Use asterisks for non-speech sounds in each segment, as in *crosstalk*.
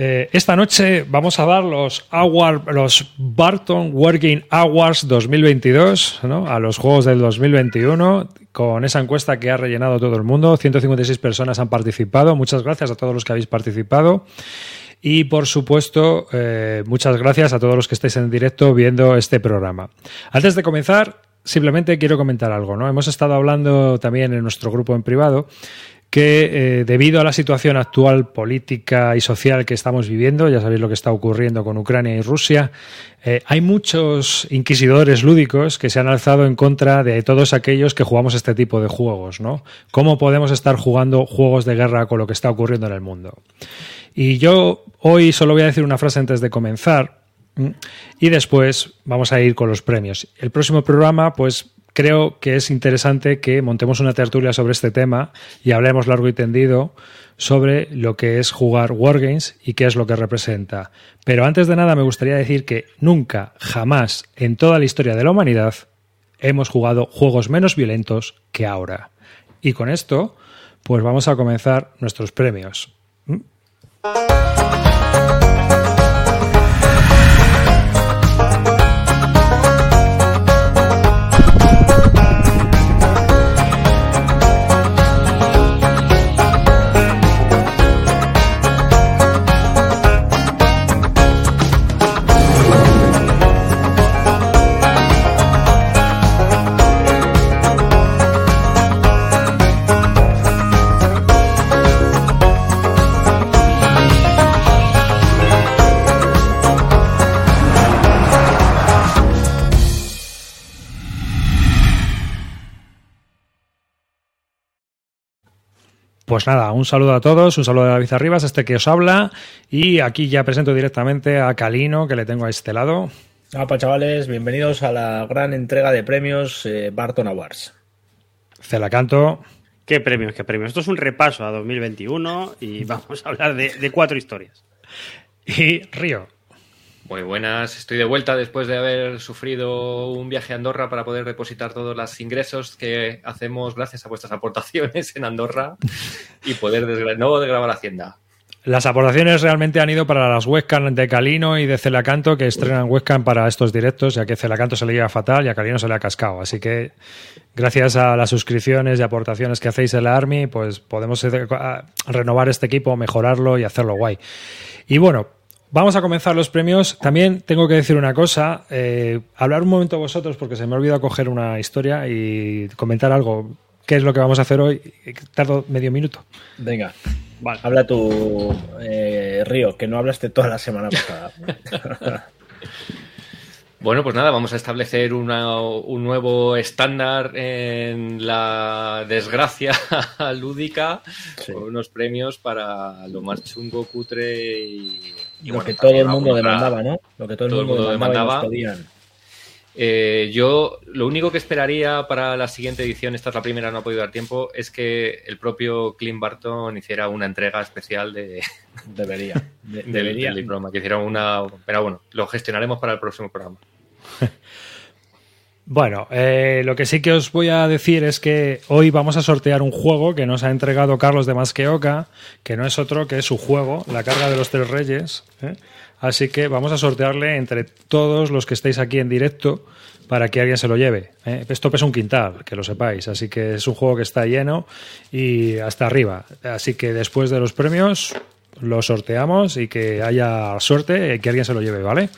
Eh, esta noche vamos a dar los, Award, los Barton Working Awards 2022 ¿no? a los juegos del 2021 con esa encuesta que ha rellenado todo el mundo. 156 personas han participado. Muchas gracias a todos los que habéis participado. Y por supuesto, eh, muchas gracias a todos los que estáis en directo viendo este programa. Antes de comenzar, simplemente quiero comentar algo. ¿no? Hemos estado hablando también en nuestro grupo en privado que eh, debido a la situación actual política y social que estamos viviendo, ya sabéis lo que está ocurriendo con Ucrania y Rusia, eh, hay muchos inquisidores lúdicos que se han alzado en contra de todos aquellos que jugamos este tipo de juegos, ¿no? ¿Cómo podemos estar jugando juegos de guerra con lo que está ocurriendo en el mundo? Y yo hoy solo voy a decir una frase antes de comenzar y después vamos a ir con los premios. El próximo programa, pues creo que es interesante que montemos una tertulia sobre este tema y hablemos largo y tendido sobre lo que es jugar Wargames y qué es lo que representa. Pero antes de nada me gustaría decir que nunca, jamás en toda la historia de la humanidad hemos jugado juegos menos violentos que ahora. Y con esto, pues vamos a comenzar nuestros premios. ¿Mm? Pues nada, un saludo a todos, un saludo de David Arribas, este que os habla, y aquí ya presento directamente a Calino, que le tengo a este lado. Hola, chavales, bienvenidos a la gran entrega de premios eh, Barton Awards. Celacanto. ¿Qué premios? ¿Qué premios? Esto es un repaso a 2021 y vamos a hablar de, de cuatro historias. Y Río. Muy buenas, estoy de vuelta después de haber sufrido un viaje a Andorra para poder depositar todos los ingresos que hacemos gracias a vuestras aportaciones en Andorra y poder no desgrabar Hacienda. Las aportaciones realmente han ido para las webcam de Calino y de Celacanto que estrenan webcam para estos directos, ya que Celacanto se le lleva fatal y a Calino se le ha cascado. Así que gracias a las suscripciones y aportaciones que hacéis en la Army, pues podemos eh, renovar este equipo, mejorarlo y hacerlo guay. Y bueno, Vamos a comenzar los premios. También tengo que decir una cosa, eh, hablar un momento vosotros porque se me ha olvidado coger una historia y comentar algo. ¿Qué es lo que vamos a hacer hoy? Tardo medio minuto. Venga, vale. habla tu eh, Río, que no hablaste toda la semana pasada. *laughs* Bueno, pues nada, vamos a establecer una, un nuevo estándar en la desgracia *laughs* lúdica sí. con unos premios para lo más chungo, cutre y, y lo bueno, que todo el mundo demandaba, ¿no? Lo que todo, todo el mundo, demandaba. Eh, yo lo único que esperaría para la siguiente edición, esta es la primera, no ha podido dar tiempo, es que el propio Clint Barton hiciera una entrega especial de, *laughs* debería, de, del, debería. del diploma, que hiciera una, pero bueno, lo gestionaremos para el próximo programa. *laughs* Bueno, eh, lo que sí que os voy a decir es que hoy vamos a sortear un juego que nos ha entregado Carlos de Masqueoca, que no es otro que su juego, La carga de los tres reyes. ¿eh? Así que vamos a sortearle entre todos los que estéis aquí en directo para que alguien se lo lleve. ¿eh? Esto pesa un quintal, que lo sepáis. Así que es un juego que está lleno y hasta arriba. Así que después de los premios lo sorteamos y que haya suerte y que alguien se lo lleve, ¿vale?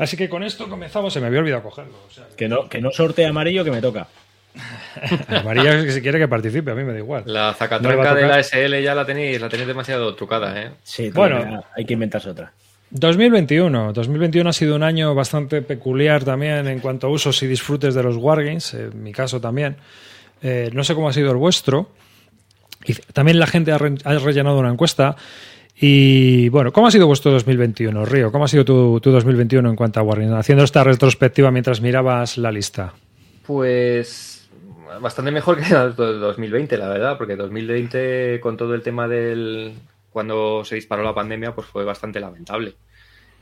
Así que con esto comenzamos. Se me había olvidado cogerlo. O sea, que, no, que no sortee amarillo que me toca. *laughs* amarillo es que si quiere que participe, a mí me da igual. La zacatranca no de la SL ya la tenéis, la tenéis demasiado trucada, ¿eh? Sí, bueno, hay que inventarse otra. 2021. 2021 ha sido un año bastante peculiar también en cuanto a usos y disfrutes de los Wargames, en mi caso también. Eh, no sé cómo ha sido el vuestro. Y también la gente ha, re ha rellenado una encuesta y bueno, ¿cómo ha sido vuestro 2021, Río? ¿Cómo ha sido tu, tu 2021 en cuanto a Warning? Haciendo esta retrospectiva mientras mirabas la lista. Pues bastante mejor que el 2020, la verdad, porque 2020 con todo el tema del cuando se disparó la pandemia, pues fue bastante lamentable.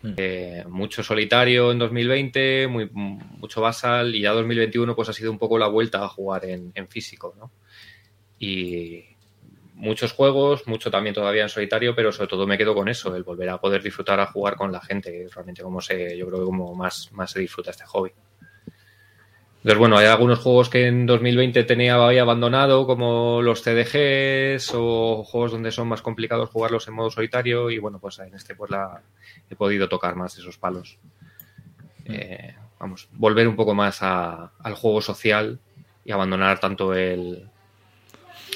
Mm. Eh, mucho solitario en 2020, muy, mucho basal y ya 2021 pues ha sido un poco la vuelta a jugar en, en físico, ¿no? Y muchos juegos, mucho también todavía en solitario, pero sobre todo me quedo con eso, el volver a poder disfrutar a jugar con la gente, realmente como se, yo creo que como más, más se disfruta este hobby. Entonces, bueno, hay algunos juegos que en 2020 tenía había abandonado, como los CDGs o juegos donde son más complicados jugarlos en modo solitario y bueno, pues en este pues la he podido tocar más esos palos. Eh, vamos, volver un poco más al juego social y abandonar tanto el,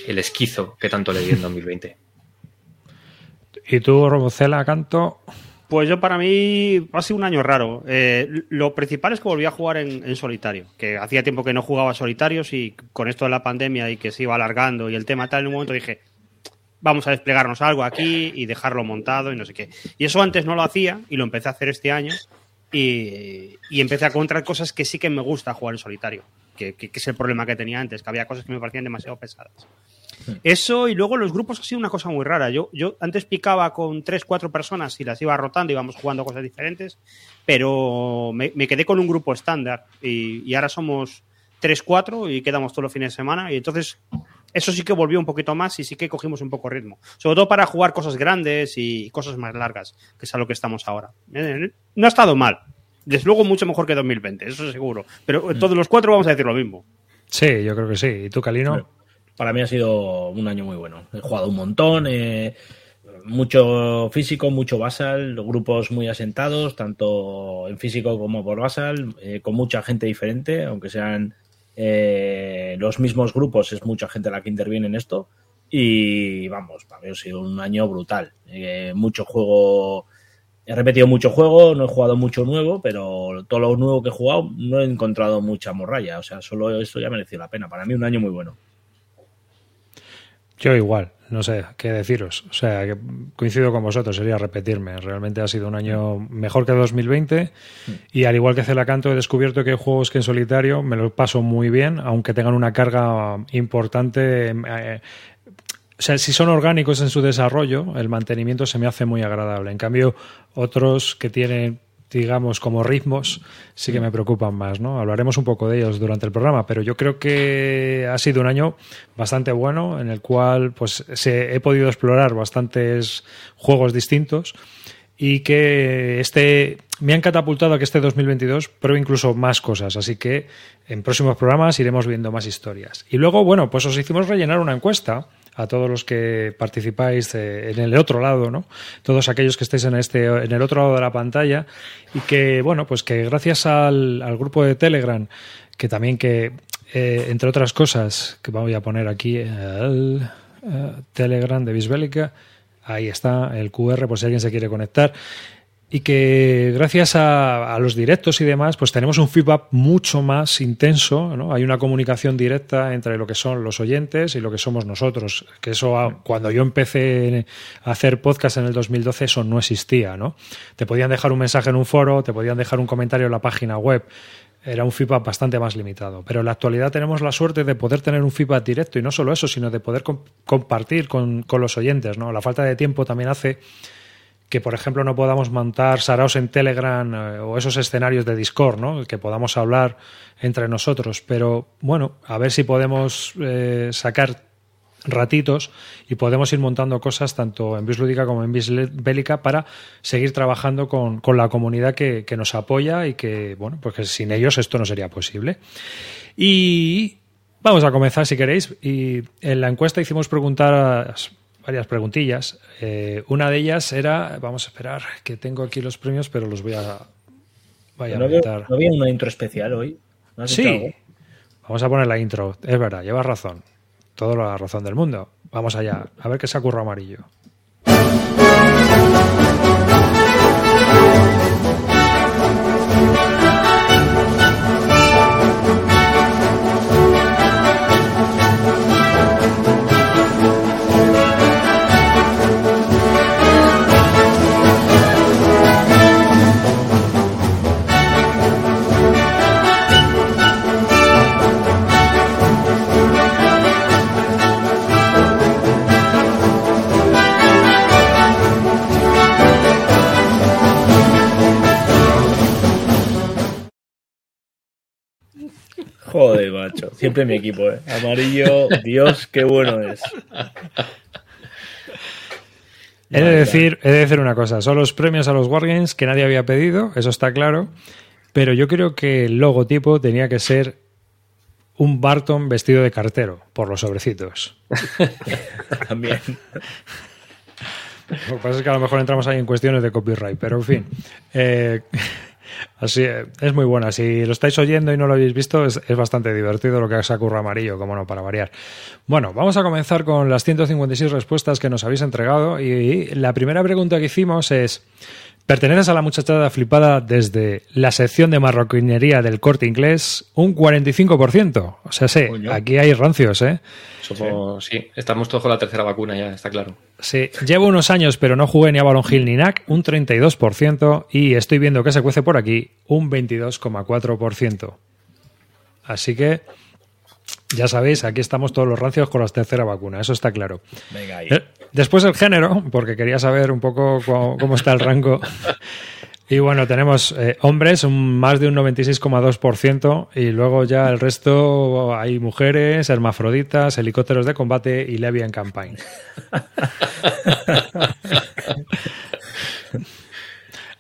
el esquizo que tanto le di en 2020. ¿Y tú, Robocela, canto? Pues yo para mí ha sido un año raro. Eh, lo principal es que volví a jugar en, solitario, que hacía tiempo que no jugaba solitarios y con esto de la pandemia y que se iba alargando y el tema tal, en un momento dije, vamos a desplegarnos algo aquí y dejarlo montado y no sé qué. Y eso antes no lo hacía y lo empecé a hacer este año y, empecé a encontrar cosas que sí que me gusta jugar en solitario, que, que es el problema que tenía antes, que había cosas que me parecían demasiado pesadas. Eso y luego los grupos ha sido una cosa muy rara. Yo, yo antes picaba con tres, cuatro personas y las iba rotando, íbamos jugando cosas diferentes, pero me, quedé con un grupo estándar y, ahora somos tres, cuatro y quedamos todos los fines de semana y entonces eso sí que volvió un poquito más y sí que cogimos un poco ritmo. Sobre todo para jugar cosas grandes y cosas más largas, que es a lo que estamos ahora. Eh, no ha estado mal. Desde luego mucho mejor que 2020, eso seguro. Pero todos los cuatro vamos a decir lo mismo. Sí, yo creo que sí. ¿Y tú, Calino? para mí ha sido un año muy bueno. He jugado un montón, eh, mucho físico, mucho basal, grupos muy asentados, tanto en físico como por basal, eh, con mucha gente diferente, aunque sean eh, los mismos grupos, es mucha gente la que interviene en esto. Y vamos, para mí ha sido un año brutal. mucho juego. He repetido mucho juego, no he jugado mucho nuevo, pero todo lo nuevo que he jugado no he encontrado mucha morralla. O sea, solo eso ya mereció la pena. Para mí un año muy bueno. Yo igual, no sé qué deciros. O sea, que coincido con vosotros, sería repetirme. Realmente ha sido un año mejor que 2020 y al igual que Celacanto he descubierto que hay juegos que en solitario me lo paso muy bien, aunque tengan una carga importante. O sea, si son orgánicos en su desarrollo, el mantenimiento se me hace muy agradable. En cambio, otros que tienen digamos, como ritmos, sí que me preocupan más, ¿no? Hablaremos un poco de ellos durante el programa, pero yo creo que ha sido un año bastante bueno en el cual pues se, he podido explorar bastantes juegos distintos y que este me han catapultado a que este 2022 pruebe incluso más cosas, así que en próximos programas iremos viendo más historias. Y luego, bueno, pues os hicimos rellenar una encuesta a todos los que participáis eh, en el otro lado, ¿no? Todos aquellos que estéis en este, en el otro lado de la pantalla y que, bueno, pues que gracias al, grupo de Telegram, que también que, eh, entre otras cosas, que voy a poner aquí el eh, Telegram de Bisbélica, ahí está el QR por si alguien se quiere conectar y que gracias a, los directos y demás, pues tenemos un feedback mucho más intenso, ¿no? Hay una comunicación directa entre lo que son los oyentes y lo que somos nosotros, que eso ah, cuando yo empecé a hacer podcast en el 2012 eso no existía, ¿no? Te podían dejar un mensaje en un foro, te podían dejar un comentario en la página web, era un feedback bastante más limitado. Pero en la actualidad tenemos la suerte de poder tener un feedback directo y no solo eso, sino de poder compartir con, con, los oyentes. ¿no? La falta de tiempo también hace que, por ejemplo, no podamos montar saraos en Telegram eh, o esos escenarios de Discord, ¿no? Que podamos hablar entre nosotros. Pero bueno, a ver si podemos eh, sacar ratitos y podemos ir montando cosas tanto en Bislúdica como en Bisbélica para seguir trabajando con, la comunidad que, que, nos apoya y que, bueno, porque sin ellos esto no sería posible. Y vamos a comenzar si queréis. Y en la encuesta hicimos preguntar varias preguntillas. Eh, una de ellas era, vamos a esperar, que tengo aquí los premios, pero los voy a, voy a ¿No, había, ¿No había una intro especial hoy? sí, vamos a poner la intro. Es verdad, llevas razón. Toda la razón del mundo. Vamos allá, a ver qué se ocurre amarillo. Joder, macho. Siempre mi equipo, ¿eh? Amarillo, Dios, qué bueno es. He de, decir, he de decir una cosa, son los premios a los Wargames que nadie había pedido, eso está claro, pero yo creo que el logotipo tenía que ser un Barton vestido de cartero, por los sobrecitos. *laughs* También. Lo que pasa es que a lo mejor entramos ahí en cuestiones de copyright, pero en fin. Eh, así eh, es muy buena. Si lo estáis oyendo y no lo habéis visto, es, es bastante divertido lo que hace Curro Amarillo, como no, para variar. Bueno, vamos a comenzar con las 156 respuestas que nos habéis entregado. Y la primera pregunta que hicimos es: Perteneces a la muchachada flipada desde la sección de marroquinería del corte inglés, un 45%. O sea, sí, aquí hay rancios, ¿eh? Somos, sí. estamos todos con la tercera vacuna ya, está claro. Sí, llevo unos años, pero no jugué ni a Balon Hill ni NAC, un 32%, y estoy viendo que se cuece por aquí, un 22,4%. Así que, ya sabéis, aquí estamos todos los rancios con la tercera vacuna, eso está claro. Venga ahí. Después el género, porque quería saber un poco cómo, está el rango. Y bueno, tenemos eh, hombres, más de un 96,2%, y luego ya el resto hay mujeres, hermafroditas, helicópteros de combate y Levian Campaign.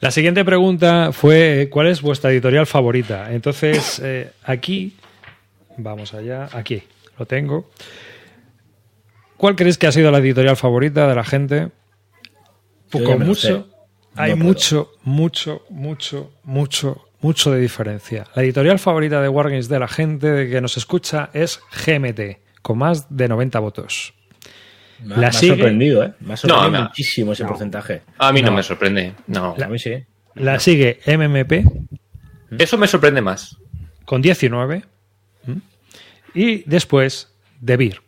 La siguiente pregunta fue, ¿cuál es vuestra editorial favorita? Entonces, eh, aquí, vamos allá, aquí, lo tengo. ¿Cuál creéis que ha sido la editorial favorita de la gente? Poco mucho. Hay puedo. mucho, mucho, mucho, mucho, mucho de diferencia. La editorial favorita de Wargames de la gente que nos escucha es GMT, con más de 90 votos. Me, ha- la me ha sorprendido, ¿eh? Me ha sorprendido No, no. muchísimo ese porcentaje. A mí no, No. me sorprende. No. A mí sí. La sigue MMP Eso me sorprende más. con 19. ¿Mm? Y después Debir,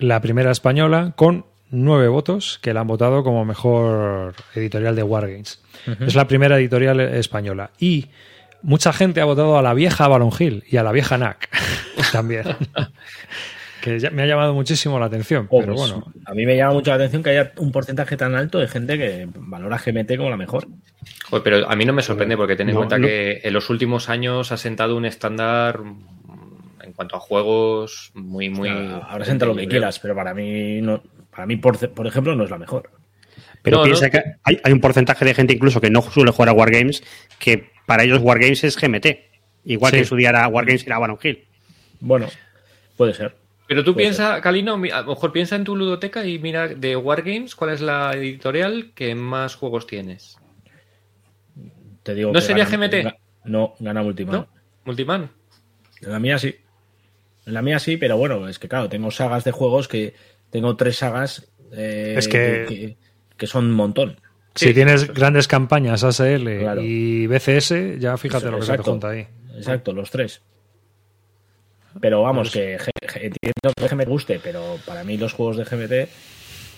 la primera española, con 9 votos, que la han votado como mejor editorial de Wargames. Es la primera editorial española. Y mucha gente ha votado a la vieja Balon Hill y a la vieja NAC *laughs* también. *laughs* que ya- me ha llamado muchísimo la atención. Oh, pero pues, bueno, A mí me llama mucho la atención que haya un porcentaje tan alto de gente que valora GMT como la mejor. Joder, pero a mí no me sorprende porque ten en No, cuenta no. que en los últimos años ha sentado un estándar cuanto a juegos muy, muy. Ahora sienta lo que quieras, pero para mí, no, para mí por, por ejemplo, no es la mejor. Pero No, piensa no. que hay, hay un porcentaje de gente incluso que no suele jugar a Wargames que para ellos Wargames es GMT. Igual Sí. que en su día era Wargames era Baron Hill. Bueno, puede ser. Pero tú Puede piensa, Calino, a lo mejor piensa en tu ludoteca y mira de Wargames cuál es la editorial que más juegos tienes. Te digo ¿No que sería gana- GMT? No, gana Multiman. ¿No? Multiman. La mía sí. En la mía sí, pero bueno, es que claro, tengo sagas de juegos que tengo tres sagas eh, Es que- que, que son un montón. si sí, tienes eso grandes campañas ASL Claro. y BCS, ya fíjate Eso, lo que se te exacto. junta ahí. Exacto, los tres. Pero vamos, que G- G- entiendo que GMT guste, pero para mí los juegos de GMT.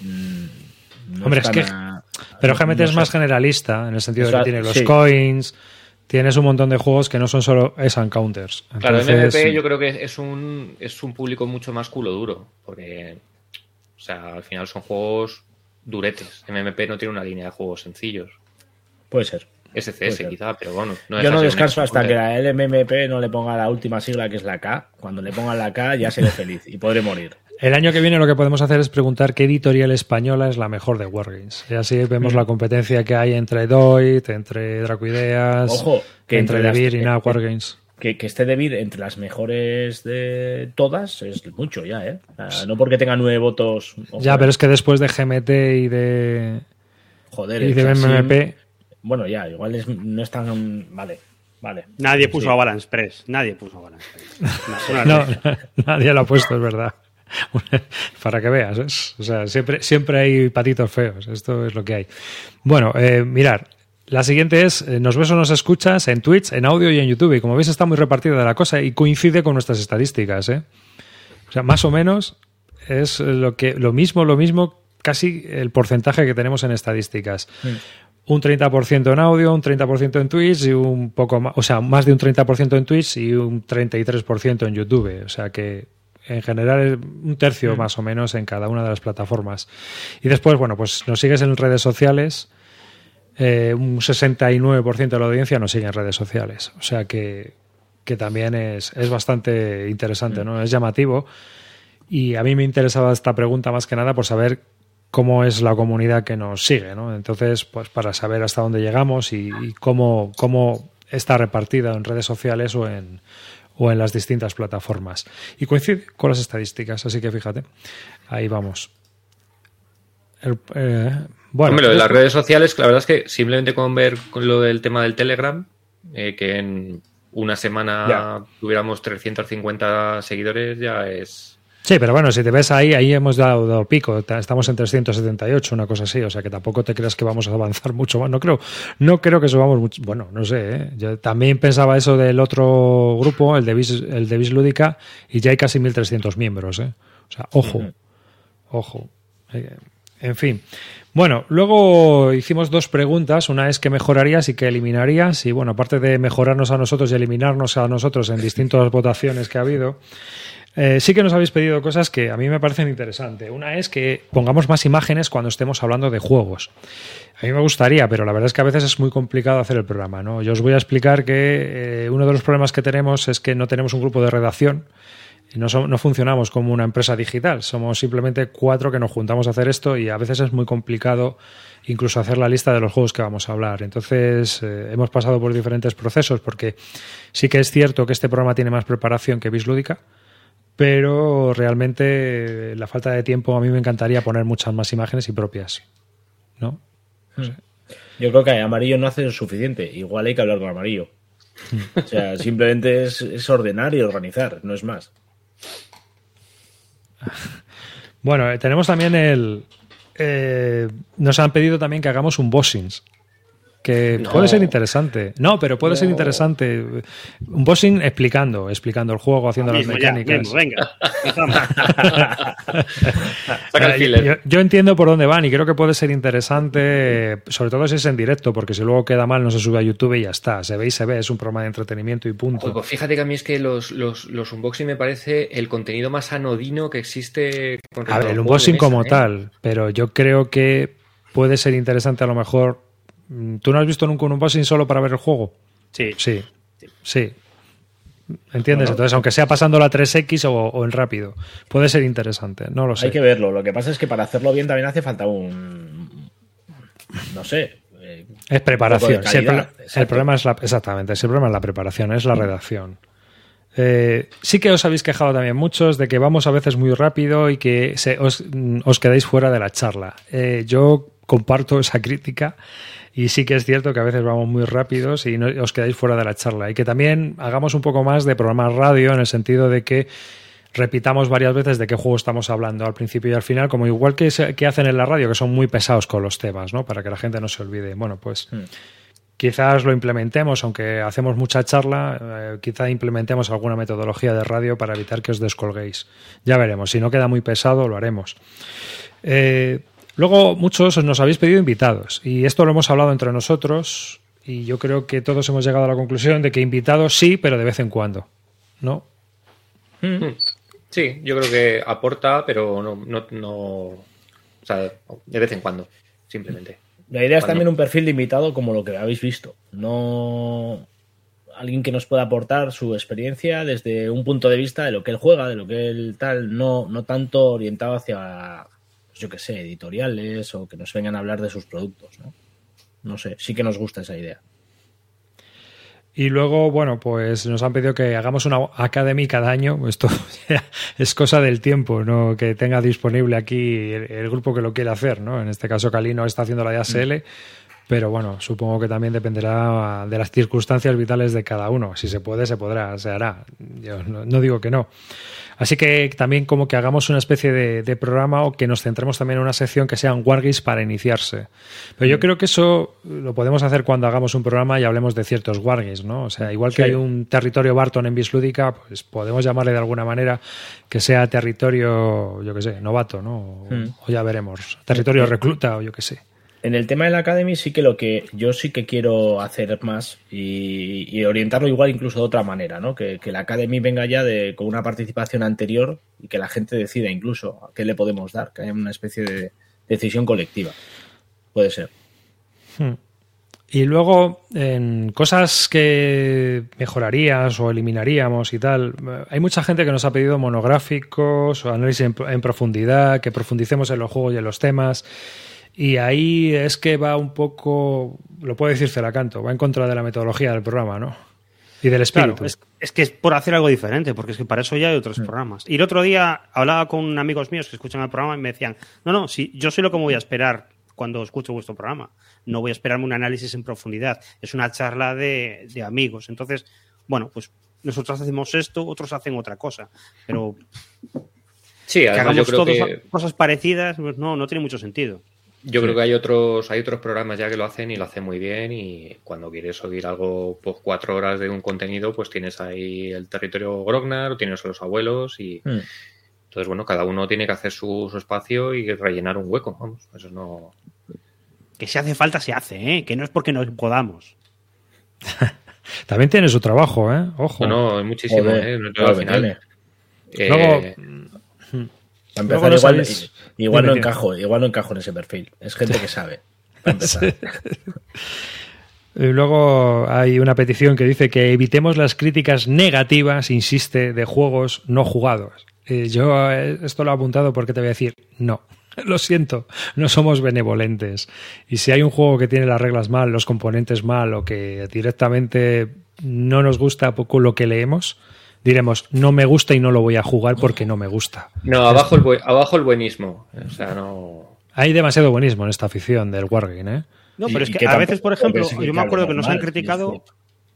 mm, no Hombre, es que- a- Pero GMT no es sé. más generalista, en el sentido de O sea, que tiene los sí. coins, tienes un montón de juegos que no son solo es and counters. Claro, Entonces, MMP yo creo que es un, es un público mucho más culo duro, porque, o sea, al final son juegos duretes. MMP no tiene una línea de juegos sencillos. Puede ser. Puede SCS ser. quizá, pero bueno. Yo no ser un descanso hasta que la LMMP no le ponga la última sigla que es la K. Cuando le pongan la K ya seré feliz y podré morir. El año que viene lo que podemos hacer es preguntar qué editorial española es la mejor de Wargames. Y así Mm. vemos la competencia que hay entre Doit, entre Dracuideas, Ojo, que entre entre Devir y eh, Wargames. Que, que esté David entre las mejores de todas es mucho ya, ¿eh? No porque tenga nueve votos. ojo, Ya, pero es que después de GMT y de, Joder, y de MMP, Bueno, ya, igual es- no es tan. Vale, vale. Nadie puso Sí. a Balance Press. Nadie puso a Balance Press. *laughs* No, *laughs* nadie lo ha puesto, es verdad. *laughs* Para que veas, ¿es? O sea, siempre, siempre hay patitos feos. Esto es lo que hay. Bueno, eh, mirar. La siguiente es, eh, nos ves o nos escuchas en Twitch, en audio y en YouTube. Y como veis está muy repartida la cosa y coincide con nuestras estadísticas. ¿eh? O sea, más o menos es lo, que, lo mismo, lo mismo, casi el porcentaje que tenemos en estadísticas. Un 30% en audio, un 30% en Twitch y un poco más, o sea, más de un 30% en Twitch y un 33% en YouTube. O sea que en general un tercio más o menos en cada una de las plataformas. Y después, bueno, pues nos sigues en redes sociales. eh, un 69% de la audiencia nos sigue en redes sociales. O sea que, que también es, es bastante interesante, ¿no? Es llamativo. Y a mí me interesaba esta pregunta más que nada por saber cómo es la comunidad que nos sigue, ¿no? Entonces, pues para saber hasta dónde llegamos y, cómo, cómo está repartida en redes sociales o en, o en las distintas plataformas. Y coincide con las estadísticas, así que fíjate, ahí vamos. Eh, bueno, Hombre, lo de las redes sociales, la verdad es que simplemente con ver con lo del tema del Telegram, eh, que en una semana tuviéramos 350 seguidores, ya es Sí, pero bueno, si te ves ahí, ahí hemos dado, pico. Estamos en 378, una cosa así. O sea que tampoco te creas que vamos a avanzar *laughs* mucho más. No creo, no creo que subamos mucho. Bueno, no sé. ¿eh? Yo también pensaba eso del otro grupo, el de Vis, el de Lúdica, y ya hay casi 1.300 miembros. ¿eh? O sea, ojo, ojo. Eh, en fin. Bueno, luego hicimos dos preguntas. Una es qué mejorarías y qué eliminarías. Y bueno, aparte de mejorarnos a nosotros y eliminarnos a nosotros en distintas *laughs* votaciones que ha habido, eh, sí que nos habéis pedido cosas que a mí me parecen interesantes. Una es que pongamos más imágenes cuando estemos hablando de juegos. A mí me gustaría, pero la verdad es que a veces es muy complicado hacer el programa. ¿no? Yo os voy a explicar que eh, uno de los problemas que tenemos es que no tenemos un grupo de redacción. Y no, no, funcionamos como una empresa digital, somos simplemente cuatro que nos juntamos a hacer esto y a veces es muy complicado incluso hacer la lista de los juegos que vamos a hablar. Entonces eh, hemos pasado por diferentes procesos porque sí que es cierto que este programa tiene más preparación que Bislúdica, pero realmente la falta de tiempo a mí me encantaría poner muchas más imágenes y propias, ¿no? Hmm. Yo creo que amarillo no hace lo suficiente, igual hay que hablar con amarillo. Hmm. O sea, simplemente es, ordenar y organizar, no es más. Bueno, eh, tenemos también el... Eh, nos han pedido también que hagamos un bossings que puede ser interesante. No, pero puede ser interesante. Un bossing explicando, explicando el juego, haciendo las mecánicas. venga. *laughs* *laughs* yo, yo, entiendo por dónde van y creo que puede ser interesante, sobre todo si es en directo, porque si luego queda mal no se sube a YouTube y ya está. Se ve y se ve, es un programa de entretenimiento y punto. Pues fíjate que a mí es que los, los, los unboxing me parece el contenido más anodino que existe. Con a ver, el unboxing como ¿eh? tal, pero yo creo que puede ser interesante a lo mejor ¿Tú no has visto nunca un unboxing solo para ver el juego? Sí. Sí. Sí. ¿Entiendes? Entonces, aunque sea pasando la 3X o, en rápido, puede ser interesante. No lo sé. Hay que verlo. Lo que pasa es que para hacerlo bien también hace falta un. No sé. Eh, es preparación. el, problema es la, exactamente. el problema es la preparación, es la redacción. Eh, sí que os habéis quejado también muchos de que vamos a veces muy rápido y que os, os, quedáis fuera de la charla. Eh, yo comparto esa crítica y sí que es cierto que a veces vamos muy rápidos y os quedáis fuera de la charla. Y que también hagamos un poco más de programas radio en el sentido de que repitamos varias veces de qué juego estamos hablando al principio y al final, como igual que, que hacen en la radio, que son muy pesados con los temas, ¿no? Para que la gente no se olvide. Bueno, pues hmm. quizás lo implementemos, aunque hacemos mucha charla, eh, quizá implementemos alguna metodología de radio para evitar que os descolguéis. Ya veremos. Si no queda muy pesado, lo haremos. Eh, Luego, muchos nos habéis pedido invitados y esto lo hemos hablado entre nosotros y yo creo que todos hemos llegado a la conclusión de que invitados sí, pero de vez en cuando, ¿no? Hmm. Sí, yo creo que aporta, pero no, no, no o sea, de vez en cuando, simplemente. La idea es también un perfil de invitado como lo que habéis visto, no alguien que nos pueda aportar su experiencia desde un punto de vista de lo que él juega, de lo que él tal, no, no tanto orientado hacia yo qué sé, editoriales o que nos vengan a hablar de sus productos, ¿no? No sé, sí que nos gusta esa idea. Y luego, bueno, pues nos han pedido que hagamos una academy cada año. Esto *laughs* es cosa del tiempo, ¿no? Que tenga disponible aquí el, grupo que lo quiere hacer, ¿no? En este caso, Calino está haciendo la ASL, mm. Pero bueno, supongo que también dependerá de las circunstancias vitales de cada uno. Si se puede, se podrá, se hará. Yo no digo que no. Así que también como que hagamos una especie de, programa o que nos centremos también en una sección que sean wargames para iniciarse. Pero yo mm. creo que eso lo podemos hacer cuando hagamos un programa y hablemos de ciertos wargames, ¿no? O sea, igual que hay un territorio Barton en Bislúdica, pues podemos llamarle de alguna manera que sea territorio, yo qué sé, novato, ¿no? O, mm. ya veremos. Territorio recluta o yo qué sé. En el tema de la Academy sí que lo que yo sí que quiero hacer más y, orientarlo igual incluso de otra manera, ¿no? Que, la Academy venga ya de, con una participación anterior y que la gente decida incluso a qué le podemos dar, que haya una especie de decisión colectiva. Puede ser. Hmm. Y luego, en cosas que mejorarías o eliminaríamos y tal, hay mucha gente que nos ha pedido monográficos o análisis en, en profundidad, que profundicemos en los juegos y en los temas. Y ahí es que va un poco, lo puedo decir Celacanto, va en contra de la metodología del programa, ¿no? Y del espíritu. Claro, es, es, que es por hacer algo diferente, porque es que para eso ya hay otros Mm. programas. Y el otro día hablaba con amigos míos que escuchan el programa y me decían, no, no, si yo sé lo que me voy a esperar cuando escucho vuestro programa. No voy a esperarme un análisis en profundidad. Es una charla de, de amigos. Entonces, bueno, pues nosotros hacemos esto, otros hacen otra cosa. Pero Sí, que yo hagamos creo todos que cosas parecidas, pues no, no tiene mucho sentido. Yo creo que hay otros, hay otros programas ya que lo hacen y lo hacen muy bien y cuando quieres oír algo por cuatro horas de un contenido, pues tienes ahí el territorio Grognar, o tienes a los abuelos y Mm. entonces bueno, cada uno tiene que hacer su, su espacio y rellenar un hueco, vamos, eso no... Que si hace falta, se hace, ¿eh? que no es porque nos podamos. *laughs* También tiene su trabajo, ¿eh? Ojo. No, no, es muchísimo, Joder, ¿eh? No, al final, tiene. eh, Luego, Para empezar, no igual, no encajo, igual no encajo en ese perfil. Es gente que sabe. Para *laughs* empezar. Y luego hay una petición que dice que evitemos las críticas negativas, insiste, de juegos no jugados. Eh, yo eh, esto lo he apuntado porque te voy a decir, no, *laughs* lo siento, no somos benevolentes. Y si hay un juego que tiene las reglas mal, los componentes mal o que directamente no nos gusta poco lo que leemos, diremos, no me gusta y no lo voy a jugar porque no me gusta. No, abajo el, abajo el buenismo, o sea, no... Hay demasiado buenismo en esta afición del Wargame, ¿eh? No, pero es que, que a veces, por ejemplo, yo me acuerdo que nos han criticado,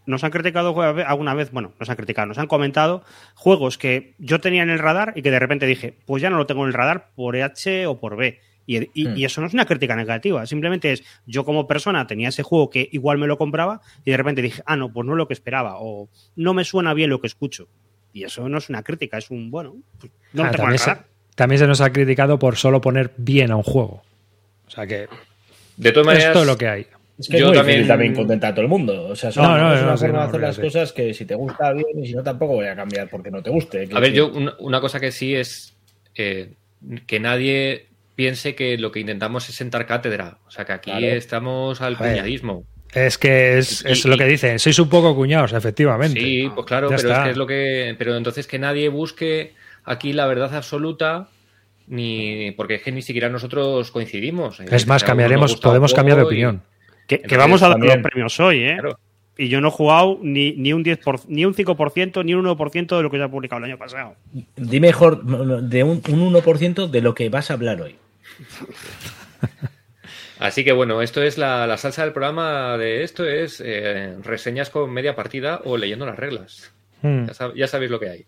nos han criticado alguna vez, bueno, nos han criticado, nos han comentado juegos que yo tenía en el radar y que de repente dije, pues ya no lo tengo en el radar por H o por B. Y, y- Hmm. y eso no es una crítica negativa, simplemente es yo como persona tenía ese juego que igual me lo compraba y de repente dije, ah, no, pues no es lo que esperaba o no me suena bien lo que escucho. Y eso no es una crítica, es un, bueno, pues no Ah, el también, se, también se nos ha criticado por solo poner bien a un juego. O sea que De todas maneras, esto es lo que hay. Es que Yo es muy también- también contentar a todo el mundo. O sea, son- No, no, es no, una sí, forma no, de hacer no, las cosas que si te gusta bien y si no tampoco voy a cambiar porque no te guste. A ver, yo una cosa que sí es eh, que nadie piense que lo que intentamos es sentar cátedra. O sea, que aquí Claro. estamos al cuñadismo. Es que es, Y- es lo que dicen, sois un poco cuñados, efectivamente. Sí, pues claro, Ya pero está. es que es lo que. Pero entonces que nadie busque aquí la verdad absoluta, ni. Porque es que ni siquiera nosotros coincidimos. Es más, cambiaremos, podemos cambiar de y- opinión. Que, vamos a dar también- los premios hoy, ¿eh? Claro. Y yo no he jugado ni, ni un 10%, ni un 5%, ni un 1% de lo que se ha publicado el año pasado. Di mejor de un, un 1% de lo que vas a hablar hoy. Así que bueno, esto es la, la salsa del programa de esto es eh, reseñas con media partida o leyendo las reglas. Hmm. Ya, sab- ya sabéis lo que hay.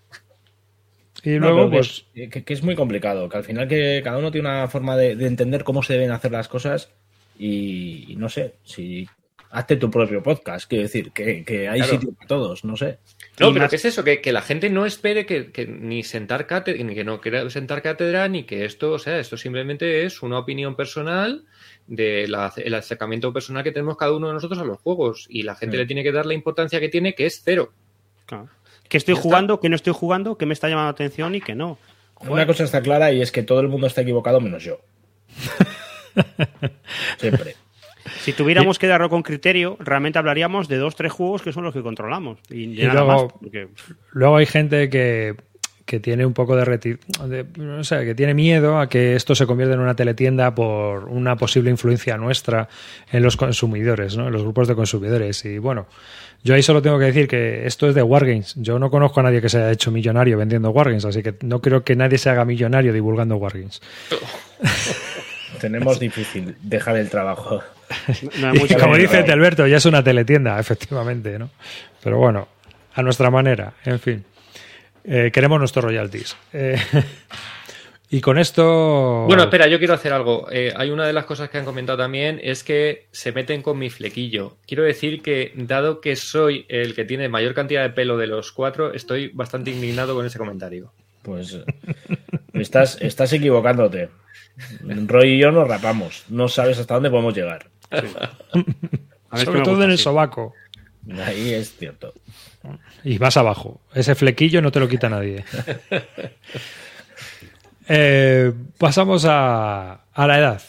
Y No, luego, que pues, es- que, que es muy complicado, que al final que cada uno tiene una forma de, de entender cómo se deben hacer las cosas y, y no sé, si hazte tu propio podcast, quiero decir, que, que hay Claro. sitio para todos, no sé. No, pero más- ¿qué es eso? Que, que la gente no espere que, que ni sentar cátedra, ni que no quiera sentar cátedra, ni que esto, o sea, esto simplemente es una opinión personal del acercamiento personal que tenemos cada uno de nosotros a los juegos. Y la gente Sí. le tiene que dar la importancia que tiene, que es cero. Claro. Que estoy Ya está. jugando, que no estoy jugando, que me está llamando la atención y que no. Una cosa está clara y es que todo el mundo está equivocado menos yo. *laughs* Siempre. Si tuviéramos que darlo con criterio, realmente hablaríamos de dos, tres juegos que son los que controlamos. Y, de Y nada luego- más, porque- luego hay gente que, que tiene un poco de, reti- de- no sé, que tiene miedo a que esto se convierta en una teletienda por una posible influencia nuestra en los consumidores, ¿no? en los grupos de consumidores. Y bueno, yo ahí solo tengo que decir que esto es de Wargames. Yo no conozco a nadie que se haya hecho millonario vendiendo Wargames, así que no creo que nadie se haga millonario divulgando Wargames. Tenemos difícil dejar el trabajo. No Como dice Alberto, ya es una teletienda, *laughs* efectivamente, ¿no? Pero bueno, a nuestra manera, en fin. Eh, queremos nuestros royalties. Eh, *laughs* y con esto. Bueno, espera, yo quiero hacer algo. Eh, hay una de las cosas que han comentado también, es que se meten con mi flequillo. Quiero decir que, dado que soy el que tiene mayor cantidad de pelo de los cuatro, estoy bastante indignado con ese comentario. Pues estás, estás equivocándote. Roy y yo nos rapamos. No sabes hasta dónde podemos llegar. *laughs* A ver, Sobre todo en el así. sobaco. Ahí es cierto. Y más abajo. Ese flequillo no te lo quita nadie. *laughs* Eh, pasamos a, a la edad.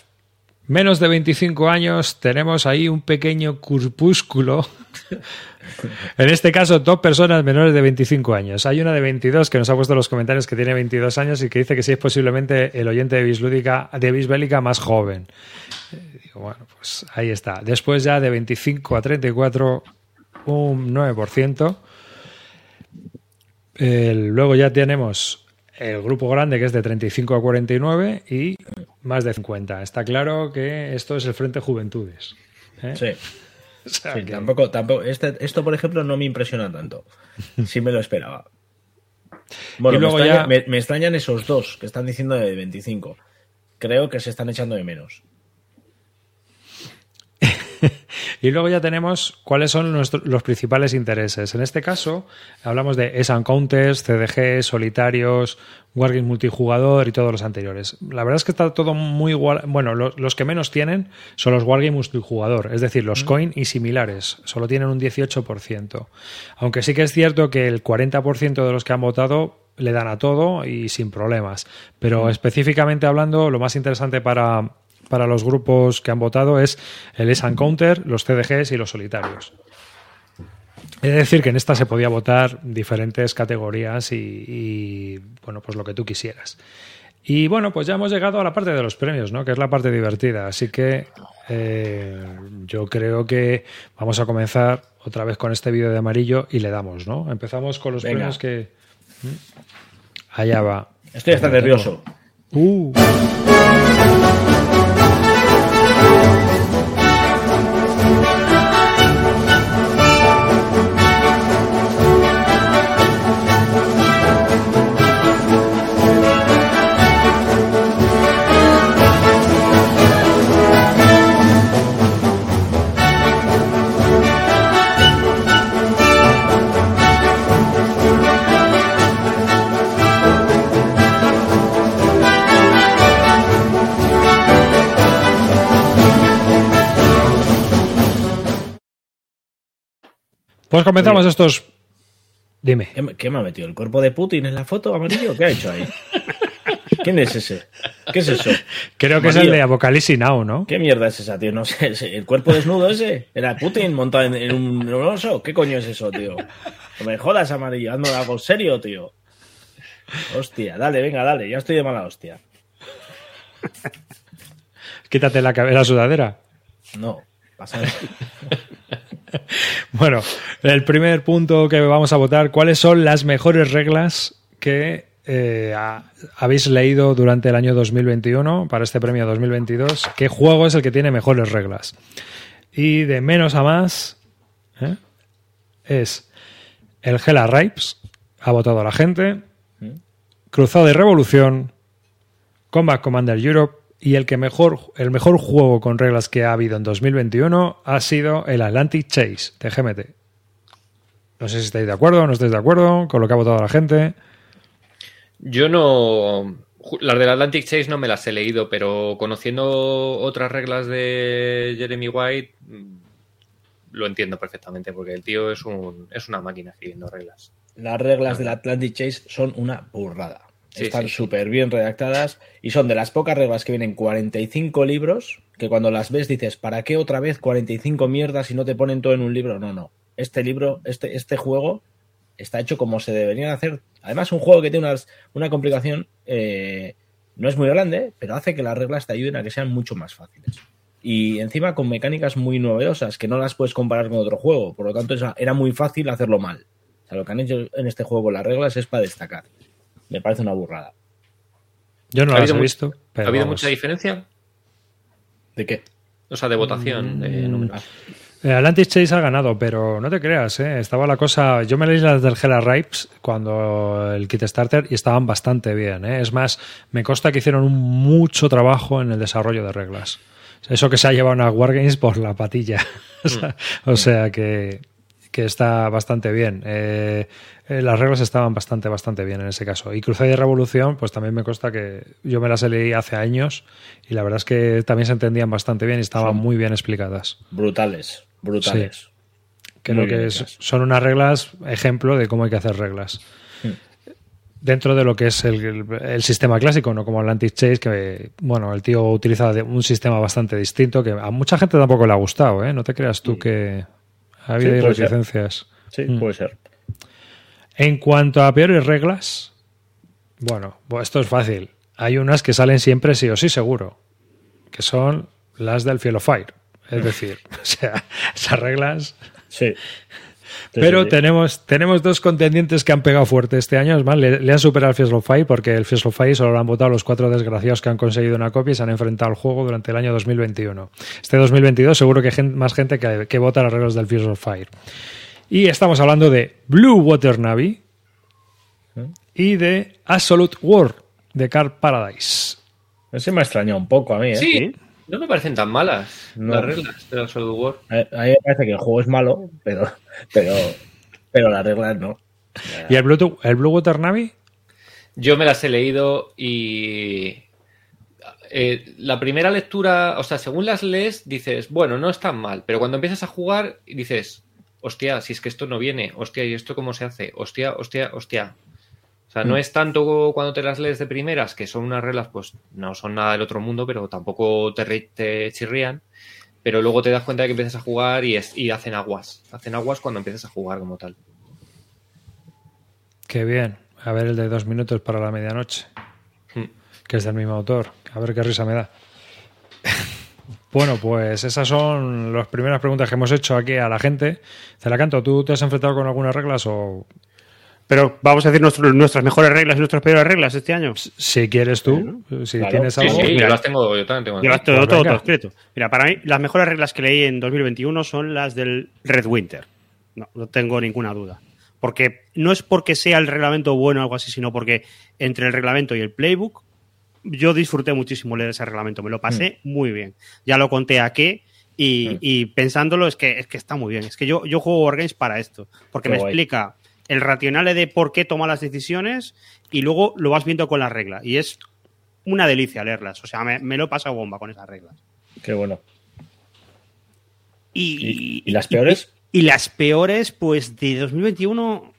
Menos de 25 años, tenemos ahí un pequeño corpúsculo. *laughs* en este caso, dos personas menores de 25 años. Hay una de 22 que nos ha puesto en los comentarios que tiene 22 años y que dice que sí es posiblemente el oyente de Bislúdica, de Bisbélica más joven. Eh, digo, bueno, pues ahí está. Después ya de 25 a 34, un 9%. El- luego ya tenemos el grupo grande que es de 35 a 49 y más de 50. Está claro que esto es el Frente Juventudes. ¿eh? Sí. *laughs* O sea Sí, que- tampoco, tampoco, este, esto, por ejemplo, no me impresiona tanto. Sí me lo esperaba. Bueno, Y luego me, extraña- ya- me- me extrañan esos dos que están diciendo de 25. Creo que se están echando de menos. *laughs* Y luego ya tenemos cuáles son nuestro- los principales intereses. En este caso, hablamos de S Counters, CDG, solitarios, Wargames multijugador y todos los anteriores. La verdad es que está todo muy igual. Bueno, lo- los, que menos tienen son los Wargames multijugador, es decir, los coin y similares. Solo tienen un 18%. Aunque sí que es cierto que el 40% de los que han votado le dan a todo y sin problemas. Pero específicamente hablando, lo más interesante para, para los grupos que han votado es el S Counter, los CDGs y los solitarios. Es decir, que en esta se podía votar diferentes categorías y, y, bueno, pues lo que tú quisieras. Y bueno, pues ya hemos llegado a la parte de los premios, ¿no? Que es la parte divertida. Así que eh, yo creo que vamos a comenzar otra vez con este vídeo de amarillo y le damos, ¿no? Empezamos con los Venga. premios que. ¿Mm? Allá va. Estoy hasta nervioso. Uh. Pues comenzamos estos. Dime. ¿Qué, me- qué me ha metido? ¿El cuerpo de Putin en la foto amarillo? ¿Qué ha hecho ahí? ¿Quién es ese? ¿Qué es eso? Creo que es el de Apocalipsis Now, ¿no? ¿Qué mierda es esa, tío? No sé, ¿el cuerpo desnudo ese? ¿Era Putin montado en, en un oso? ¿Qué coño es eso, tío? No me jodas, amarillo, hazme algo serio, tío. Hostia, dale, venga, dale, ya estoy de mala hostia. Quítate la, la sudadera. No, pasa *laughs* Bueno, el primer punto que vamos a votar, ¿cuáles son las mejores reglas que eh, ha- habéis leído durante el año 2021 para este premio 2022? ¿Qué juego es el que tiene mejores reglas? Y de menos a más ¿eh? es el Hella Ripes, ha votado la gente, Cruzado de Revolución, Combat Commander Europe y el que mejor el mejor juego con reglas que ha habido en 2021 ha sido el Atlantic Chase de GMT. No sé si estáis de acuerdo o no estáis de acuerdo con lo que ha votado la gente. Yo no. Las del Atlantic Chase no me las he leído, pero conociendo otras reglas de Jeremy White, mm, lo entiendo perfectamente, porque el tío es, un, es una máquina escribiendo reglas. Las reglas del Atlantic Chase son una burrada. Sí, Están sí. súper bien redactadas y son de las pocas reglas que vienen 45 libros que cuando las ves dices, ¿para qué otra vez 45 mierdas si no te ponen todo en un libro? No, no. Este libro, este, este juego está hecho como se deberían hacer. Además, un juego que tiene unas- una complicación, eh, no es muy grande, pero hace que las reglas te ayuden a que sean mucho más fáciles. Y encima con mecánicas muy novedosas que no las puedes comparar con otro juego. Por lo tanto, era muy fácil hacerlo mal. O sea, lo que han hecho en este juego con las reglas es para destacar. Me parece una burrada. Yo no ¿Ha las he visto. Pero ¿Ha habido vamos. mucha diferencia? ¿De qué? O sea, de votación, de Mm. números. El Atlantic Chase ha ganado, pero no te creas, ¿eh? estaba la cosa. Yo me leí las del Hella Ripes cuando el kit starter y estaban bastante bien. ¿eh? Es más, me consta que hicieron un mucho trabajo en el desarrollo de reglas. Eso que se ha llevado una Wargames por la patilla. *laughs* sea, o sea que, que está bastante bien. Eh, eh, las reglas estaban bastante, bastante bien en ese caso. Y Cruzada y Revolución, pues también me consta que yo me las leí hace años y la verdad es que también se entendían bastante bien y estaban muy bien explicadas. Brutales, brutales. Creo Muy bien que es- son unas reglas, ejemplo de cómo hay que hacer reglas. Dentro de lo que es el, el- el sistema clásico, no como el Anti-Chase, que bueno, el tío utiliza un sistema bastante distinto que a mucha gente tampoco le ha gustado, ¿eh? No te creas tú que ha habido Sí, ser. Sí, Mm. puede ser. En cuanto a peores reglas, bueno, esto es fácil. Hay unas que salen siempre sí o sí seguro, que son las del Field of Fire. Es decir, *laughs* o sea, esas reglas Sí. Pero sí, sí. tenemos, tenemos dos contendientes que han pegado fuerte este año. Es más, le, le han superado al Fiesta of Fire porque el Fiesta of Fire solo lo han votado los cuatro desgraciados que han conseguido una copia y se han enfrentado al juego durante el año 2021. Este 2022 seguro que hay gen- más gente que, que vota las reglas del Fiesta of Fire. Y estamos hablando de Blue Water Navy y de Absolute War de Car Paradise. Ese me ha extrañado un poco a mí, ¿eh? Sí, no me parecen tan malas No. las reglas de la Solid War. A a mí me parece que el juego es malo, pero, pero, pero las reglas no. ¿Y el Blue, el Blue Water Navy? Yo me las he leído y eh, la primera lectura, o sea, según las lees, dices, bueno, no es tan mal, pero cuando empiezas a jugar, dices, hostia, si es que esto no viene, hostia, ¿y esto cómo se hace? Hostia, hostia, hostia. O sea, no es tanto cuando te las lees de primeras, que son unas reglas, pues no son nada del otro mundo, pero tampoco te, te chirrían. Pero luego te das cuenta de que empiezas a jugar y, es, y hacen aguas. Hacen aguas cuando empiezas a jugar como tal. Qué bien. A ver el de dos minutos para la medianoche. Hmm. que es del mismo autor. A ver qué risa me da. *laughs* bueno, pues esas son las primeras preguntas que hemos hecho aquí a la gente. Celacanto, ¿tú te has enfrentado con algunas reglas o Pero vamos a decir nuestro- nuestras mejores reglas y nuestras peores reglas este año. si quieres tú, si claro. tienes algo? sí, yo mira. las tengo, yo también tengo. Yo las tengo todo, todo escrito. Mira, para mí las mejores reglas que leí en 2021 son las del Red Winter. No, no tengo ninguna duda. Porque no es porque sea el reglamento bueno o algo así, sino porque entre el reglamento y el playbook yo disfruté muchísimo leer ese reglamento. Me lo pasé muy bien. Ya lo conté aquí y, Mm. y pensándolo es que, es que está muy bien. Es que yo, yo juego Wargames para esto. Porque Qué me guay. explica el racional de por qué toma las decisiones y luego lo vas viendo con las reglas. Y es una delicia leerlas. O sea, me, me lo he pasado bomba con esas reglas. Qué bueno. Y, ¿Y- y las peores? Y, las peores, pues de 2021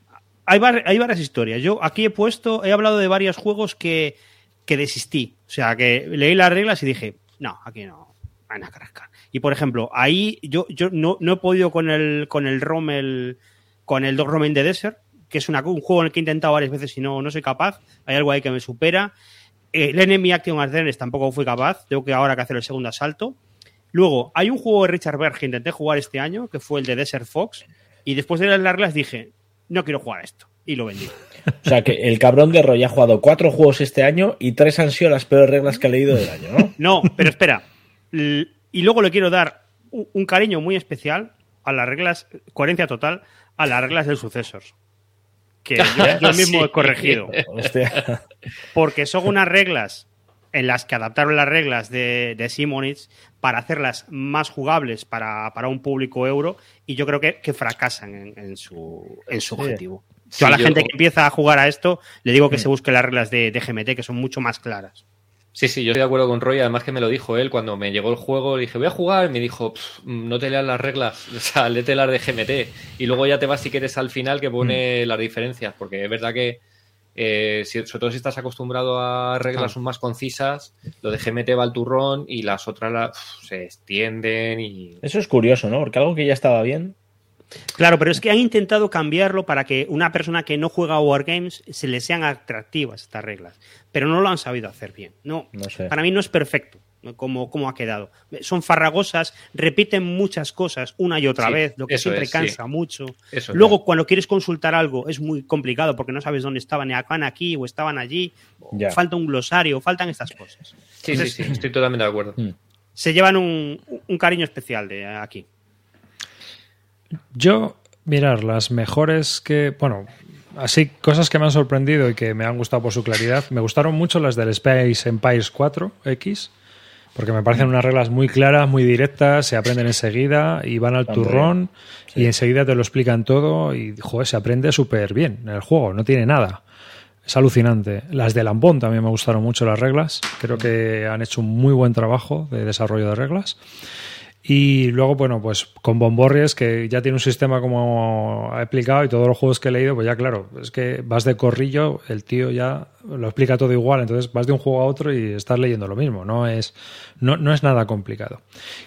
hay, var- hay varias historias. Yo aquí he puesto, he hablado de varios juegos que, que desistí. O sea, que leí las reglas y dije, no, aquí no, van a rascar. Y por ejemplo, ahí yo, yo no, no he podido con el, con el Rommel, con el Dog Romain de Desert, que es una- un juego en el que he intentado varias veces y no, no soy capaz. Hay algo ahí que me supera. El Enemy Action Ardennes tampoco fui capaz. Tengo que ahora que hacer el segundo asalto. Luego, hay un juego de Richard Berg que intenté jugar este año, que fue el de Desert Fox, y después de las reglas dije, no quiero jugar a esto, y lo vendí. O sea, que el cabrón de Roy ha jugado cuatro juegos este año y tres han sido las peores reglas que ha leído del año, ¿no? No, pero espera. Y luego le quiero dar un cariño muy especial a las reglas, coherencia total, a las reglas del Successors. Que *laughs* yo, yo mismo Sí. he corregido. Hostia. Porque son unas reglas en las que adaptaron las reglas de, de Simonitz para hacerlas más jugables para, para un público euro y yo creo que, que fracasan en, en su, en su Sí. objetivo. Sí, yo a la yo- gente que empieza a jugar a esto le digo que Mm. se busque las reglas de, de GMT que son mucho más claras. Sí, sí, yo estoy de acuerdo con Roy, además que me lo dijo él cuando me llegó el juego, le dije, voy a jugar, y me dijo, "Pff, no te leas las reglas, *laughs* o sea, léete las de GMT, y luego ya te vas si quieres al final que pone las diferencias, porque es verdad que, eh, si- sobre todo si estás acostumbrado a reglas Ah. más concisas, lo de GMT va al turrón y las otras la- se extienden y... Eso es curioso, ¿no? Porque algo que ya estaba bien. Claro, pero es que han intentado cambiarlo para que una persona que no juega a Wargames se le sean atractivas estas reglas, pero no lo han sabido hacer bien. No, No sé. para mí no es perfecto como, como ha quedado. Son farragosas, repiten muchas cosas una y otra Sí, vez, lo que siempre es, cansa sí. mucho. Eso es Luego, cuando quieres consultar algo, es muy complicado porque no sabes dónde estaban, estaban aquí o estaban allí, o Ya. falta un glosario, faltan estas cosas. Sí, sí, Entonces, sí, estoy totalmente de acuerdo. Mm. Se llevan un, un cariño especial de aquí. Yo, mirar, las mejores que, bueno, así cosas que me han sorprendido y que me han gustado por su claridad, me gustaron mucho las del Space Empires 4X, porque me parecen unas reglas muy claras, muy directas, se aprenden enseguida y van al turrón Sí. y enseguida te lo explican todo y, joder, se aprende súper bien en el juego, no tiene nada. Es alucinante. Las de Lambón también me gustaron mucho las reglas. Creo que han hecho un muy buen trabajo de desarrollo de reglas. Y luego, bueno, pues con Bomborries, que ya tiene un sistema como ha explicado, y todos los juegos que he leído, pues ya claro, es que vas de corrillo, el tío ya lo explica todo igual, entonces vas de un juego a otro y estás leyendo lo mismo, no es, no, no es nada complicado.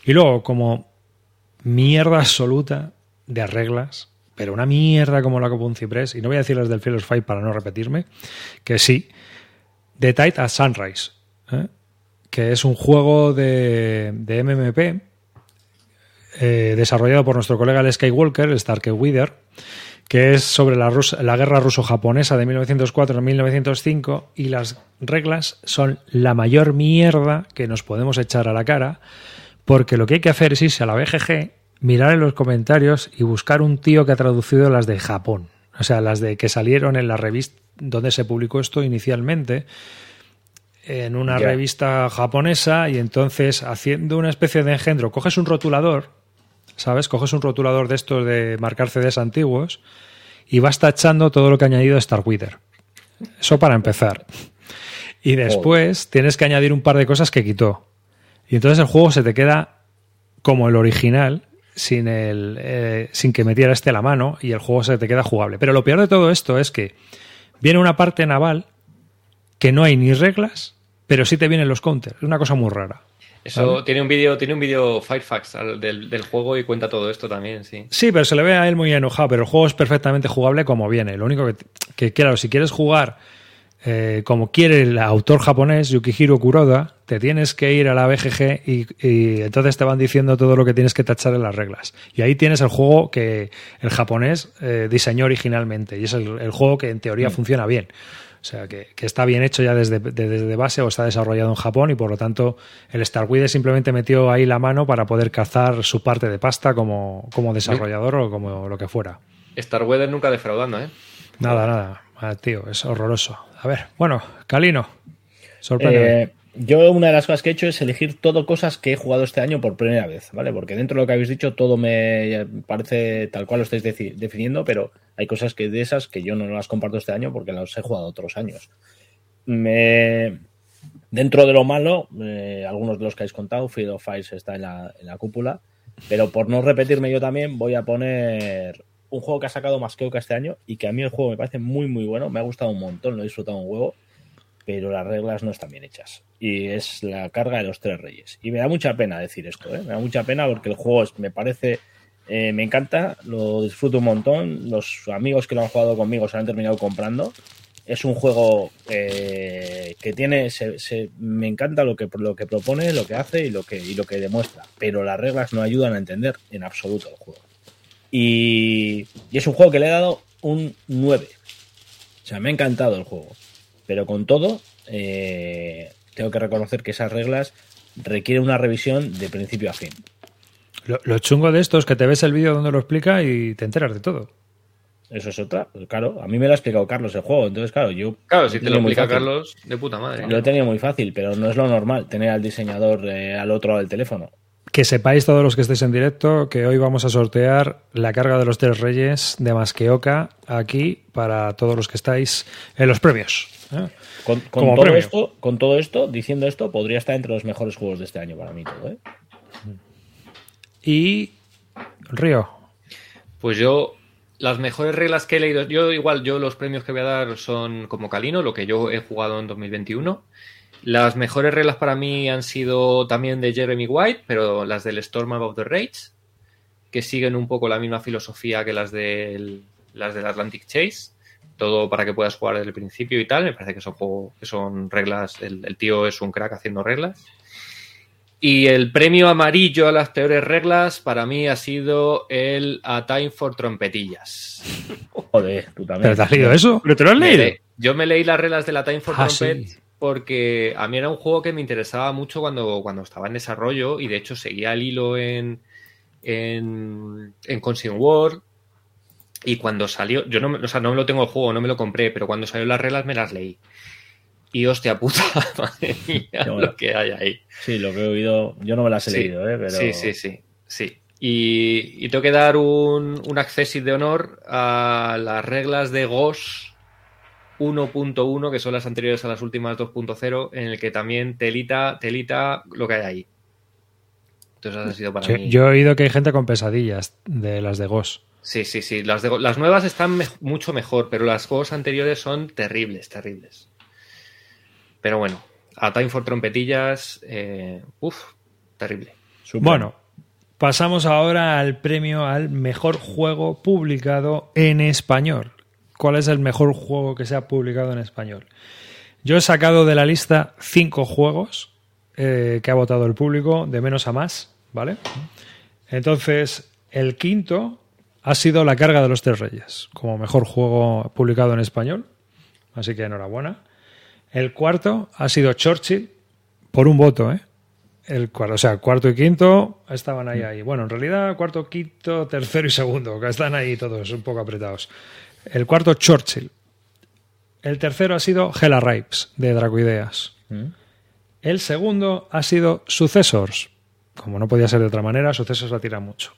Y luego, como mierda absoluta de reglas, pero una mierda como la Copa un Ciprés, y no voy a decir las del Fearless Fight para no repetirme, que sí, The Tide at Sunrise, ¿eh? que es un juego de, de MMP eh, desarrollado por nuestro colega el Skywalker, el Stark Wither, que es sobre la, la guerra ruso-japonesa de 1904 a 1905 y las reglas son la mayor mierda que nos podemos echar a la cara porque lo que hay que hacer es irse a la BGG, mirar en los comentarios y buscar un tío que ha traducido las de Japón, o sea, las de que salieron en la revista donde se publicó esto inicialmente, en una revista japonesa y entonces haciendo una especie de engendro, coges un rotulador, ¿sabes? Coges un rotulador de estos de marcar CDs antiguos y vas tachando todo lo que ha añadido Starwither. Eso para empezar. Y después tienes que añadir un par de cosas que quitó. Y entonces el juego se te queda como el original, sin, el, eh, sin que metiera este la mano, y el juego se te queda jugable. Pero lo peor de todo esto es que viene una parte naval que no hay ni reglas, pero sí te vienen los counters. Es una cosa muy rara. Eso ¿Vale? tiene un vídeo, tiene un vídeo Firefax del, del juego y cuenta todo esto también, sí. Sí, pero se le ve a él muy enojado, pero el juego es perfectamente jugable como viene. Lo único que, que claro, si quieres jugar eh, como quiere el autor japonés, Yukihiro Kuroda, te tienes que ir a la BGG y, y entonces te van diciendo todo lo que tienes que tachar en las reglas. Y ahí tienes el juego que el japonés eh, diseñó originalmente y es el, el juego que en teoría funciona bien. O sea, que, que está bien hecho ya desde, de- desde base o está desarrollado en Japón y por lo tanto el Starwide simplemente metió ahí la mano para poder cazar su parte de pasta como, como desarrollador o como lo que fuera. Star Weather nunca defraudando, ¿eh? Nada, nada. Ah, tío, es horroroso. A ver, bueno, Calino, sorpréndeme. Eh, yo una de las cosas que he hecho es elegir todo cosas que he jugado este año por primera vez, ¿vale? Porque dentro de lo que habéis dicho todo me parece tal cual lo estáis definiendo, pero hay cosas que de esas que yo no las comparto este año porque las he jugado otros años. Me... Dentro de lo malo, eh, algunos de los que habéis contado, Field of Fires está en la, cúpula, pero por no repetirme yo también voy a poner un juego que ha sacado Masqueoka este año y que a mí el juego me parece muy muy bueno, me ha gustado un montón, lo he disfrutado un huevo, pero las reglas no están bien hechas. Y es la carga de los tres reyes. Y me da mucha pena decir esto, ¿eh? me da mucha pena porque el juego me parece, eh, me encanta, lo disfruto un montón, los amigos que lo han jugado conmigo se lo han terminado comprando. Es un juego eh, que tiene, se- se- me encanta lo que, lo que propone, lo que hace y lo que, y lo que demuestra, pero las reglas no ayudan a entender en absoluto el juego. Y, y es un juego que le he dado un 9. O sea, me ha encantado el juego. Pero con todo, eh, tengo que reconocer que esas reglas requieren una revisión de principio a fin. Lo, lo chungo de esto es que te ves el vídeo donde lo explica y te enteras de todo. Eso es otra. Pues claro, a mí me lo ha explicado Carlos el juego. Entonces, claro, yo. Claro, lo si te lo explica fácil. Carlos, de puta madre. Lo he tenido muy fácil, pero no es lo normal tener al diseñador eh, al otro lado del teléfono. Que sepáis todos los que estéis en directo que hoy vamos a sortear la carga de los tres reyes de Masqueoka aquí para todos los que estáis en los premios. Con, con Como todo premio. esto, con todo esto, diciendo esto, podría estar entre los mejores juegos de este año para mí todo, ¿eh? Y Río, Pues yo, las mejores reglas que he leído, yo igual, yo los premios que voy a dar son como Calino, lo que yo he jugado en 2021. Las mejores reglas para mí han sido también de Jeremy White, pero las del Storm Above the Rage, que siguen un poco la misma filosofía que las del, las del Atlantic Chase. Todo para que puedas jugar desde el principio y tal. Me parece que son, juego, que son reglas. El, el tío es un crack haciendo reglas. Y el premio amarillo a las peores reglas para mí ha sido el A Time for Trompetillas. *laughs* Joder, tú también. ¿pero te has leído eso? ¿Pero te lo has Me leído? le- Yo me leí las reglas de la Time for Ah, Trumpet sí. porque a mí era un juego que me interesaba mucho cuando, cuando estaba en desarrollo y de hecho seguía el hilo en, en, en World. Y cuando salió, yo no, me- o sea, no me lo tengo el juego, no me lo compré, pero cuando salió las reglas me las leí. Y hostia puta, *laughs* madre mía, bueno. lo que hay ahí. Sí, lo que he oído, yo no me las he Sí, leído, ¿eh? Pero... Sí, sí, sí, sí. Y, y tengo que dar un, un accesit de honor a las reglas de GOS 1.1, que son las anteriores a las últimas 2.0, en el que también telita, telita lo que hay ahí. Entonces ha sido para Sí, mí. Yo he oído que hay gente con pesadillas de las de Ghost. Sí, sí, sí. Las, de- las nuevas están me- mucho mejor, pero las juegos anteriores son terribles, terribles. Pero bueno, a Time for Trompetillas, eh, uff, terrible. Bueno, pasamos ahora al premio al mejor juego publicado en español. ¿Cuál es el mejor juego que se ha publicado en español? Yo he sacado de la lista cinco juegos eh, que ha votado el público, de menos a más, ¿vale? Entonces, el quinto ha sido La carga de los tres reyes, como mejor juego publicado en español. Así que enhorabuena. El cuarto ha sido Churchill, por un voto, ¿eh? El cuarto, o sea, cuarto y quinto estaban ahí, ahí. Bueno, en realidad, cuarto, quinto, tercero y segundo, que están ahí todos un poco apretados. El cuarto, Churchill. El tercero ha sido Hella Ripes, de Dracoideas. El segundo ha sido Successors. Como no podía ser de otra manera, Successors la tira mucho.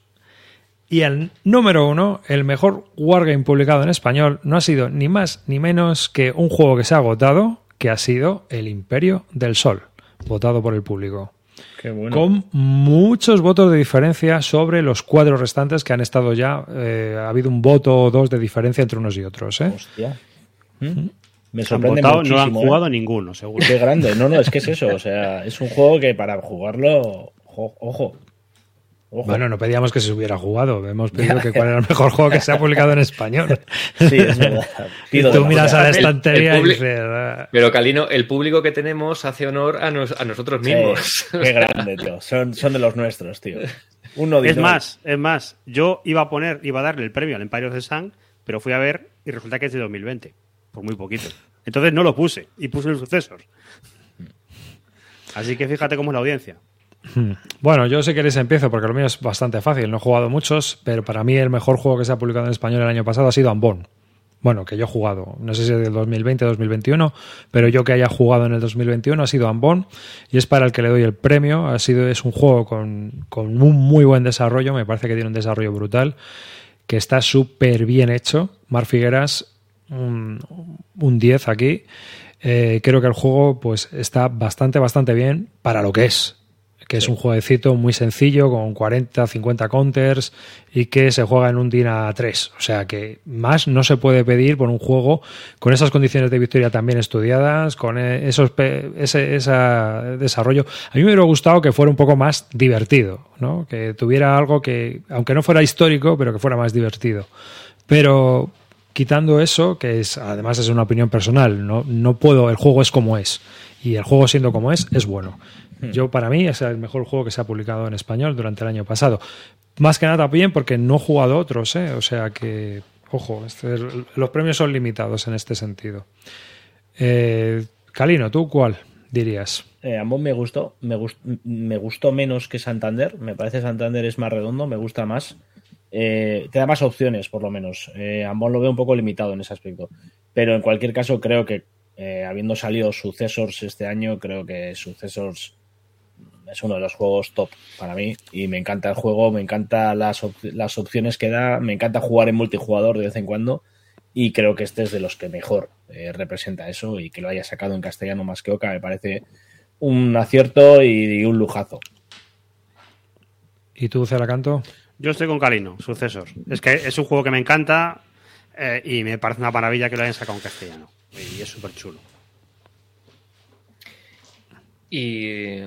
Y el número uno, el mejor Wargame publicado en español, no ha sido ni más ni menos que un juego que se ha agotado, que ha sido El Imperio del Sol, votado por el público. Qué bueno. Con muchos votos de diferencia sobre los cuadros restantes que han estado ya. eh, ha habido un voto o dos de diferencia entre unos y otros. ¿eh? Hostia. ¿Mm? Me Han sorprende votado, no han ¿eh? jugado ninguno, seguro. Qué grande. No, no, es que es eso. O sea, es un juego que para jugarlo. Ojo. Ojo. Bueno, no pedíamos que se hubiera jugado. Hemos *laughs* pedido que cuál era el mejor juego que se ha publicado en español. Sí, es verdad. *laughs* Pido Tú miras a la el- estantería el y dices. "Ah". Pero Calino, el público que tenemos hace honor a, nos- a nosotros mismos. Sí, qué *laughs* grande, tío. Son, son de los nuestros, tío. Uno Es más, es más, yo iba a poner, iba a darle el premio al Empire of the Sun, pero fui a ver y resulta que es de 2020, por muy poquito. Entonces no lo puse y puse los sucesos. Así que fíjate cómo es la audiencia. *laughs* Bueno, yo si queréis empiezo porque lo mío es bastante fácil. No he jugado muchos, pero para mí el mejor juego que se ha publicado en español el año pasado ha sido Ambon. Bueno, que yo he jugado, no sé si es del 2020 o 2021, pero yo que haya jugado en el 2021 ha sido Ambon y es para el que le doy el premio. Ha sido, es un juego con, con un muy buen desarrollo, me parece que tiene un desarrollo brutal, que está súper bien hecho. Mar Figueras, un, un 10 aquí. Eh, creo que el juego pues está bastante, bastante bien para lo que es que es un jueguecito muy sencillo con 40, 50 counters y que se juega en un DIN 3. O sea que más no se puede pedir por un juego con esas condiciones de victoria también estudiadas, con eh, esos ese esa desarrollo. A mí me hubiera gustado que fuera un poco más divertido, ¿no? que tuviera algo que, aunque no fuera histórico, pero que fuera más divertido. Pero quitando eso, que es además es una opinión personal, no, no puedo, el juego es como es. Y el juego siendo como es, es bueno. Yo, para mí, es el mejor juego que se ha publicado en español durante el año pasado. Más que nada también porque no he jugado otros, ¿eh? O sea que, ojo, este- los premios son limitados en este sentido. Eh, Calino, ¿tú cuál dirías? Eh, ambos me gustó, me, gust- me gustó menos que Santander. Me parece Santander es más redondo, me gusta más. Eh, te da más opciones, por lo menos. Eh, ambos lo veo un poco limitado en ese aspecto. Pero en cualquier caso, creo que eh, habiendo salido Successors este año, creo que Successors es uno de los juegos top para mí. Y me encanta el juego, me encantan las, op- las opciones que da, me encanta jugar en multijugador de vez en cuando. Y creo que este es de los que mejor eh, representa eso y que lo haya sacado en castellano más que Oca me parece un acierto y, y un lujazo. ¿Y tú, Celacanto? Yo estoy con Calino, sucesos. Es que es un juego que me encanta eh, y me parece una maravilla que lo hayan sacado en castellano. Y es súper chulo. Y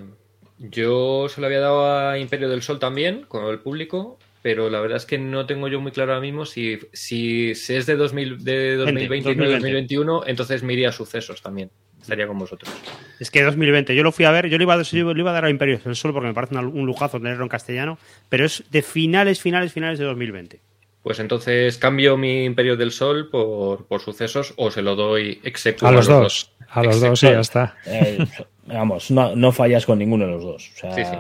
yo se lo había dado a Imperio del Sol también, con el público, pero la verdad es que no tengo yo muy claro ahora mismo si, si, si es de, 2000, de 2020 y no 2021, entonces me iría a sucesos también. Estaría con vosotros. Es que 2020, yo lo fui a ver, yo le iba a, yo le iba a dar a Imperio del Sol porque me parece un lujazo tenerlo en castellano, pero es de finales, finales, finales de 2020. Pues entonces cambio mi Imperio del Sol por, por sucesos o se lo doy execuo A los dos. A los dos, sí, ya está. *laughs* Vamos, no, no fallas con ninguno de los dos. O sea, Sí, sí.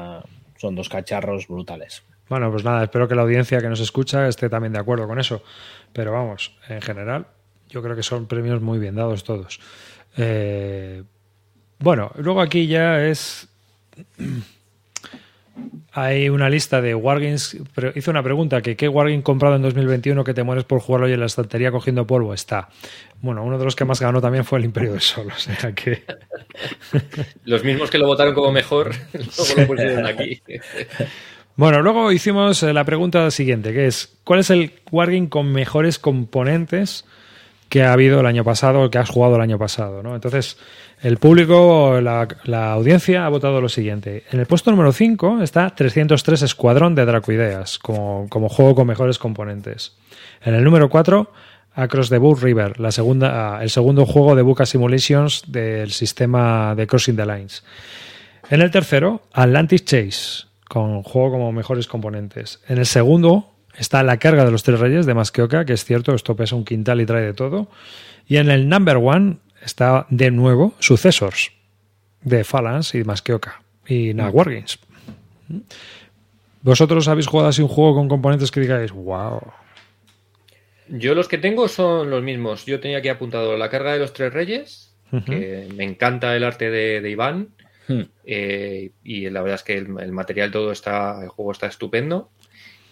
son dos cacharros brutales. Bueno, pues nada, espero que la audiencia que nos escucha esté también de acuerdo con eso. Pero vamos, en general, yo creo que son premios muy bien dados todos. Eh, bueno, luego aquí ya es hay una lista de Wargames. Pero hizo una pregunta: que ¿qué Wargame comprado en 2021 que te mueres por jugarlo y en la estantería cogiendo polvo? Está. Bueno, uno de los que más ganó también fue el Imperio del Sol. *laughs* O sea que. *laughs* los mismos que lo votaron como mejor, *laughs* luego lo pusieron aquí. Bueno, luego hicimos eh, la pregunta siguiente, que es, ¿cuál es el Wargame con mejores componentes que ha habido el año pasado, o que has jugado el año pasado? ¿no? Entonces, el público, la, la, audiencia ha votado lo siguiente. En el puesto número 5 está 303 Escuadrón de Dracoideas, como, como juego con mejores componentes. En el número 4, Across the Book River, la segunda, el segundo juego de Buca Simulations del sistema de Crossing the Lines. En el tercero, Atlantic Chase, con juego como mejores componentes. En el segundo está La carga de los tres reyes de Masqueoka, que es cierto, esto pesa un quintal y trae de todo. Y en el number one está de nuevo Successors de Phalanx y Masqueoka y Nag Wargames. ¿Vosotros habéis jugado así un juego con componentes que digáis, wow? Yo los que tengo son los mismos. Yo tenía aquí apuntado La carga de los tres reyes, que me encanta el arte de Iván Hmm. Eh, y la verdad es que el, material todo está, el juego está estupendo.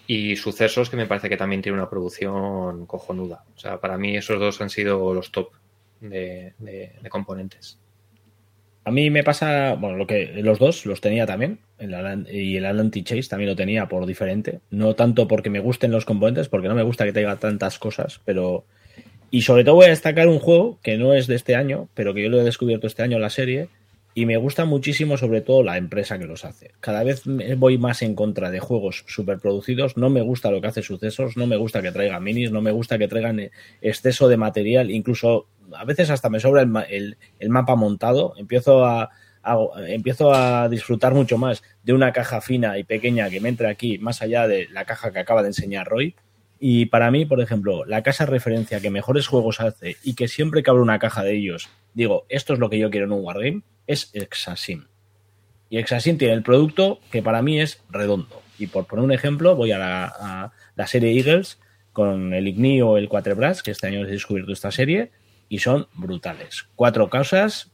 Y Sucesos, que me parece que también tiene una producción cojonuda. O sea, para mí esos dos han sido los top de, componentes. A mí me pasa, bueno, lo que los dos los tenía también, y el Atlantic Chase también lo tenía por diferente. No tanto porque me gusten los componentes, porque no me gusta que tenga tantas cosas, pero. Y sobre todo voy a destacar un juego que no es de este año, pero que yo lo he descubierto este año en la serie, y me gusta muchísimo sobre todo la empresa que los hace. Cada vez voy más en contra de juegos superproducidos, no me gusta lo que hace Sucesos, no me gusta que traigan minis, no me gusta que traigan eh, exceso de material, incluso a veces hasta me sobra el, mapa montado, empiezo a, empiezo a disfrutar mucho más de una caja fina y pequeña que me entra aquí, más allá de la caja que acaba de enseñar Roy. Y para mí, por ejemplo, la casa referencia que mejores juegos hace y que siempre que abro una caja de ellos, digo, esto es lo que yo quiero en un Wargame, es Exasim. Y Exasim tiene el producto que para mí es redondo. Y por poner un ejemplo, voy a la, serie Eagles con el Igni o el Quatrebras, que este año he descubierto esta serie, y son brutales. Cuatro causas,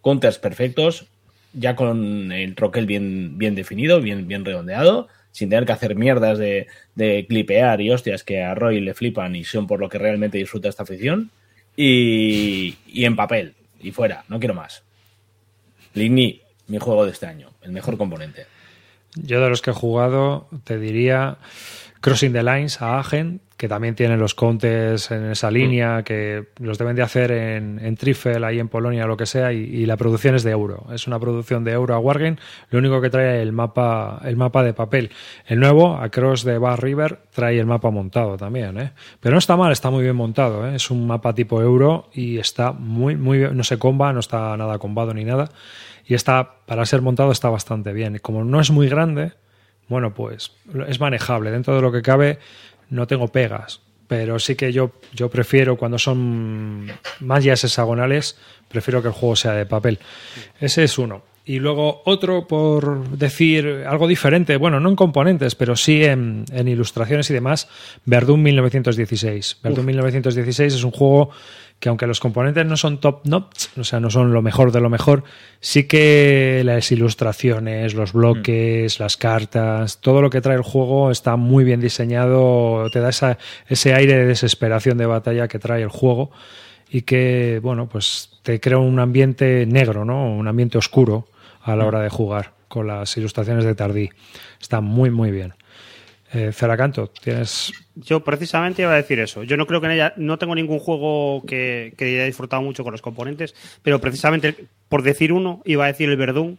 counters perfectos, ya con el troquel bien, bien definido, bien, bien redondeado, sin tener que hacer mierdas de, clipear y hostias que a Roy le flipan y son por lo que realmente disfruta esta afición. Y, y en papel, y fuera, no quiero más. Ligny, mi juego de este año, el mejor componente. Yo de los que he jugado te diría Crossing the Lines a Agen, que también tiene los contes en esa mm. línea, que los deben de hacer en, en Trifel, ahí en Polonia, lo que sea, y, la producción es de euro. Es una producción de euro a Wargame, lo único que trae el mapa, el mapa de papel. El nuevo, Across the Bar River, trae el mapa montado también, ¿eh? Pero no está mal, está muy bien montado, ¿eh? Es un mapa tipo euro y está muy, muy bien, no se comba, no está nada combado ni nada. Y está, para ser montado, está bastante bien. Como no es muy grande, bueno, pues es manejable. Dentro de lo que cabe, no tengo pegas. Pero sí que yo, yo prefiero, cuando son mallas hexagonales, prefiero que el juego sea de papel. Ese es uno. Y luego otro, por decir algo diferente, bueno, no en componentes, pero sí en, ilustraciones y demás, Verdun 1916. Verdun 1916 es un juego que aunque los componentes no son top notch, o sea, no son lo mejor de lo mejor, sí que las ilustraciones, los bloques, las cartas, todo lo que trae el juego está muy bien diseñado, te da ese aire de desesperación de batalla que trae el juego y que, bueno, pues te crea un ambiente negro, ¿no? Un ambiente oscuro a la hora de jugar con las ilustraciones de Tardí. Está muy, muy bien. Eh, Ceracanto, tienes. Yo precisamente iba a decir eso. Yo no creo que en ella. No tengo ningún juego que, haya disfrutado mucho con los componentes, pero precisamente por decir uno, iba a decir el Verdún,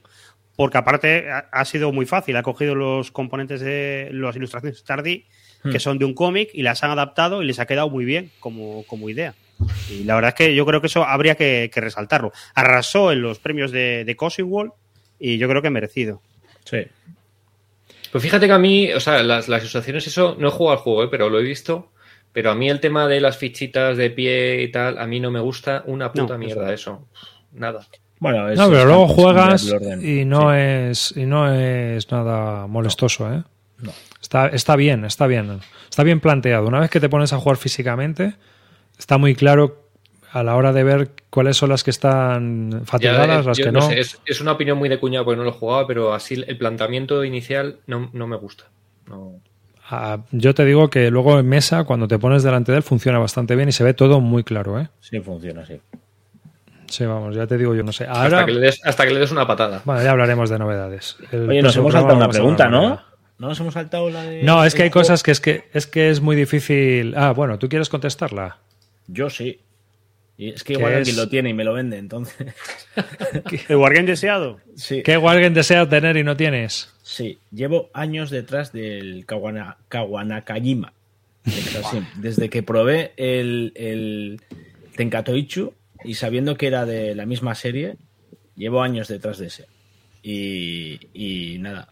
porque aparte ha, sido muy fácil. Ha cogido los componentes de las ilustraciones Tardy, que hmm. son de un cómic, y las han adaptado y les ha quedado muy bien como, como idea. Y la verdad es que yo creo que eso habría que, resaltarlo. Arrasó en los premios de, de Wall y yo creo que merecido. Sí. Pues fíjate que a mí, o sea, las, las ilustraciones, eso, no he jugado al juego, ¿eh? pero lo he visto. Pero a mí el tema de las fichitas de pie y tal, a mí no me gusta una puta mierda eso. Nada. Bueno, no, pero luego juegas y no es y no es nada molestoso, ¿eh? No. Está, está bien, está bien. Está bien planteado. Una vez que te pones a jugar físicamente, está muy claro a la hora de ver cuáles son las que están fatigadas, Ya, las yo que no no. sé, es, es una opinión muy de cuñado porque no lo he jugado, pero así el planteamiento inicial no, no me gusta. No. Ah, yo te digo que luego en mesa, cuando te pones delante de él, funciona bastante bien y se ve todo muy claro, ¿eh? Sí, funciona así. Sí, vamos, ya te digo yo, no sé. Hasta, Ahora, que le des, hasta que le des una patada. bueno, ya hablaremos de novedades. El Oye, nos hemos saltado una vamos a pregunta, hablar de ¿no? novedades. No nos hemos saltado la de. No, es que hay juego? cosas que es que es que es muy difícil. Ah, bueno, ¿tú quieres contestarla? Yo sí. Y es que ¿Qué igual es? alguien lo tiene y me lo vende, entonces. *laughs* ¿El Wargame deseado? sí. ¿Qué Wargame deseas tener y no tienes? Sí, llevo años detrás del Kawana, Kawanakajima. Desde que probé el, el Tenkatoichu y sabiendo que era de la misma serie, llevo años detrás de ese. Y, y nada,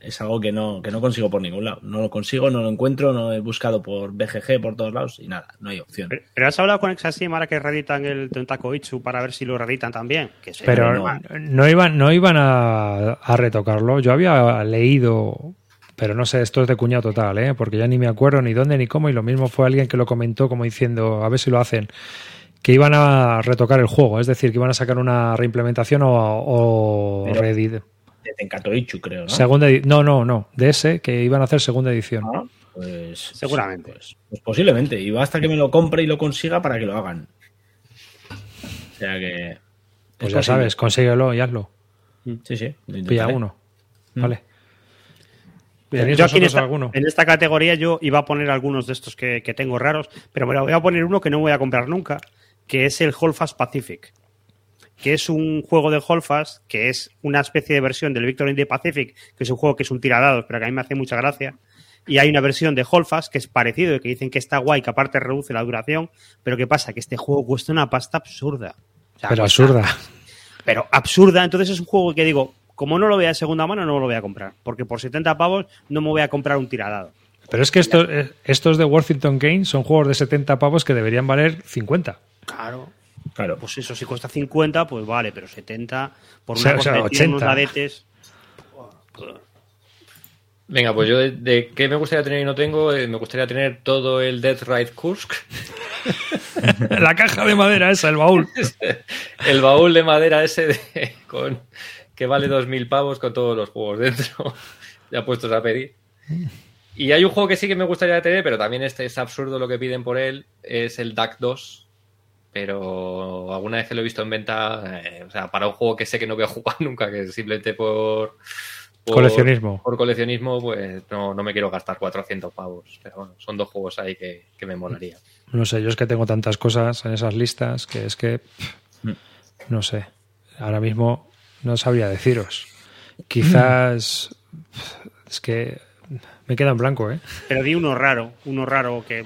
es algo que no, que no consigo por ningún lado. No lo consigo, no lo encuentro, no he buscado por BGG, por todos lados y nada, no hay opción. ¿Pero pero has hablado con Exasim ahora que reeditan el Tentacoichu para ver si lo reeditan también? Que Pero no. no, iban, no iban a, a retocarlo. Yo había leído, pero no sé, esto es de cuñado total, ¿eh? porque ya ni me acuerdo ni dónde ni cómo, y lo mismo fue alguien que lo comentó como diciendo, a ver si lo hacen, que iban a retocar el juego, es decir, que iban a sacar una reimplementación o, o Pero- De Tenkatoichu, creo, ¿no? segunda No, no, no, de ese, que iban a hacer segunda edición. Ah, Pues Seguramente. Pues, pues posiblemente. Y basta que me lo compre y lo consiga para que lo hagan. O sea que. Pues es ya posible. sabes, consíguelo y hazlo. Sí, sí. lo Pilla uno. Mm. Vale. Mira, ¿Tenéis yo aquí en vosotros esta, alguno? en esta categoría yo iba a poner algunos de estos que, que tengo raros, pero me voy a poner uno que no voy a comprar nunca, que es el Holfast Pacific, que es un juego de Holfast, que es una especie de versión del Victory in the Pacific, que es un juego que es un tiradados, pero que a mí me hace mucha gracia. Y hay una versión de Holfast que es parecido y que dicen que está guay, que aparte reduce la duración, pero ¿qué pasa? Que este juego cuesta una pasta absurda. O sea, Pero cuesta- absurda. *laughs* pero absurda. Entonces es un juego que digo, como no lo vea de segunda mano, no lo voy a comprar. Porque por 70 pavos no me voy a comprar un tiradado. Pero es que estos, eh, estos de Worthington Games son juegos de 70 pavos que deberían valer 50. Claro. Claro. Pues eso, si cuesta 50, pues vale, pero 70 por O una sea, cosa o sea, que tiene unos 80. dadetes. Venga, pues yo de, de qué me gustaría tener y no tengo, eh, me gustaría tener todo el Death Ride Kursk, *laughs* La caja de madera esa, el baúl. *laughs* el baúl de madera ese de- con, que vale 2.000 pavos con todos los juegos dentro, *laughs* ya puestos a pedir. Y hay un juego que sí que me gustaría tener, pero también este es absurdo lo que piden por él, es el DAC 2. Pero alguna vez que lo he visto en venta, eh, o sea, para un juego que sé que no voy a jugar *laughs* nunca, que simplemente por... por- Coleccionismo. Por coleccionismo, pues no, no me quiero gastar 400 pavos. Pero bueno, son dos juegos ahí que, que me molaría. No sé, yo es que tengo tantas cosas en esas listas que es que. pff, No sé. Ahora mismo no sabría deciros. Quizás. Es que. Me queda en blanco, ¿eh? Pero di uno raro, uno raro que,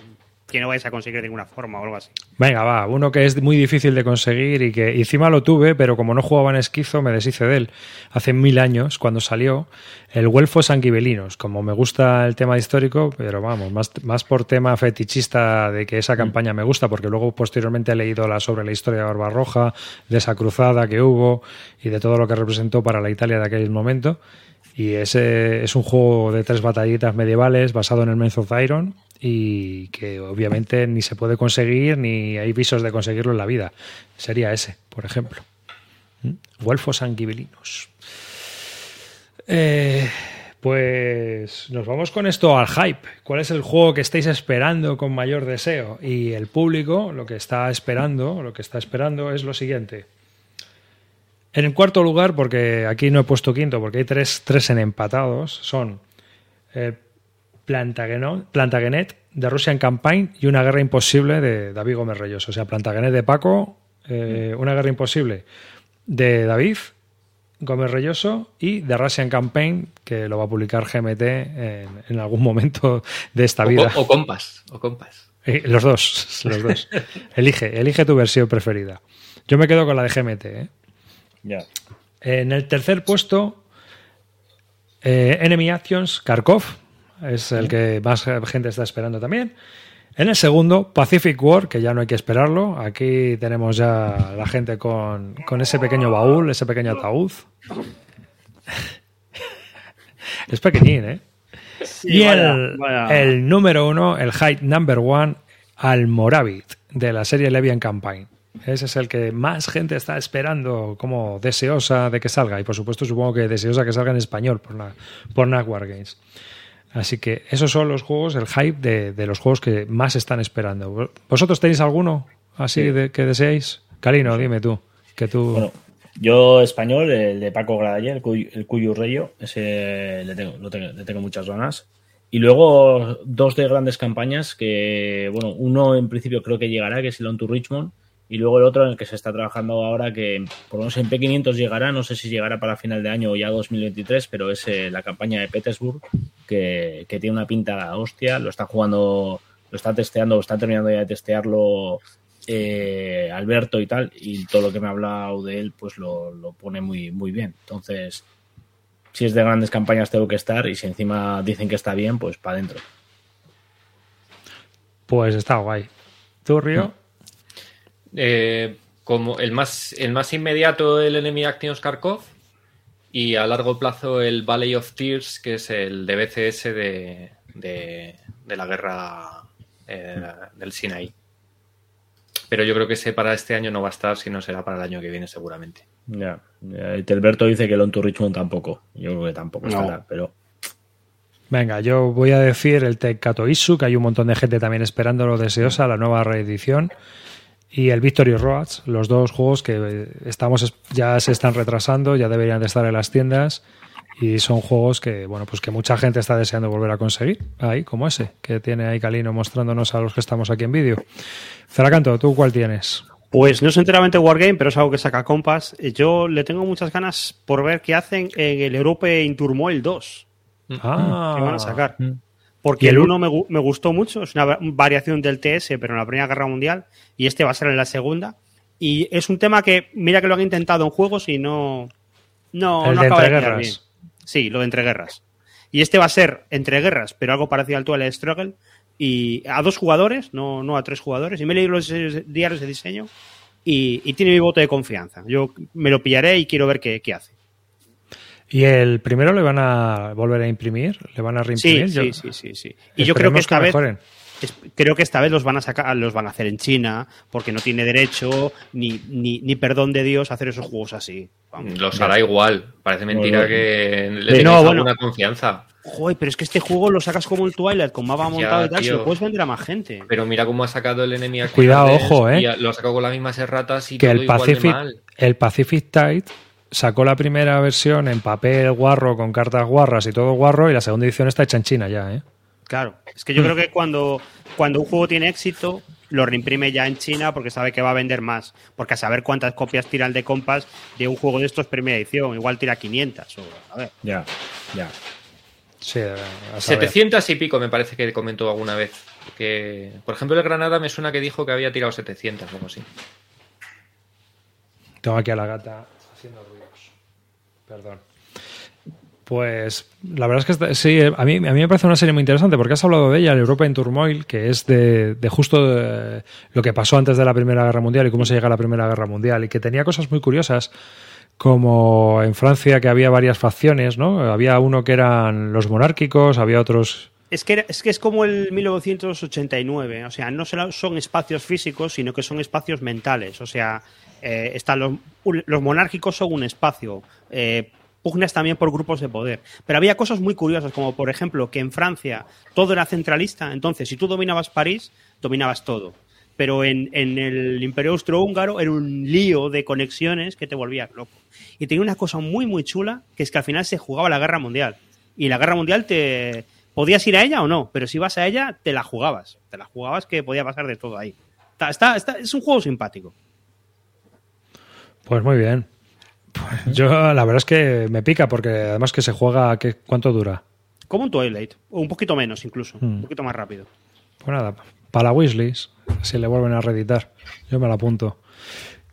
que no vais a conseguir de ninguna forma o algo así. Venga, va, uno que es muy difícil de conseguir y que encima lo tuve, pero como no jugaba en esquizo, me deshice de él. Hace mil años, cuando salió, el Güelfo Sanguibelinos. Como me gusta el tema histórico, pero vamos, más, más por tema fetichista de que esa campaña me gusta, porque luego posteriormente he leído la, sobre la historia de Barbarroja, de esa cruzada que hubo y de todo lo que representó para la Italia de aquel momento. Y ese es un juego de tres batallitas medievales basado en el Men's of Iron y que obviamente ni se puede conseguir ni hay visos de conseguirlo en la vida. Sería ese, por ejemplo. ¿Mm? Guelfos sanguibelinos. Eh, pues nos vamos con esto al hype. ¿Cuál es el juego que estáis esperando con mayor deseo? Y el público lo que está esperando, lo que está esperando es lo siguiente. En el cuarto lugar, porque aquí no he puesto quinto, porque hay tres, tres en empatados, son el Plantagenet, Plantagenet de Russian Campaign y Una Guerra Imposible de David Gómez Reyes. O sea, Plantagenet de Paco, eh, Una Guerra Imposible de David Gómez Reyoso y de Russian Campaign, que lo va a publicar GMT en, en algún momento de esta O, vida. o compas, o compas. Eh, Los dos, *laughs* los dos. Elige, elige tu versión preferida. Yo me quedo con la de GMT. ¿eh? Ya. En el tercer puesto, eh, Enemy Actions, Kharkov, es el que más gente está esperando también. En el segundo, Pacific War, que ya no hay que esperarlo. Aquí tenemos ya la gente con, con ese pequeño baúl, ese pequeño ataúd. *laughs* es pequeñín, ¿eh? y el, vaya. el número uno, el Height Number One, Almoravit, de la serie Levian Campaign. Ese es el que más gente está esperando, como deseosa de que salga. Y por supuesto, supongo que deseosa que salga en español por, la, por Games. Así que esos son los juegos, el hype de, los juegos que más están esperando. ¿Vosotros tenéis alguno así de, que deseáis? Carino, dime tú. Que tú... Bueno, yo español, el de Paco Gradalla, el, Cuyo Reyo, ese le tengo, le tengo muchas ganas. Y luego dos de grandes campañas que, bueno, uno en principio creo que llegará, que es el On to Richmond, y luego el otro en el que se está trabajando ahora, que por lo menos en P500 llegará, no sé si llegará para final de año o ya 2023, pero es eh, la campaña de Petersburg, que, tiene una pinta hostia, lo está jugando, lo está testeando, está terminando ya de testearlo eh, Alberto y tal, y todo lo que me ha hablado de él, pues lo, lo pone muy, muy bien. Entonces, si es de grandes campañas tengo que estar, y si encima dicen que está bien, pues para adentro. Pues está guay. ¿Tú, Río? Eh, como el más, el más inmediato, el Enemy Action Kharkov, y a largo plazo el Valley of Tears, que es el de BCS de, de, la guerra eh, del Sinai. Pero yo creo que ese para este año no va a estar, sino será para el año que viene seguramente. Ya, Telberto dice que el On to Richmond tampoco. Yo creo que tampoco estará, pero... Venga, yo voy a decir el Teckato Isu, que hay un montón de gente también esperando lo deseosa, la nueva reedición y el Victory Roads, los dos juegos que estamos ya se están retrasando, ya deberían de estar en las tiendas y son juegos que bueno pues que mucha gente está deseando volver a conseguir ahí como ese que tiene ahí Calino mostrándonos a los que estamos aquí en vídeo. Zaracanto, ¿tú cuál tienes? Pues no es enteramente Wargame, pero es algo que saca Compass. Yo le tengo muchas ganas por ver qué hacen en el Europe Turmoil 2. Ah. van a sacar. Porque el 1 me, gustó mucho, es una variación del TS, pero en la Primera Guerra Mundial, y este va a ser en la Segunda. Y es un tema que, mira que lo han intentado en juegos y no, no, no acaba de bien. Sí, lo de entre guerras. Y este va a ser entre guerras, pero algo parecido al Twilight Struggle, y a dos jugadores, no, no a tres jugadores. Y me he leído los diarios de diseño y, tiene mi voto de confianza. Yo me lo pillaré y quiero ver qué hace. ¿Y el primero le van a volver a imprimir? ¿Le van a reimprimir? Sí, sí, sí, sí, Y yo creo que esta vez creo que esta vez los van a sacar, los van a hacer en China, porque no tiene derecho ni, ni, perdón de Dios hacer esos juegos así. los hará igual. Parece mentira que le tenga alguna confianza. Joder, pero es que este juego lo sacas como el Twilight, con mapa montado y tal, lo puedes vender a más gente. Pero mira cómo ha sacado el enemigo Cuidado, ojo, eh. lo ha sacado con las mismas erratas y que todo el Pacific, el Pacific Tide sacó la primera versión en papel guarro, con cartas guarras y todo guarro, y la segunda edición está hecha en China ya, ¿eh? Claro, es que yo creo que cuando, cuando un juego tiene éxito, lo reimprime ya en China porque sabe que va a vender más. Porque a saber cuántas copias tira el de Compass de un juego de estos primera edición, igual tira 500. O, a ver. Ya, ya. Sí, 700 y pico me parece que comentó alguna vez. Que, por ejemplo, el Granada me suena que dijo que había tirado 700 o algo así. Tengo aquí a la gata Pues la verdad es que sí, a mí, a mí me parece una serie muy interesante porque has hablado de ella, el Europa en Turmoil, que es de, justo lo que pasó antes de la Primera Guerra Mundial y cómo se llega a la Primera Guerra Mundial y que tenía cosas muy curiosas como en Francia que había varias facciones, ¿no? Había uno que eran los monárquicos, había otros... Es que, es que es como el 1989, o sea, no son espacios físicos, sino que son espacios mentales, o sea, eh, están los, los, monárquicos son un espacio, eh, pugnas también por grupos de poder. Pero había cosas muy curiosas, como por ejemplo que en Francia todo era centralista, entonces si tú dominabas París, dominabas todo. Pero en, el Imperio Austrohúngaro era un lío de conexiones que te volvía loco. Y tenía una cosa muy, muy chula, que es que al final se jugaba la guerra mundial. Y la guerra mundial te. Podías ir a ella o no, pero si ibas a ella, te la jugabas. Te la jugabas que podía pasar de todo ahí. está, está, es un juego simpático. Pues muy bien. Pues yo la verdad es que me pica porque además que se juega, ¿qué, ¿cuánto dura? Como un Twilight, o un poquito menos incluso, un hmm. poquito más rápido. Pues nada, para la wishlist, si le vuelven a reeditar, yo me la apunto.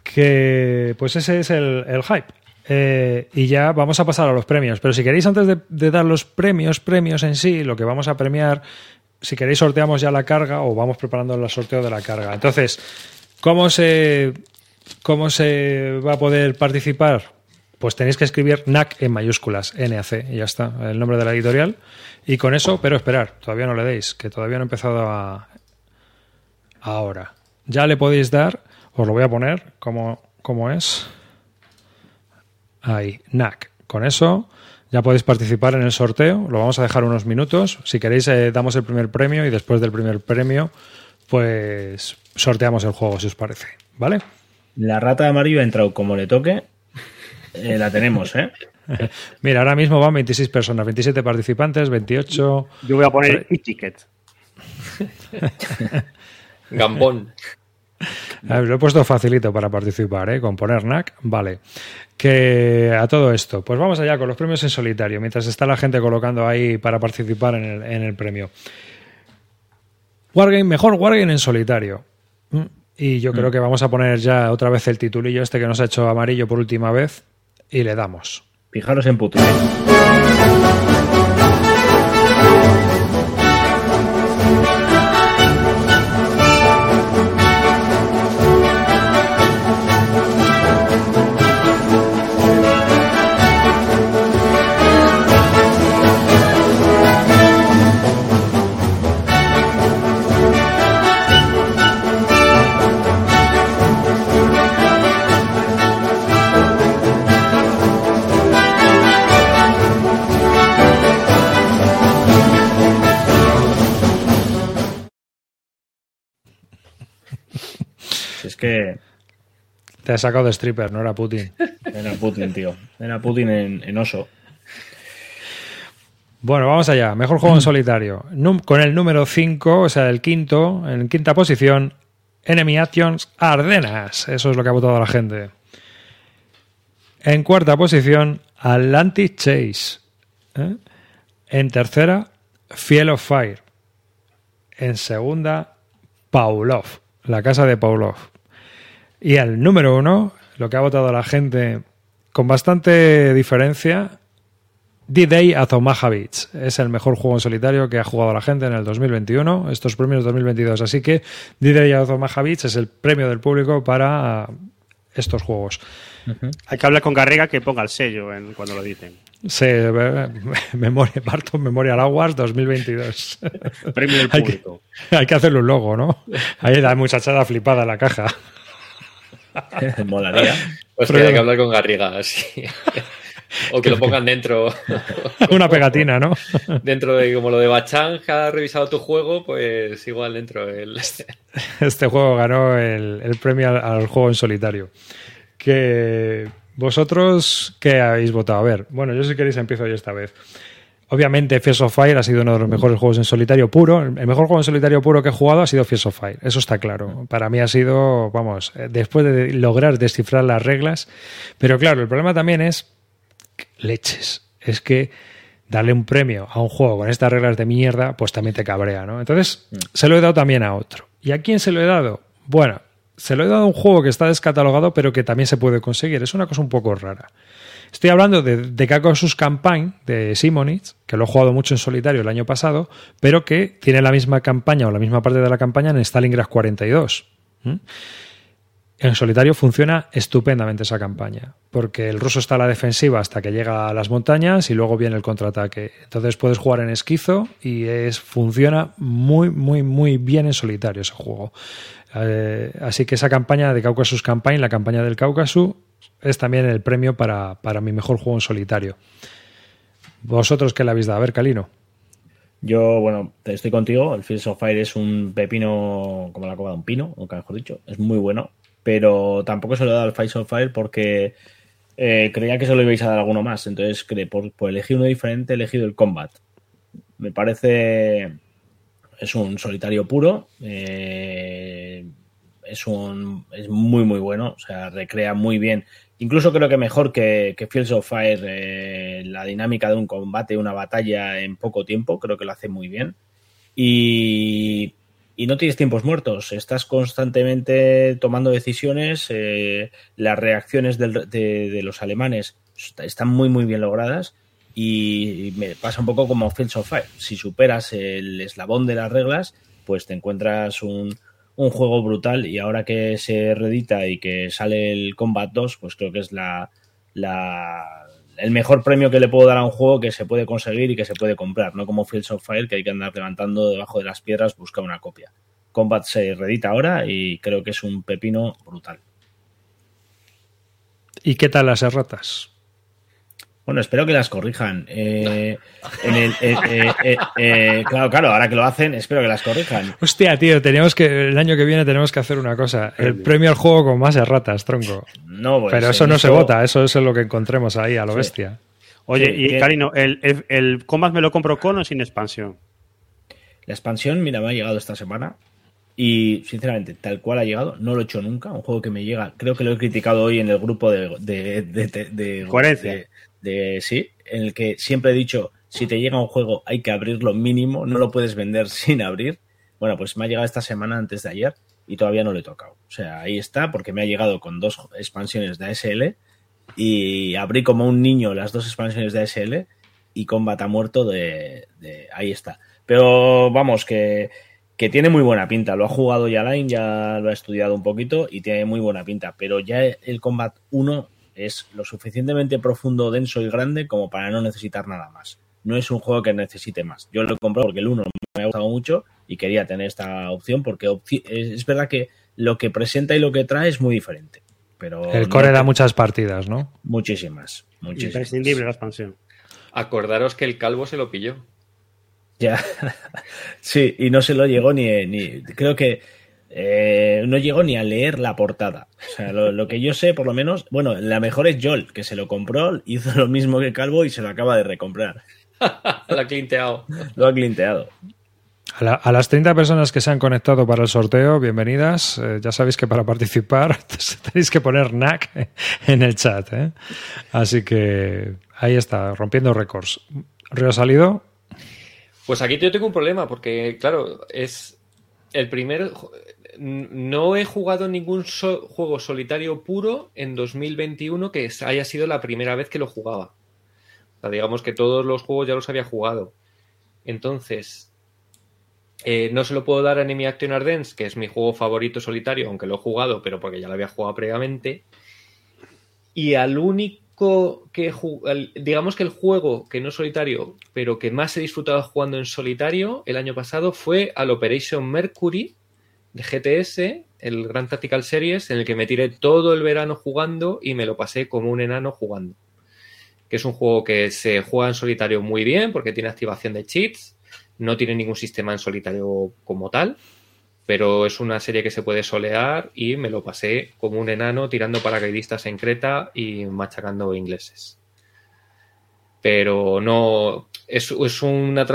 Que pues ese es el, hype. Eh, y ya vamos a pasar a los premios. Pero si queréis, antes de, de, dar los premios, premios en sí, lo que vamos a premiar, si queréis, sorteamos ya la carga o vamos preparando el sorteo de la carga. Entonces, ¿cómo se ¿Cómo se va a poder participar? Pues tenéis que escribir NAC en mayúsculas, NAC, y ya está, el nombre de la editorial. Y con eso, pero esperar, todavía no le deis, que todavía no he empezado a... Ahora. Ya le podéis dar, Os lo voy a poner como, como es. Ahí, NAC. Con eso ya podéis participar en el sorteo. Lo vamos a dejar unos minutos. Si queréis, eh, damos el primer premio y después del primer premio, pues sorteamos el juego, si os parece. ¿Vale? La rata de amarillo ha entrado como le toque. Eh, la tenemos, ¿eh? *laughs* Mira, ahora mismo van 26 personas, 27 participantes, 28. Yo voy a poner e-ticket. *laughs* Gambón. lo he puesto facilito para participar, ¿eh? Con poner NAC, vale. Que a todo esto, pues vamos allá con los premios en solitario, mientras está la gente colocando ahí para participar en el, en el premio. Wargame, mejor Wargame en solitario. Mm, y yo creo que vamos a poner ya otra vez el titulillo este que nos ha hecho amarillo por última vez y le damos. Fijaros en puto. Que. Te ha sacado de stripper, no era Putin. Era Putin, tío. Era Putin en, oso. Bueno, vamos allá. Mejor juego en solitario. con el número 5, o sea, el quinto, en quinta posición, Enemy Actions Ardenas. Eso es lo que ha votado la gente. En cuarta posición, Atlantic Chase. ¿eh? En tercera, Fiel of Fire. En segunda, Paulov. La casa de Paulov. Y al número uno, lo que ha votado la gente con bastante diferencia, D-Day at Omaha Beach. Es el mejor juego en solitario que ha jugado la gente en el 2021, estos premios 2022. Así que D-Day at Omaha Beach es el premio del público para estos juegos. Hay que hablar con Garriga que ponga el sello en, cuando lo dicen. Sí, memoria, parto Memoria Aguas 2022. Premio del público. Hay que, hay que hacerle un logo, ¿no? Ahí la muchachada flipada en la caja. *laughs* Molaría. Pues que hay que hablar con Garriga, así. *laughs* O que lo pongan dentro. *laughs* Una pegatina, ¿no? Dentro de como lo de Bachang, que ha revisado tu juego, pues igual dentro. Este juego ganó el, premio al, juego en solitario. Que vosotros, ¿qué habéis votado? A ver, bueno, yo si queréis empiezo yo esta vez. Obviamente, Fierce of Fire ha sido uno de los mejores juegos en solitario puro. El mejor juego en solitario puro que he jugado ha sido Fierce of Fire. Eso está claro. Para mí ha sido, vamos, eh, después de lograr descifrar las reglas. Pero claro, el problema también es leches. Es que darle un premio a un juego con estas reglas de mierda, pues también te cabrea, ¿no? Entonces, mm. se lo he dado también a otro. ¿Y a quién se lo he dado? Bueno, se lo he dado a un juego que está descatalogado, pero que también se puede conseguir. Es una cosa un poco rara. Estoy hablando de, de sus Campaign de Simonitz, que lo he jugado mucho en solitario el año pasado, pero que tiene la misma campaña o la misma parte de la campaña en Stalingrad 42. En solitario funciona estupendamente esa campaña, porque el ruso está a la defensiva hasta que llega a las montañas y luego viene el contraataque. Entonces puedes jugar en esquizo y es, funciona muy, muy, muy bien en solitario ese juego. Eh, así que esa campaña de Caucasus Campaign, la campaña del Cáucaso, es también el premio para, mi mejor juego en solitario. ¿Vosotros qué le habéis dado? A ver, Calino. Yo, bueno, estoy contigo. El Fields of Fire es un pepino como la copa de un pino, o mejor dicho. Es muy bueno. Pero tampoco se lo he dado al Fields of Fire porque eh, creía que se lo ibais a dar alguno más. Entonces, por, por elegir uno diferente, he elegido el Combat. Me parece. Es un solitario puro. Eh, es un. Es muy, muy bueno. O sea, recrea muy bien Incluso creo que mejor que, que Fields of Fire, eh, la dinámica de un combate, una batalla en poco tiempo, creo que lo hace muy bien. Y, no tienes tiempos muertos, estás constantemente tomando decisiones, eh, las reacciones de, los alemanes están muy, muy bien logradas. Y me pasa un poco como Fields of Fire. Si superas el eslabón de las reglas, pues te encuentras un, un juego brutal y ahora que se reedita y que sale el Combat 2, pues creo que es la, el mejor premio que le puedo dar a un juego que se puede conseguir y que se puede comprar, no como Fields of Fire que hay que andar levantando debajo de las piedras buscar una copia. Combat se redita ahora y creo que es un pepino brutal. ¿Y qué tal las erratas? Bueno, espero que las corrijan. Eh, en el, eh, eh, claro, claro, ahora que lo hacen, espero que las corrijan. Hostia, tío, teníamos que el año que viene tenemos que hacer una cosa. El premio al juego con más erratas, tronco. No, pues, Pero eso no se vota, eso es lo que encontremos ahí, a lo bestia. Oye, y Carino, ¿el, el, el Combat me lo compro con o sin expansión? La expansión, mira, me ha llegado esta semana. Y sinceramente, tal cual ha llegado, no lo he hecho nunca. Un juego que me llega, creo que lo he criticado hoy en el grupo de. de, de, Coherencia. De, sí, en el que siempre he dicho: si te llega un juego, hay que abrirlo mínimo, no lo puedes vender *laughs* sin abrir. Bueno, pues me ha llegado esta semana antes de ayer y todavía no lo he tocado. O sea, ahí está, porque me ha llegado con dos expansiones de ASL y abrí como un niño las dos expansiones de ASL y Combat ha muerto de, de ahí está. Pero vamos, que que tiene muy buena pinta. Lo ha jugado ya Line, ya lo ha estudiado un poquito y tiene muy buena pinta. Pero ya el Combat 1 es lo suficientemente profundo, denso y grande como para no necesitar nada más. No es un juego que necesite más. Yo lo he comprado porque el 1 me ha gustado mucho y quería tener esta opción porque es verdad que lo que presenta y lo que trae es muy diferente. Pero el core da muchas partidas, ¿no? Muchísimas. muchísimas. Imprescindible la expansión. Acordaros que el calvo se lo pilló. Ya, *laughs* sí, y no se lo llegó ni, ni creo que eh, no llegó ni a leer la portada. O sea, lo, que yo sé, por lo menos, bueno, la mejor es Joel, que se lo compró, hizo lo mismo que Calvo y se lo acaba de recomprar. *laughs* lo ha clinteado. Lo ha clinteado. A, las 30 personas que se han conectado para el sorteo, bienvenidas. Eh, ya sabéis que para participar *laughs* tenéis que poner NAC en el chat. ¿eh? Así que ahí está, rompiendo récords. Río salido, pues aquí yo tengo un problema, porque, claro, es el primer. No he jugado ningún juego solitario puro en 2021 que haya sido la primera vez que lo jugaba. O sea, digamos que todos los juegos ya los había jugado. Entonces, eh, no se lo puedo dar a Enemy Action Ardens, que es mi juego favorito solitario, aunque lo he jugado, pero porque ya lo había jugado previamente. Y al único que digamos que el juego que no es solitario, pero que más he disfrutado jugando en solitario el año pasado fue al Operation Mercury de GTS, el Grand Tactical Series, en el que me tiré todo el verano jugando y me lo pasé como un enano jugando. Que es un juego que se juega en solitario muy bien porque tiene activación de cheats, no tiene ningún sistema en solitario como tal, pero es una serie que se puede solear y me lo pasé como un enano tirando paracaidistas en Creta y machacando ingleses. Pero no. Es, es,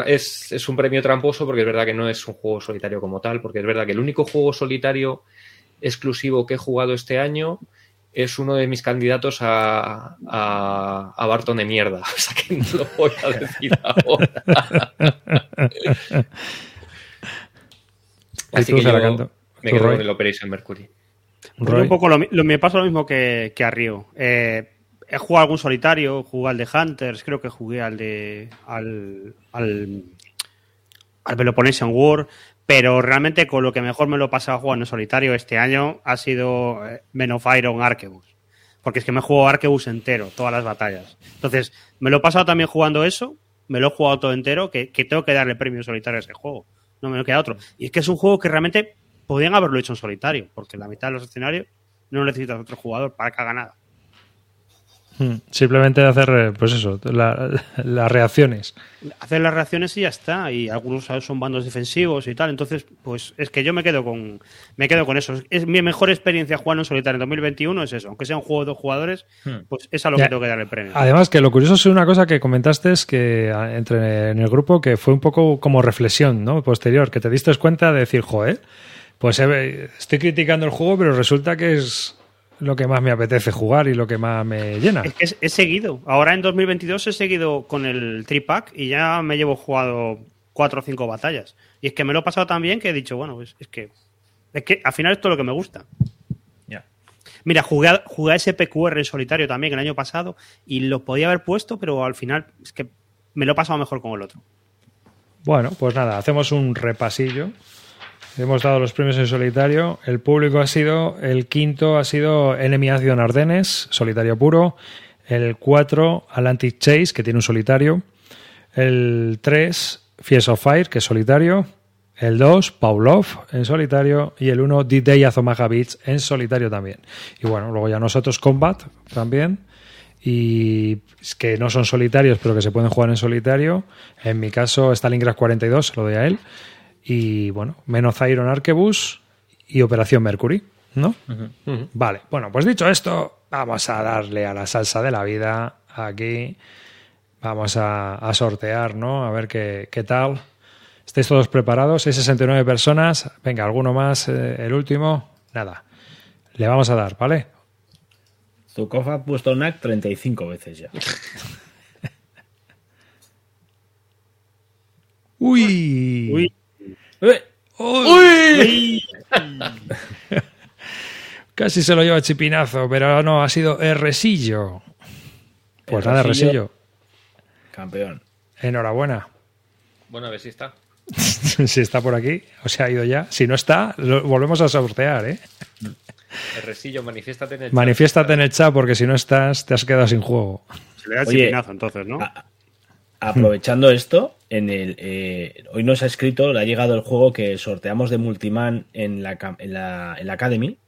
es, es, un premio tramposo porque es verdad que no es un juego solitario como tal, porque es verdad que el único juego solitario exclusivo que he jugado este año es uno de mis candidatos a, a, a Barton de mierda. *laughs* O sea que no lo voy a decir ahora. Así que yo me quedo con el Operation Mercury. un poco lo, me pasa lo mismo que, a Río. Eh, he jugado algún solitario, jugué al de Hunters, creo que jugué al de. al. al, al Peloponnesian War, pero realmente con lo que mejor me lo he pasado jugando en solitario este año ha sido eh, Men of Arquebus. Porque es que me he jugado Arquebus entero, todas las batallas. Entonces, me lo he pasado también jugando eso, me lo he jugado todo entero, que, que tengo que darle premio solitario a ese juego no me queda otro. Y es que es un juego que realmente podrían haberlo hecho en solitario, porque la mitad de los escenarios no necesitas otro jugador para que haga nada. Hmm. Simplemente hacer, eh, pues eso, las reacciones. Hacer las reacciones y ya está. Y algunos son bandos defensivos y tal. Entonces, pues es que yo me quedo con me quedo con eso. Es mi mejor experiencia jugando en solitario en 2021 es eso. Aunque sea un juego de dos jugadores, hmm. pues es a lo que tengo que dar el premio. Además, que lo curioso es una cosa que comentaste es que entre en el grupo que fue un poco como reflexión, ¿no? Posterior, que te diste cuenta de decir, joder, pues eh, estoy criticando el juego, pero resulta que es lo que más me apetece jugar y lo que más me llena. Es he seguido. Ahora en 2022 he seguido con el tripack y ya me llevo jugado cuatro o cinco batallas. Y es que me lo he pasado tan bien que he dicho, bueno, pues es que es que al final esto es lo que me gusta. Ya. Mira, jugué, jugué a SPQR en solitario también el año pasado y lo podía haber puesto, pero al final es que me lo he pasado mejor con el otro. Bueno, pues nada, hacemos un repasillo Hemos dado los premios en solitario. El público ha sido, el quinto ha sido Enemy Action Ardennes, solitario puro. El 4, Atlantic Chase, que tiene un solitario. El 3, Fierce of Fire, que es solitario. El 2, Pavlov en solitario. Y el 1, D-Day Azomaga en solitario también. Y bueno, luego ya nosotros Combat también. Y que no son solitarios, pero que se pueden jugar en solitario. En mi caso, Stalingrad 42, lo doy a él. Y bueno, menos Iron Arquebus y Operación Mercury, ¿no? Vale, bueno, pues dicho esto, vamos a darle a la salsa de la vida aquí. Vamos a, sortear, ¿no? A ver qué, qué tal. ¿Estáis todos preparados? Hay 69 personas. Venga, alguno más, eh, el último. Nada. Le vamos a dar, ¿vale? Zukov ha puesto NAC 35 veces ya. *laughs* Uy. Uy. Uy. *laughs* Casi se lo lleva chipinazo, pero no, ha sido Erresillo. Pues nada, Erresillo. Campeón. Enhorabuena. Bueno, a ver si está. *laughs* si está por aquí, o se ha ido ya. Si no está, lo volvemos a sortear, ¿eh? Resillo, manifiéstate en el Manifiéstate en el chat porque si no estás, te has quedado sin juego. Se le da el chipinazo entonces, ¿no? Aprovechando esto, en el eh, hoy nos ha escrito, le ha llegado el juego que sorteamos de Multiman en la, en la, en la Academy.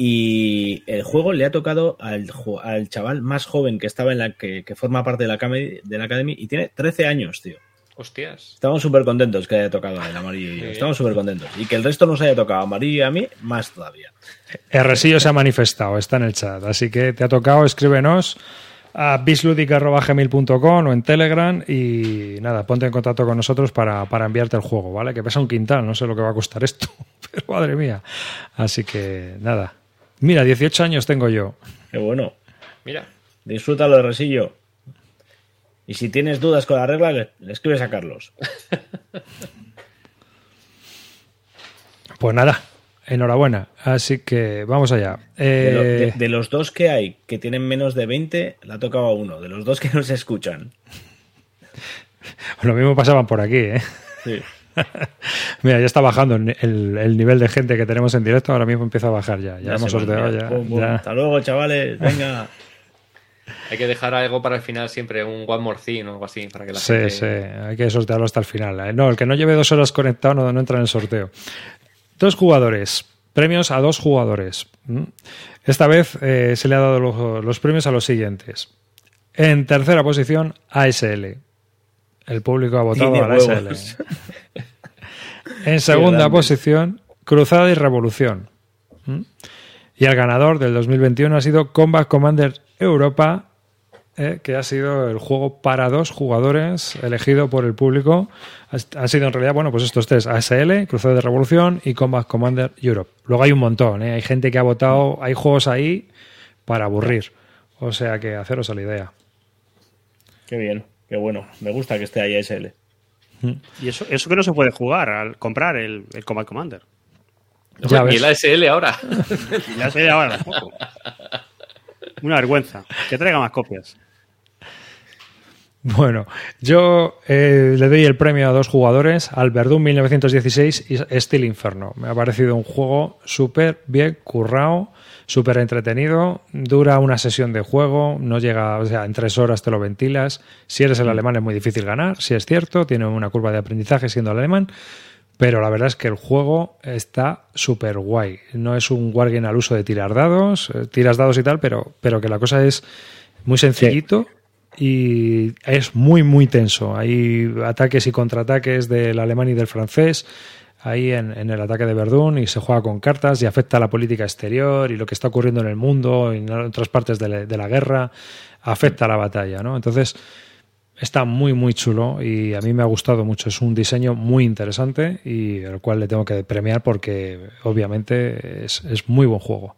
Y el juego le ha tocado al, al chaval más joven que estaba en la que, que forma parte de la, de la Academy y tiene 13 años, tío. Hostias. Estamos súper contentos que haya tocado el amarillo y Estamos súper contentos. Y que el resto nos haya tocado amarillo y a mí, más todavía. El resillo se ha manifestado, está en el chat. Así que te ha tocado, escríbenos a bisludic.gmail.com o en Telegram y nada, ponte en contacto con nosotros para, para, enviarte el juego, ¿vale? Que pesa un quintal, no sé lo que va a costar esto, *laughs* pero madre mía. Así que nada. Mira, 18 años tengo yo. Qué bueno. Mira. Disfrútalo de resillo. Y si tienes dudas con la regla, le, escribes a Carlos. Pues nada, enhorabuena. Así que vamos allá. Eh, de, los dos que hay que tienen menos de 20, la ha tocado a uno. De los dos que no se escuchan. *laughs* Lo mismo pasaban por aquí, ¿eh? Sí. *laughs* Mira, ya está bajando el, nivel de gente que tenemos en directo. Ahora mismo empieza a bajar ya. Ya, hemos sorteado ya. Hasta luego, chavales. *laughs* Venga. Hay que dejar algo para el final siempre, un one more thing o algo así, para que la sí, gente... Sí, hay que sortearlo hasta el final. ¿eh? No, el que no lleve dos horas conectado no, no entra en el sorteo. Dos jugadores, premios a dos jugadores. Esta vez eh, se le ha dado los, premios a los siguientes. En tercera posición, ASL. El público ha votado a la ASL. *laughs* en segunda posición, Cruzada y Revolución. Y el ganador del 2021 ha sido Combat Commander Europa, eh, que ha sido el juego para dos jugadores elegido por el público. Ha sido en realidad, bueno, pues estos tres, ASL, Crucero de Revolución y Combat Commander Europe. Luego hay un montón, ¿eh? hay gente que ha votado, hay juegos ahí para aburrir. O sea que haceros a la idea. Qué bien, qué bueno. Me gusta que esté ahí ASL. Y eso, eso que no se puede jugar al comprar el, el Combat Commander. y el ASL ahora. *laughs* y el ASL ahora tampoco. *laughs* Una vergüenza. Que traiga más copias. *laughs* Bueno, yo eh, le doy el premio a dos jugadores, al Verdun 1916 y Steel Inferno. Me ha parecido un juego súper bien currado, súper entretenido, dura una sesión de juego, no llega, o sea, en tres horas te lo ventilas. Si eres el mm. alemán es muy difícil ganar, si es cierto, tiene una curva de aprendizaje siendo el alemán, pero la verdad es que el juego está súper guay. No es un wargame al uso de tirar dados, eh, tiras dados y tal, pero, pero que la cosa es muy sencillito y es muy, muy tenso. Hay ataques y contraataques del alemán y del francés ahí en, el ataque de Verdún y se juega con cartas y afecta a la política exterior y lo que está ocurriendo en el mundo y en otras partes de la, guerra afecta a la batalla, ¿no? Entonces Está muy, muy chulo y a mí me ha gustado mucho. Es un diseño muy interesante y el cual le tengo que premiar porque obviamente es, muy buen juego.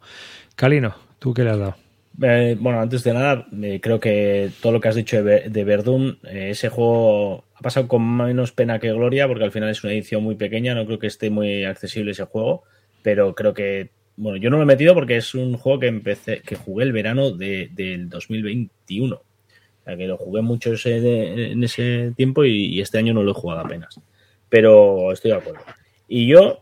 Calino, ¿tú qué le has dado? Eh, bueno, antes de nada, eh, creo que todo lo que has dicho de, de Verdun, eh, ese juego ha pasado con menos pena que gloria porque al final es una edición muy pequeña, no creo que esté muy accesible ese juego, pero creo que, bueno, yo no lo he metido porque es un juego que empecé, que jugué el verano de, del 2021 que lo jugué mucho en ese tiempo y, este año no lo he jugado apenas. Pero estoy de acuerdo. Y yo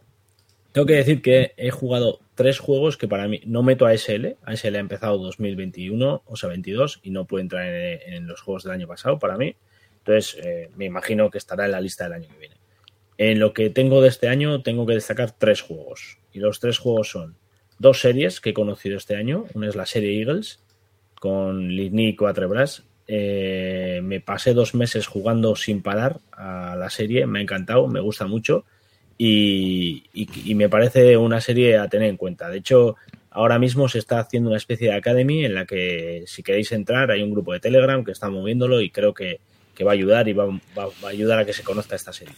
tengo que decir que he jugado tres juegos que para mí no meto a SL. ASL ha empezado 2021, o sea, 22, y no puede entrar en, los juegos del año pasado para mí. Entonces, eh, me imagino que estará en la lista del año que viene. En lo que tengo de este año, tengo que destacar tres juegos. Y los tres juegos son dos series que he conocido este año. Una es la serie Eagles, con Ligny y Quatrebras. Eh, me pasé dos meses jugando sin parar a la serie, me ha encantado, me gusta mucho y, me parece una serie a tener en cuenta. De hecho, ahora mismo se está haciendo una especie de academy en la que si queréis entrar hay un grupo de Telegram que está moviéndolo y creo que, que va a ayudar y va, va, va, a ayudar a que se conozca esta serie.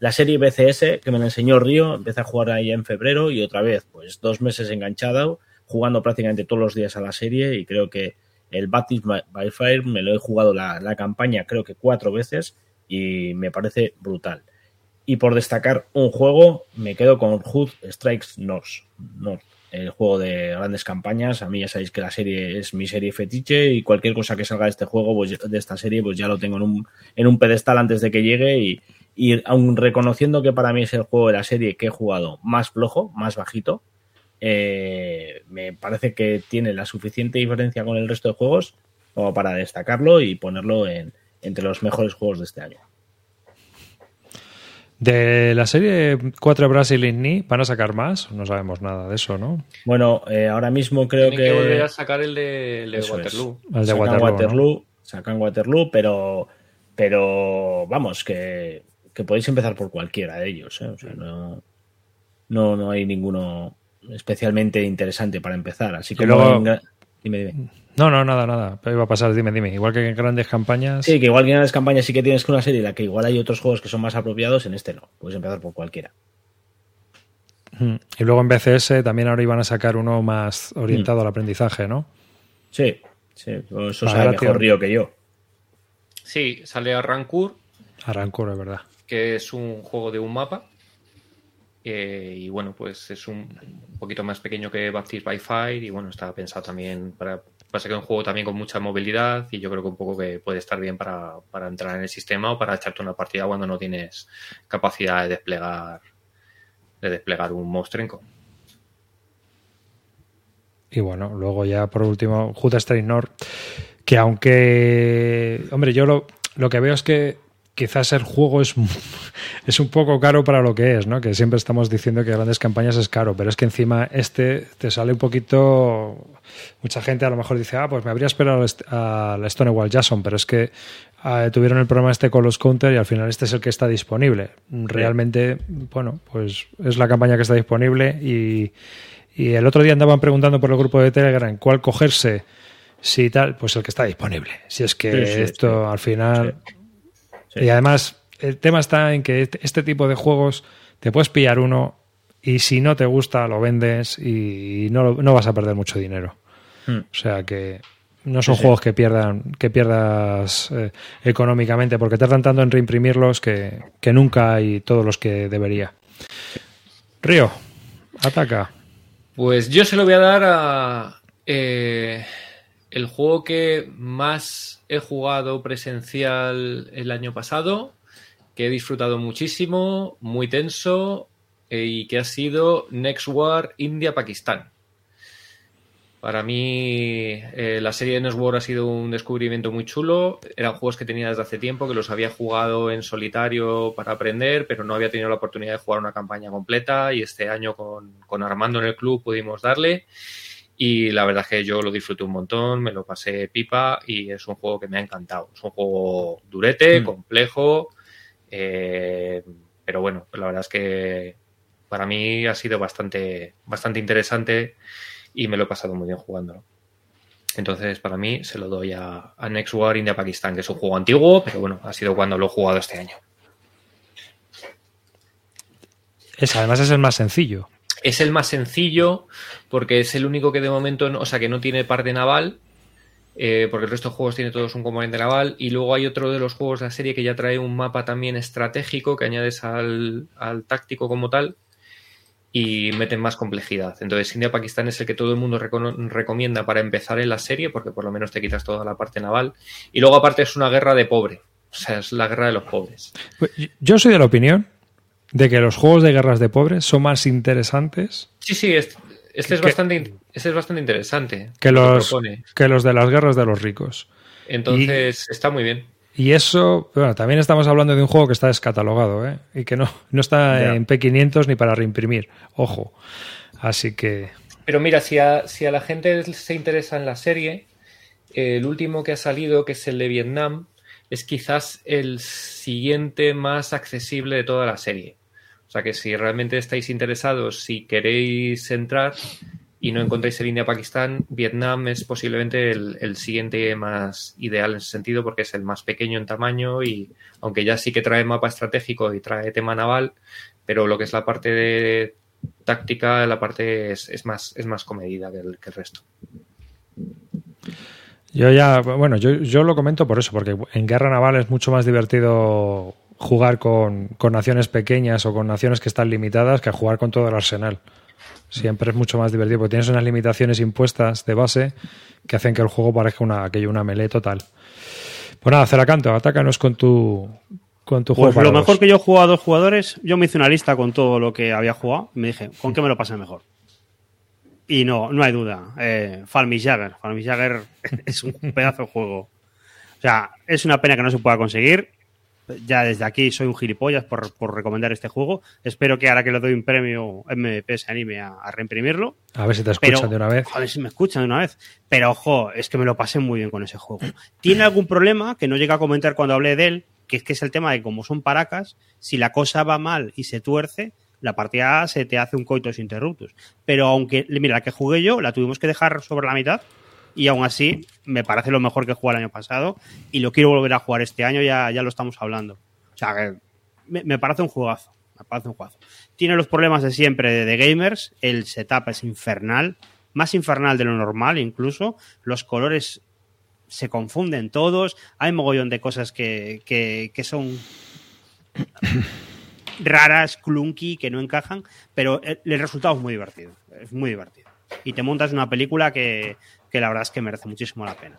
La serie BCS que me la enseñó Río, empecé a jugar ahí en febrero y otra vez, pues dos meses enganchado, jugando prácticamente todos los días a la serie y creo que el Baptist by Fire me lo he jugado la, la, campaña creo que cuatro veces y me parece brutal. Y por destacar un juego, me quedo con Hood Strikes North, el juego de grandes campañas. A mí ya sabéis que la serie es mi serie fetiche y cualquier cosa que salga de este juego, pues, de esta serie, pues ya lo tengo en un, en un pedestal antes de que llegue y, y aun reconociendo que para mí es el juego de la serie que he jugado más flojo, más bajito, eh, me parece que tiene la suficiente diferencia con el resto de juegos como para destacarlo y ponerlo en, entre los mejores juegos de este año. De la serie 4 Brasil Ni, ¿van a sacar más? No sabemos nada de eso, ¿no? Bueno, eh, ahora mismo creo Tienen que. que volver a sacar el de, el de Waterloo. El de sacan Waterloo, Waterloo, ¿no? sacan Waterloo, pero, pero vamos, que, que podéis empezar por cualquiera de ellos. ¿eh? O sea, no, no, no hay ninguno especialmente interesante para empezar. Así que luego- Dime, dime. No, no, nada, nada. Pero iba a pasar, dime, dime. Igual que en grandes campañas. Sí, que igual que en las campañas sí que tienes que una serie en la que igual hay otros juegos que son más apropiados, en este no. Puedes empezar por cualquiera. Mm. Y luego en BCS también ahora iban a sacar uno más orientado al aprendizaje, ¿no? Sí, sí, eso sabe tío. mejor Río que yo. Sí, sale a Rancour, Arrancur, es verdad. que es un juego de un mapa. Eh, y bueno, pues es un, un poquito más pequeño que Baptist by Fire. Y bueno, está pensado también para. Pasa que es un juego también con mucha movilidad. Y yo creo que un poco que puede estar bien para, para entrar en el sistema o para echarte una partida cuando no tienes capacidad de desplegar de desplegar un monstrenco. Y bueno, luego ya por último, Straight North, que aunque, hombre, yo lo, lo que veo es que quizás el juego es, *laughs* es un poco caro para lo que es, ¿no? Que siempre estamos diciendo que grandes campañas es caro, pero es que encima este te sale un poquito... Mucha gente a lo mejor dice, ah, pues me habría esperado Est- al Stonewall Jackson, pero es que ah, tuvieron el problema este con los counter y al final este es el que está disponible. Realmente, bueno, pues es la campaña que está disponible y, y el otro día andaban preguntando por el grupo de Telegram cuál cogerse, si tal, pues el que está disponible. Si es que Sí, sí, esto sí. al final... Sí. Y además, el tema está en que este- este tipo de juegos te puedes pillar uno y si no te gusta lo vendes y no, no vas a perder mucho dinero. Hmm. O sea que no son Sí, sí. juegos que pierdan que pierdas eh, económicamente porque tardan tanto en reimprimirlos que, que nunca hay todos los que debería. Río, ataca. Pues yo se lo voy a dar a eh, el juego que más he jugado presencial el año pasado, que he disfrutado muchísimo, muy tenso, eh, y que ha sido Next War India-Pakistán. Para mí, eh, la serie de Next War ha sido un descubrimiento muy chulo. Eran juegos que tenía desde hace tiempo, que los había jugado en solitario para aprender, pero no había tenido la oportunidad de jugar una campaña completa. Y este año con, con Armando en el club pudimos darle. Y la verdad es que yo lo disfruté un montón, me lo pasé pipa y es un juego que me ha encantado. Es un juego durete, Mm. complejo, eh, pero bueno, la verdad es que para mí ha sido bastante, bastante interesante y me lo he pasado muy bien jugándolo. Entonces, para mí, se lo doy a, a Next War India Pakistán, que es un juego antiguo, pero bueno, ha sido cuando lo he jugado este año. Es, además es el más sencillo. Es el más sencillo porque es el único que de momento, no- o sea, que no tiene parte naval, eh, porque el resto de juegos tiene todos un componente naval. Y luego hay otro de los juegos de la serie que ya trae un mapa también estratégico que añades al, al táctico como tal y meten más complejidad. Entonces, India-Pakistán es el que todo el mundo recomienda para empezar en la serie porque por lo menos te quitas toda la parte naval. Y luego, aparte, es una guerra de pobre. O sea, es la guerra de los pobres. Pues, Yo soy de la opinión de que los juegos de guerras de pobres son más interesantes Sí, sí, es- este, es bastante, este es bastante interesante. que lo los, propone. que los de las guerras de los ricos. Entonces, está muy bien. Y eso, bueno, también estamos hablando de un juego que está descatalogado, ¿eh? Y que no, no está en P500 ni para reimprimir. Ojo. Así que. Pero mira, si a, si a la gente se interesa en la serie, el último que ha salido, que es el de Vietnam, es quizás el siguiente más accesible de toda la serie. O sea que si realmente estáis interesados, si queréis entrar y no encontráis el India-Pakistán, Vietnam es posiblemente el, siguiente más ideal en ese sentido porque es el más pequeño en tamaño y aunque ya sí que trae mapa estratégico y trae tema naval, pero lo que es la parte de táctica, la parte es, es más, es más comedida que el, que el resto. Yo ya, bueno, yo, yo lo comento por eso, porque en guerra naval es mucho más divertido jugar con, con naciones pequeñas o con naciones que están limitadas que jugar con todo el arsenal. Siempre es mucho más divertido porque tienes unas limitaciones impuestas de base que hacen que el juego parezca una, aquello una melee total. Pues nada, Ceracanto, atácanos con tu, con tu juego. Pues lo dos. mejor que yo he jugado a dos jugadores, yo me hice una lista con todo lo que había jugado y me dije, ¿con qué me lo pasé mejor? Y no, no hay duda. Eh, Falmis Jagger. Falmis Jagger *laughs* es un pedazo de juego. O sea, es una pena que no se pueda conseguir. Ya desde aquí soy un gilipollas por, por recomendar este juego. Espero que ahora que le doy un premio MVP se anime a, a reimprimirlo. A ver si te escuchan Pero, de una vez. Joder, si me escuchan de una vez. Pero ojo, es que me lo pasé muy bien con ese juego. Tiene algún problema que no llega a comentar cuando hablé de él, que es que es el tema de como son paracas, si la cosa va mal y se tuerce, la partida se te hace un coitus interruptus. Pero aunque, mira, la que jugué yo, la tuvimos que dejar sobre la mitad. Y aún así, me parece lo mejor que jugué el año pasado. Y lo quiero volver a jugar este año, ya, ya lo estamos hablando. O sea, me, me parece un juegazo. Me parece un juegazo. Tiene los problemas de siempre de, de gamers. El setup es infernal. Más infernal de lo normal, incluso. Los colores se confunden todos. Hay mogollón de cosas que, que, que son *coughs* raras, clunky, que no encajan, pero el, el resultado es muy divertido. Es muy divertido. Y te montas una película que, que la verdad es que merece muchísimo la pena.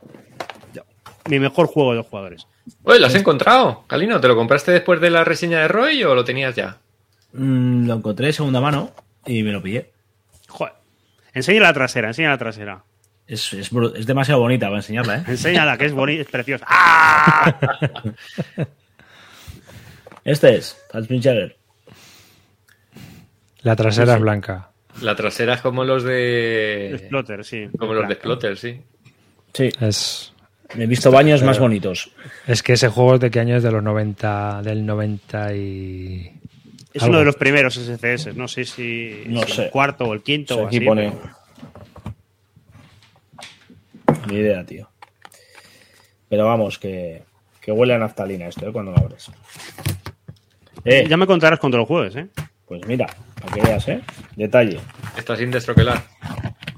Mi mejor juego de jugadores. Oye, ¿lo has encontrado? Calino, ¿te lo compraste después de la reseña de Roy o lo tenías ya? Mm, lo encontré de segunda mano y me lo pillé. Joder. Enseña la trasera, enseña la trasera. Es, es, es demasiado bonita para enseñarla, ¿eh? *laughs* Enséñala, que es bonita, es preciosa. ¡Ah! *laughs* Este es, Jagger. La trasera es blanca. La trasera es como los de. Exploter, sí. Como los de Exploter, sí. Sí, Es, he visto baños más bonitos. es que ese juego es de qué año es de los 90, del 90 y... Es algo. uno de los primeros SCS. No sé si, No si sé. el cuarto o el quinto. Sí, o aquí así, pone. pero- Ni idea, tío. Pero vamos, que, que huele a naftalina esto, ¿eh? Cuando lo abres. Eh, Ya me contarás cuando lo juegues, ¿eh? Pues mira, para que veas, ¿eh? Detalle. Está sin destroquelar.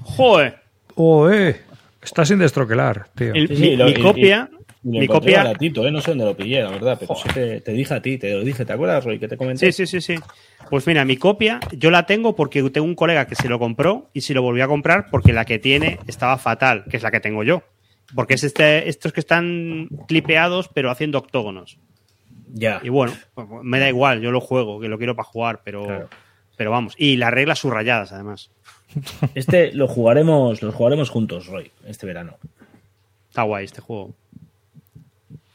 ¡Joder! ¡Oh, eh! Está sin destroquelar, tío. El- Sí, sí, mi, lo- mi y- copia. Y lo mi copia. baratito, ¿eh? No sé dónde lo pillé, la verdad, pero sí te, te dije a ti, te lo dije. ¿Te acuerdas, Roy, que te comenté? Sí, sí, sí, sí. Pues mira, mi copia yo la tengo porque tengo un colega que se lo compró y se lo volvió a comprar porque la que tiene estaba fatal, que es la que tengo yo. Porque es este, estos que están clipeados pero haciendo octógonos. Ya. Y bueno, pues, me da igual, yo lo juego, que lo quiero para jugar, pero, Claro. pero vamos. Y las reglas subrayadas, además. *laughs* Este lo jugaremos, lo jugaremos juntos, Roy, este verano. Está guay este juego.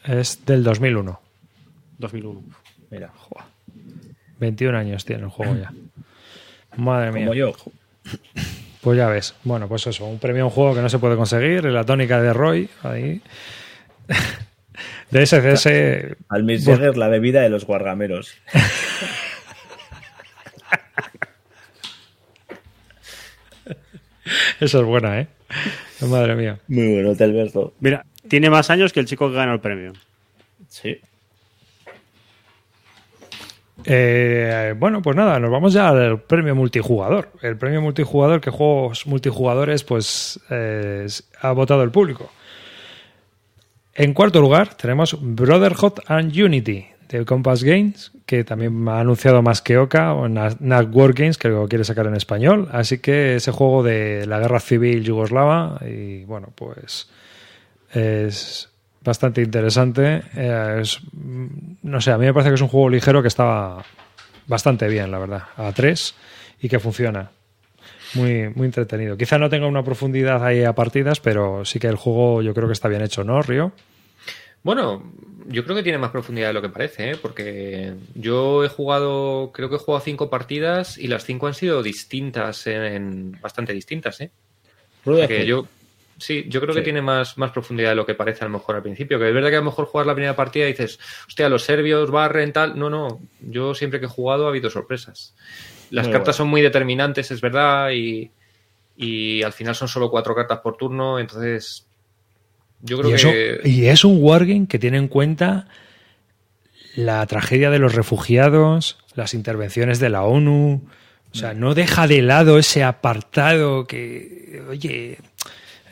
Es del 2001. 2001. Mira, 21 años tiene el juego ya. Madre mía. como yo. Pues ya ves. Bueno, pues eso, un premio a un juego que no se puede conseguir, la tónica de Roy, ahí. *laughs* De SCS. Al Miss Bueno. Jagger, la bebida de los guargameros. *laughs* Esa es buena, ¿eh? Madre mía. Muy bueno, te Alberto. Mira, tiene más años que el chico que ganó el premio. Sí. Eh, bueno, pues nada, nos vamos ya al premio multijugador. El premio multijugador, que juegos multijugadores, pues eh, ha votado el público. En cuarto lugar tenemos Brotherhood and Unity de Compass Games, que también ha anunciado más que Oca, o Na- Network Games, que lo quiere sacar en español. Así que ese juego de la guerra civil yugoslava, y bueno, pues es bastante interesante. Eh, mm, no sé, a mí me parece que es un juego ligero que está bastante bien, la verdad, a 3 y que funciona. Muy, muy entretenido. Quizá no tenga una profundidad ahí a partidas, pero sí que el juego yo creo que está bien hecho, ¿no, Río? Bueno, yo creo que tiene más profundidad de lo que parece, ¿eh? porque yo he jugado, creo que he jugado cinco partidas y las cinco han sido distintas, en, bastante distintas, ¿eh? Porque yo, sí, yo creo que tiene más, más profundidad de lo que parece a lo mejor al principio. Que es verdad que a lo mejor jugar la primera partida y dices, hostia, los serbios barren tal. No, no, yo siempre que he jugado ha habido sorpresas. Las cartas son muy determinantes, es verdad, y, y al final son solo cuatro cartas por turno, entonces yo creo y que... Y es un wargame que tiene en cuenta la tragedia de los refugiados, las intervenciones de la ONU. O sea, no deja de lado ese apartado que, oye,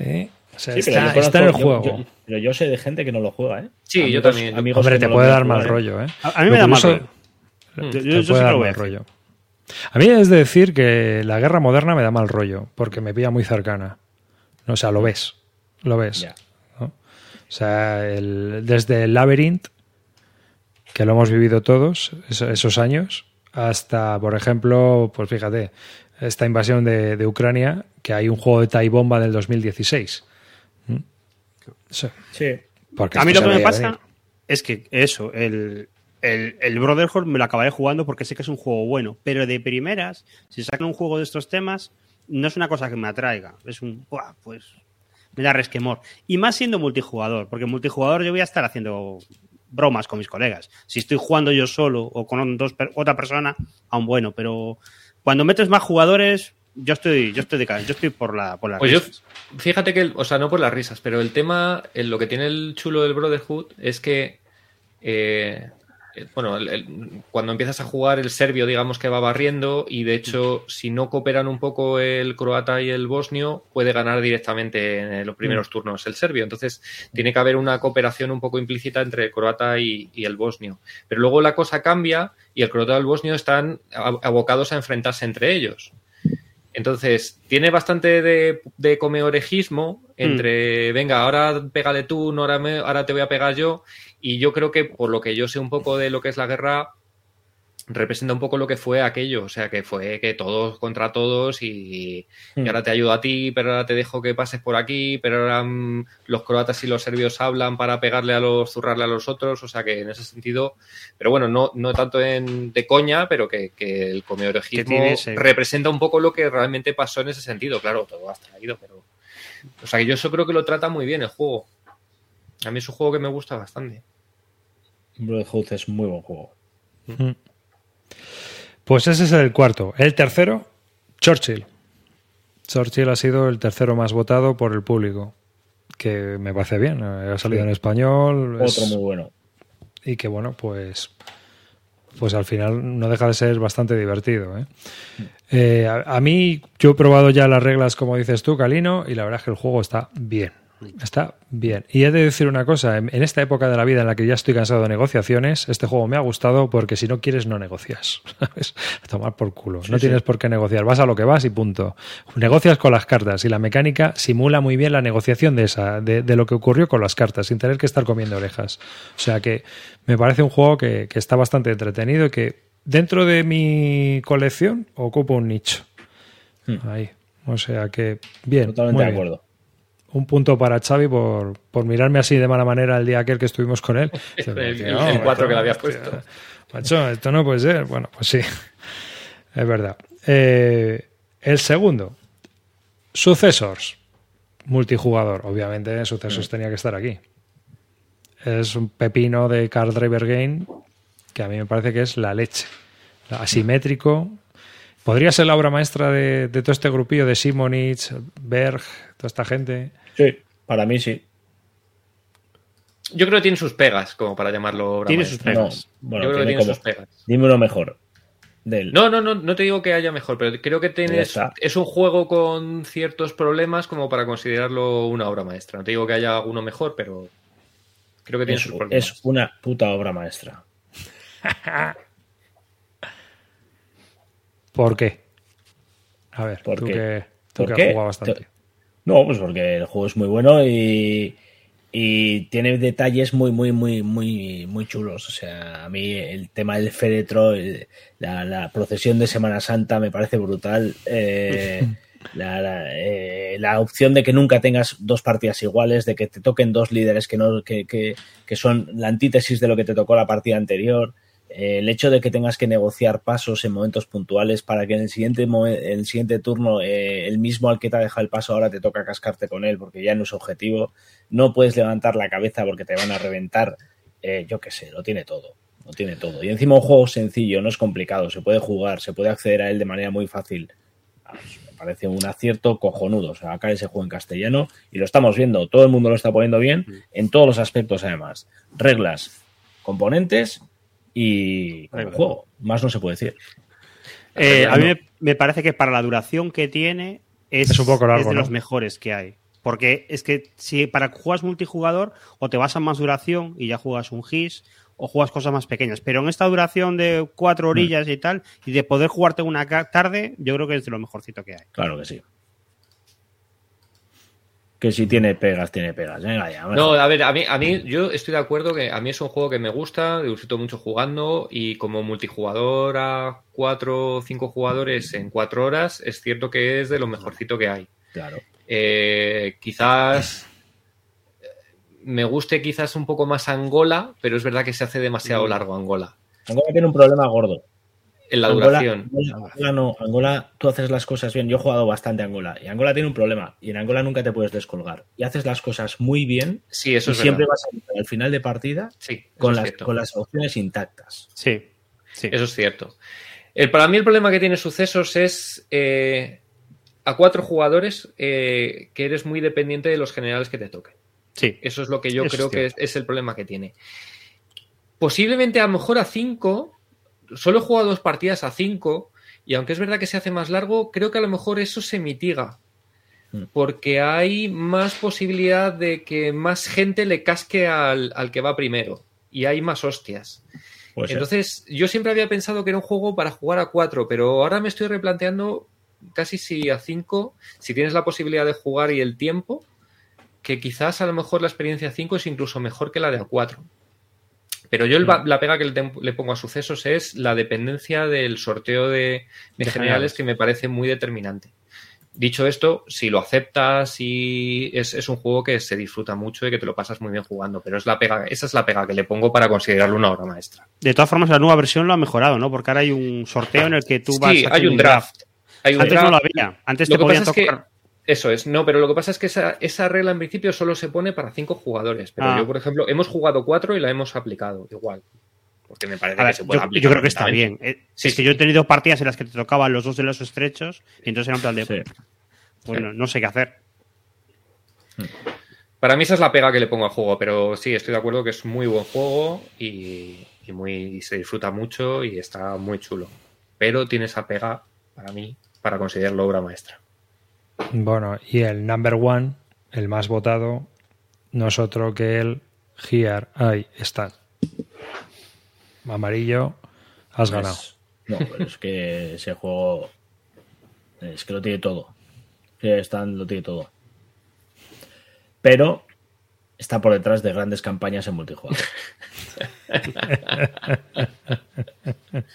¿eh? o sea, está, está, en el juego. pero yo sé de gente que no lo juega, ¿eh? Sí, yo también. Amigos Hombre, te puede dar mal rollo, ¿eh? A, mí me da mal rollo. Yo, yo, yo dar mal rollo. A mí es de decir que la guerra moderna me da mal rollo, porque me pilla muy cercana. O sea, lo ves, lo ves. O sea, el, desde el Labyrinth, que lo hemos vivido todos esos años, hasta, por ejemplo, pues fíjate, esta invasión de, Ucrania, que hay un juego de Tai Bomba del 2016. ¿Mm? Sí. Porque a mí lo que me pasa es que eso, el, el, el, Brotherhood me lo acabaré jugando porque sé que es un juego bueno, pero de primeras, si sacan un juego de estos temas, no es una cosa que me atraiga. Es un, pues me da resquemor. Y más siendo multijugador, porque multijugador yo voy a estar haciendo bromas con mis colegas. Si estoy jugando yo solo o con dos, otra persona, aún bueno, pero cuando metes más jugadores, yo estoy, yo estoy de yo estoy por la, por las pues risas. fíjate que, o sea, no por las risas, pero el tema, lo que tiene el chulo del Brotherhood es que eh, eh, bueno, cuando empiezas a jugar el serbio, digamos que va barriendo y de hecho, si no cooperan un poco el croata y el bosnio, puede ganar directamente en los primeros mm. turnos el serbio. Entonces, tiene que haber una cooperación un poco implícita entre el croata y, el bosnio. Pero luego la cosa cambia y el croata y el bosnio están abocados a enfrentarse entre ellos. Entonces, tiene bastante de, de comeorejismo entre, mm. venga, ahora pégale tú, ahora, ahora te voy a pegar yo. Y yo creo que, por lo que yo sé un poco de lo que es la guerra, representa un poco lo que fue aquello. O sea, que fue que todos contra todos y, mm. ahora te ayudo a ti, pero ahora te dejo que pases por aquí, pero ahora mm, los croatas y los serbios hablan para pegarle a los, zurrarle a los otros. O sea, que en ese sentido, pero bueno, no, no tanto en, de coña, pero que, que el comeorejismo representa un poco lo que realmente pasó en ese sentido. Claro, todo ha traído, pero. O sea, que yo eso creo que lo trata muy bien el juego. A mí es un juego que me gusta bastante. Brotherhood es muy buen juego. Pues ese es el cuarto. El tercero, Churchill. Churchill ha sido el tercero más votado por el público. Que me parece bien. Ha salido en español. Otro muy bueno. Y que bueno, pues. Pues al final no deja de ser bastante divertido. ¿eh? Eh, a, mí, yo he probado ya las reglas, como dices tú, Calino, y la verdad es que el juego está bien. Está bien. Y he de decir una cosa, en esta época de la vida en la que ya estoy cansado de negociaciones, este juego me ha gustado porque si no quieres no negocias. *laughs* ¿sabes? A tomar por culo. no tienes por qué negociar, vas a lo que vas y punto. Negocias con las cartas y la mecánica simula muy bien la negociación de esa, de, lo que ocurrió con las cartas, sin tener que estar comiendo orejas. O sea que me parece un juego que, está bastante entretenido y que dentro de mi colección ocupa un nicho. Hmm. Ahí. O sea que bien. Totalmente de acuerdo un punto para Xavi por, por, mirarme así de mala manera el día aquel que estuvimos con él. *laughs* el 4 que le habías puesto. Macho, esto no puede ser. Bueno, pues sí, es verdad. Eh, el segundo, Sucesors, multijugador. Obviamente, Sucesors tenía que estar aquí. Es un pepino de Car Driver Game que a mí me parece que es la leche. Asimétrico. Podría ser la obra maestra de, de todo este grupillo de Simonich, Berg, toda esta gente. Sí, para mí sí. Yo creo que tiene sus pegas, como para llamarlo. Tiene sus pegas. bueno, Yo creo que tiene sus pegas. Dime uno mejor. Del... No, no, no, no te digo que haya mejor, pero creo que tienes, es un juego con ciertos problemas como para considerarlo una obra maestra. No te digo que haya alguno mejor, pero creo que tiene es, sus problemas. Es una puta obra maestra. *laughs* ¿Por qué? A ver, ¿Por tú qué? que, tú que has jugado bastante. No, pues porque el juego es muy bueno y, tiene detalles muy, muy, muy, muy, muy chulos. O sea, a mí el tema del féretro, la, procesión de Semana Santa me parece brutal. Eh, *laughs* eh, la opción de que nunca tengas dos partidas iguales, de que te toquen dos líderes que, no, que, que, que son la antítesis de lo que te tocó la partida anterior. El hecho de que tengas que negociar pasos en momentos puntuales para que en el siguiente, en el siguiente turno eh, el mismo al que te ha dejado el paso ahora te toca cascarte con él porque ya no es objetivo, no puedes levantar la cabeza porque te van a reventar, eh, yo qué sé, lo tiene todo, lo tiene todo. Y encima un juego sencillo, no es complicado, se puede jugar, se puede acceder a él de manera muy fácil. Me parece un acierto cojonudo. O sea, acá ese juego en castellano y lo estamos viendo, todo el mundo lo está poniendo bien en todos los aspectos además. Reglas, componentes y el juego. Más no se puede decir. Eh, a mí me, me, parece que para la duración que tiene es, es un poco largo, es de ¿no? los mejores que hay. Porque es que si para juegas multijugador o te vas a más duración y ya juegas un GIS o juegas cosas más pequeñas. Pero en esta duración de cuatro orillas mm. y tal, y de poder jugarte una tarde, yo creo que es de lo mejorcito que hay. Claro que sí. Que si tiene pegas, tiene pegas. Venga, ya, no, a ver, a mí, a mí, yo estoy de acuerdo que a mí es un juego que me gusta, disfruto mucho jugando y como multijugador a cuatro o cinco jugadores en cuatro horas, es cierto que es de lo mejorcito que hay. Claro. Eh, quizás me guste quizás un poco más Angola, pero es verdad que se hace demasiado largo Angola. Angola tiene un problema gordo. En la Angola, duración. Angola, no, Angola, tú haces las cosas bien. Yo he jugado bastante a Angola y Angola tiene un problema y en Angola nunca te puedes descolgar. Y haces las cosas muy bien sí, eso y es siempre verdad. vas a ir al final de partida sí, con, las, con las opciones intactas. Sí, sí. Eso es cierto. El, para mí el problema que tiene sucesos es eh, a cuatro jugadores eh, que eres muy dependiente de los generales que te toquen. Sí. Eso es lo que yo Eso creo es que es, es, el problema que tiene. Posiblemente a lo mejor a 5, solo he jugado dos partidas a 5, y aunque es verdad que se hace más largo, creo que a lo mejor eso se mitiga. Porque hay más posibilidad de que más gente le casque al, al que va primero. Y hay más hostias. Entonces, yo siempre había pensado que era un juego para jugar a 4, pero ahora me estoy replanteando casi si a 5, si tienes la posibilidad de jugar y el tiempo, que quizás a lo mejor la experiencia 5 es incluso mejor que la de A4. Pero yo el, la pega que le, le, pongo a sucesos es la dependencia del sorteo de, de, de generales que me parece muy determinante. Dicho esto, si lo aceptas y es, es, un juego que se disfruta mucho y que te lo pasas muy bien jugando, pero es la pega, esa es la pega que le pongo para considerarlo una obra maestra. De todas formas, la nueva versión lo ha mejorado, ¿no? Porque ahora hay un sorteo en el que tú vas sí, hay un draft. Hay un Antes draft. no lo había. Antes lo te podían es tocar. Que, eso es, no, pero lo que pasa es que esa, esa, regla en principio solo se pone para cinco jugadores. Pero ah. yo, por ejemplo, hemos jugado cuatro y la hemos aplicado igual. Porque me parece ver, que se puede yo, aplicar. Yo creo que está bien. Eh, sí, es que yo he tenido partidas en las que te tocaban los dos de los estrechos y entonces era un plan de. Sí. Bueno, no sé qué hacer. Para mí esa es la pega que le pongo al juego, pero sí, estoy de acuerdo que es muy buen juego y, y muy, y se disfruta mucho y está muy chulo. Pero tiene esa pega, para mí, para considerarlo obra maestra. Bueno, y el number one, el más votado, no es otro que el Here I Stand. Amarillo, has ganado. No, pero es que ese juego es que lo tiene todo. Here I Stand lo tiene todo. Pero está por detrás de grandes campañas en multijugador. *laughs*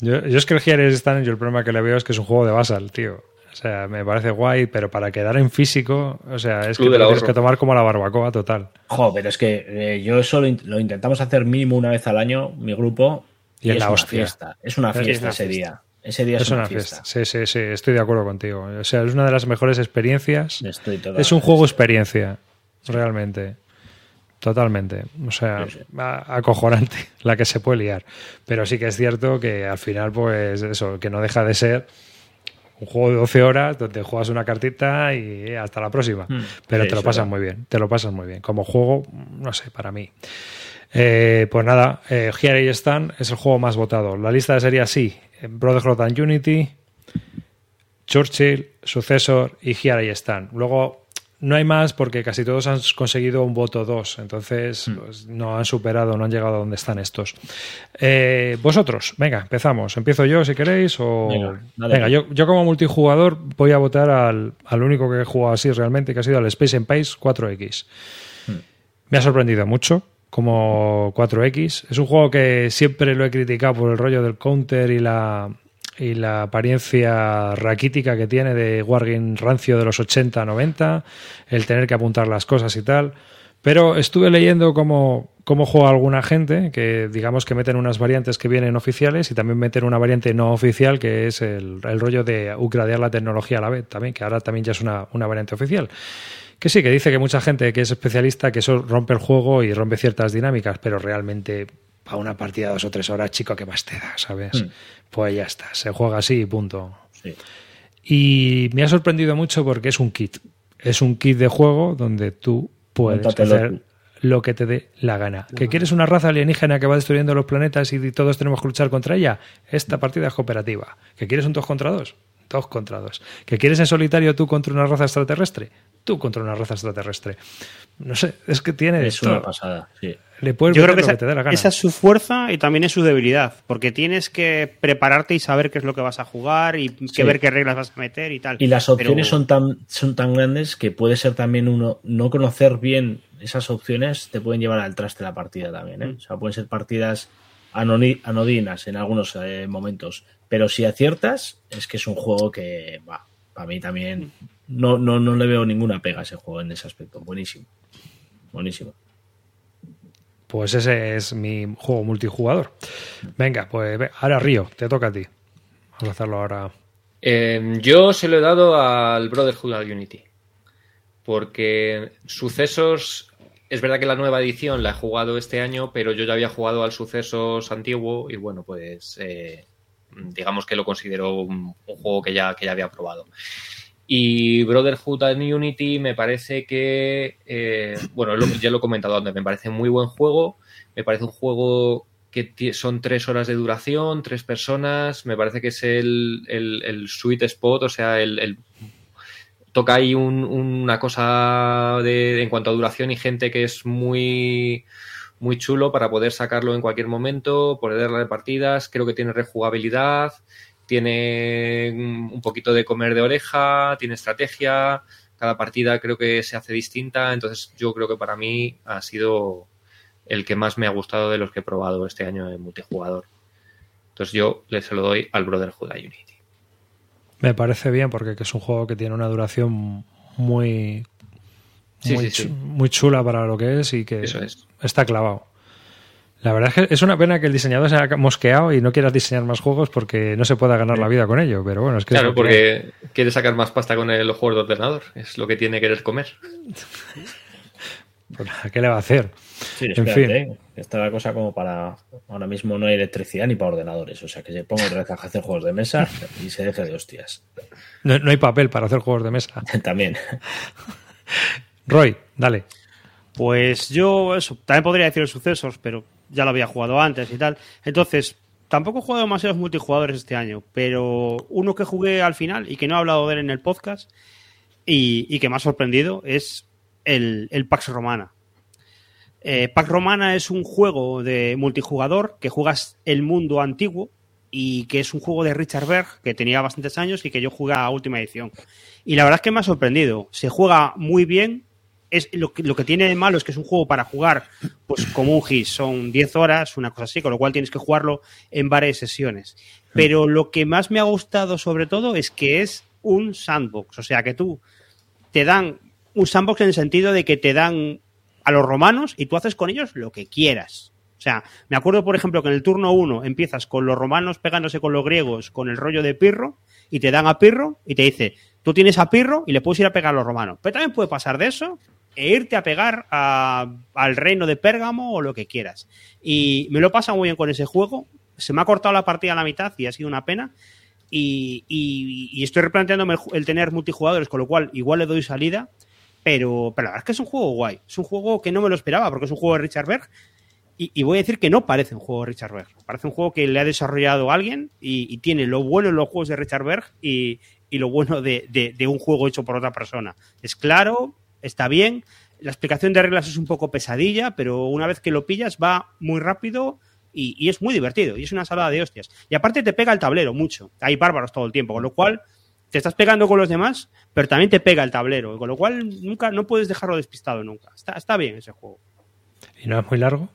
yo, yo, es que el Here I Stand, yo el problema que le veo es que es un juego de Basal, tío. O sea, me parece guay, pero para quedar en físico, o sea, es que tienes que tomar como la barbacoa total. Jo, pero es que eh, yo eso lo, lo, intentamos hacer mínimo una vez al año, mi grupo. Y, y en es la una hostia. fiesta. Es una fiesta es una ese fiesta. día. Ese día es, es una, una fiesta. fiesta. Sí, sí, sí, estoy de acuerdo contigo. O sea, es una de las mejores experiencias. Estoy es un juego experiencia, realmente. Totalmente. O sea, sí, sí. acojonante *laughs* la que se puede liar. Pero sí que es cierto que al final, pues eso, que no deja de ser un juego de 12 horas donde juegas una cartita y hasta la próxima. Mm, Pero sí, te lo pasas muy bien, te lo pasas muy bien. Como juego, no sé, para mí. Eh, pues nada, eh, Here I Stand es el juego más votado. La lista sería así: Brotherhood and Unity, Churchill, Successor y Here I Stand. Luego no hay más porque casi todos han conseguido un voto 2, entonces mm. pues, no han superado, no han llegado a donde están estos. Eh, vosotros, venga, empezamos. Empiezo yo si queréis o... Venga, venga yo, yo, como multijugador voy a votar al, al, único que he jugado así realmente, que ha sido al Space Empire 4X. Mm. Me ha sorprendido mucho como 4X. Es un juego que siempre lo he criticado por el rollo del counter y la y la apariencia raquítica que tiene de Wargame rancio de los 80-90, el tener que apuntar las cosas y tal. Pero estuve leyendo cómo, cómo juega alguna gente, que digamos que meten unas variantes que vienen oficiales y también meten una variante no oficial, que es el, el rollo de upgradear la tecnología a la vez también, que ahora también ya es una, una variante oficial. Que sí, que dice que mucha gente que es especialista, que eso rompe el juego y rompe ciertas dinámicas, pero realmente para una partida de dos o tres horas, chico, ¿qué más te da? ¿Sabes? Mm. Pues ya está, se juega así y punto. Sí. Y me ha sorprendido mucho porque es un kit. Es un kit de juego donde tú puedes Móntatelo hacer tú. lo que te dé la gana. ¿Que quieres una raza alienígena que va destruyendo los planetas y todos tenemos que luchar contra ella? Esta partida es cooperativa. ¿Que quieres un 2 contra 2? Dos contra dos. ¿Que quieres en solitario tú contra una raza extraterrestre? Tú contra una raza extraterrestre. No sé, es que tiene Es una pasada, sí. Le puedes Yo creo que lo esa, que te dé la gana. esa es su fuerza y también es su debilidad, porque tienes que prepararte y saber qué es lo que vas a jugar y que Sí. ver qué reglas vas a meter y tal. Y las opciones Pero- son tan, son tan grandes que puede ser también uno no conocer bien esas opciones te pueden llevar al traste la partida también. ¿eh? Mm. O sea, pueden ser partidas anodinas en algunos eh, momentos. Pero si aciertas, es que es un juego que va. Para mí también no, no, no le veo ninguna pega a ese juego en ese aspecto. Buenísimo. Buenísimo. Pues ese es mi juego multijugador. Venga, pues ahora Río, te toca a ti. Vamos a hacerlo ahora. Eh, yo se lo he dado al Brotherhood al Unity. Porque sucesos. Es verdad que la nueva edición la he jugado este año, pero yo ya había jugado al sucesos antiguo y bueno, pues eh, digamos que lo considero un, un juego que ya, que ya había probado. Y Brotherhood and Unity me parece que, eh, bueno, ya lo he comentado antes, me parece muy buen juego, me parece un juego que son tres horas de duración, tres personas, me parece que es el, el, el sweet spot, o sea, el, el- toca ahí un- una cosa de, en cuanto a duración y gente que es muy muy chulo para poder sacarlo en cualquier momento, poder darle partidas, creo que tiene rejugabilidad, tiene un poquito de comer de oreja, tiene estrategia, cada partida creo que se hace distinta, entonces yo creo que para mí ha sido el que más me ha gustado de los que he probado este año en multijugador. Entonces yo le se lo doy al Brotherhood a Unity. Me parece bien porque que es un juego que tiene una duración muy, Sí, muy, sí, sí. chu- muy chula para lo que es y que es. está clavado. La verdad es que es una pena que el diseñador se haya mosqueado y no quieras diseñar más juegos porque no se pueda ganar la vida con ello, pero bueno, es que es Claro, que porque quiere sacar más pasta con el juego de ordenador, es lo que tiene querer comer. *laughs* Pues, ¿qué le va a hacer? Sí, En espérate, fin. ¿eh? Está la cosa como para. Ahora mismo no hay electricidad ni para ordenadores. O sea, que se ponga otra vez a hacer juegos de mesa y se deje de hostias. No, no hay papel para hacer juegos de mesa. *laughs* También. Roy, dale. Pues yo, eso, también podría decir los sucesos, pero ya lo había jugado antes y tal. Entonces, tampoco he jugado demasiados multijugadores este año, pero uno que jugué al final y que no he hablado de él en el podcast y, que me ha sorprendido es el, el Pax Romana. Eh, Pax Romana es un juego de multijugador que juegas el mundo antiguo y que es un juego de Richard Berg que tenía bastantes años y que yo jugué a última edición. Y la verdad es que me ha sorprendido. Se juega muy bien. Es, lo, que, lo que tiene de malo es que es un juego para jugar pues como un GIS. Son 10 horas, una cosa así, con lo cual tienes que jugarlo en varias sesiones. Pero lo que más me ha gustado sobre todo es que es un sandbox. O sea, que tú te dan un sandbox en el sentido de que te dan a los romanos y tú haces con ellos lo que quieras. O sea, me acuerdo, por ejemplo, que en el turno 1 empiezas con los romanos pegándose con los griegos con el rollo de Pirro y te dan a Pirro y te dice, tú tienes a Pirro y le puedes ir a pegar a los romanos. Pero también puede pasar de eso e irte a pegar al reino de Pérgamo o lo que quieras. Y me lo he pasado muy bien con ese juego. Se me ha cortado la partida a la mitad y ha sido una pena. Y, estoy replanteándome el, tener multijugadores, con lo cual igual le doy salida. Pero, pero la verdad es que es un juego guay. Es un juego que no me lo esperaba porque es un juego de Richard Berg. Y, voy a decir que no parece un juego de Richard Berg. Parece un juego que le ha desarrollado alguien y, tiene lo bueno en los juegos de Richard Berg y, lo bueno de un juego hecho por otra persona. Es claro, está bien. La explicación de reglas es un poco pesadilla, pero una vez que lo pillas va muy rápido y, y es muy divertido. Y es una salada de hostias. Y aparte te pega el tablero mucho. Hay bárbaros todo el tiempo, con lo cual te estás pegando con los demás, pero también te pega el tablero. Con lo cual nunca, no puedes dejarlo despistado nunca. Está, está bien ese juego. ¿Y no es muy largo?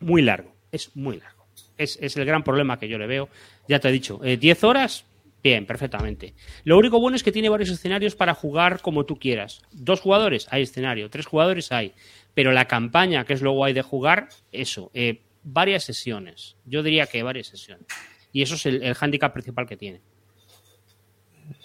Muy largo. Es muy largo. Es, es el gran problema que yo le veo. Ya te he dicho, eh, 10 horas, bien, perfectamente. Lo único bueno es que tiene varios escenarios para jugar como tú quieras. Dos jugadores, hay escenario. Tres jugadores, hay. Pero la campaña, que es lo guay de jugar, eso, eh, varias sesiones. Yo diría que varias sesiones. Y eso es el, el hándicap principal que tiene.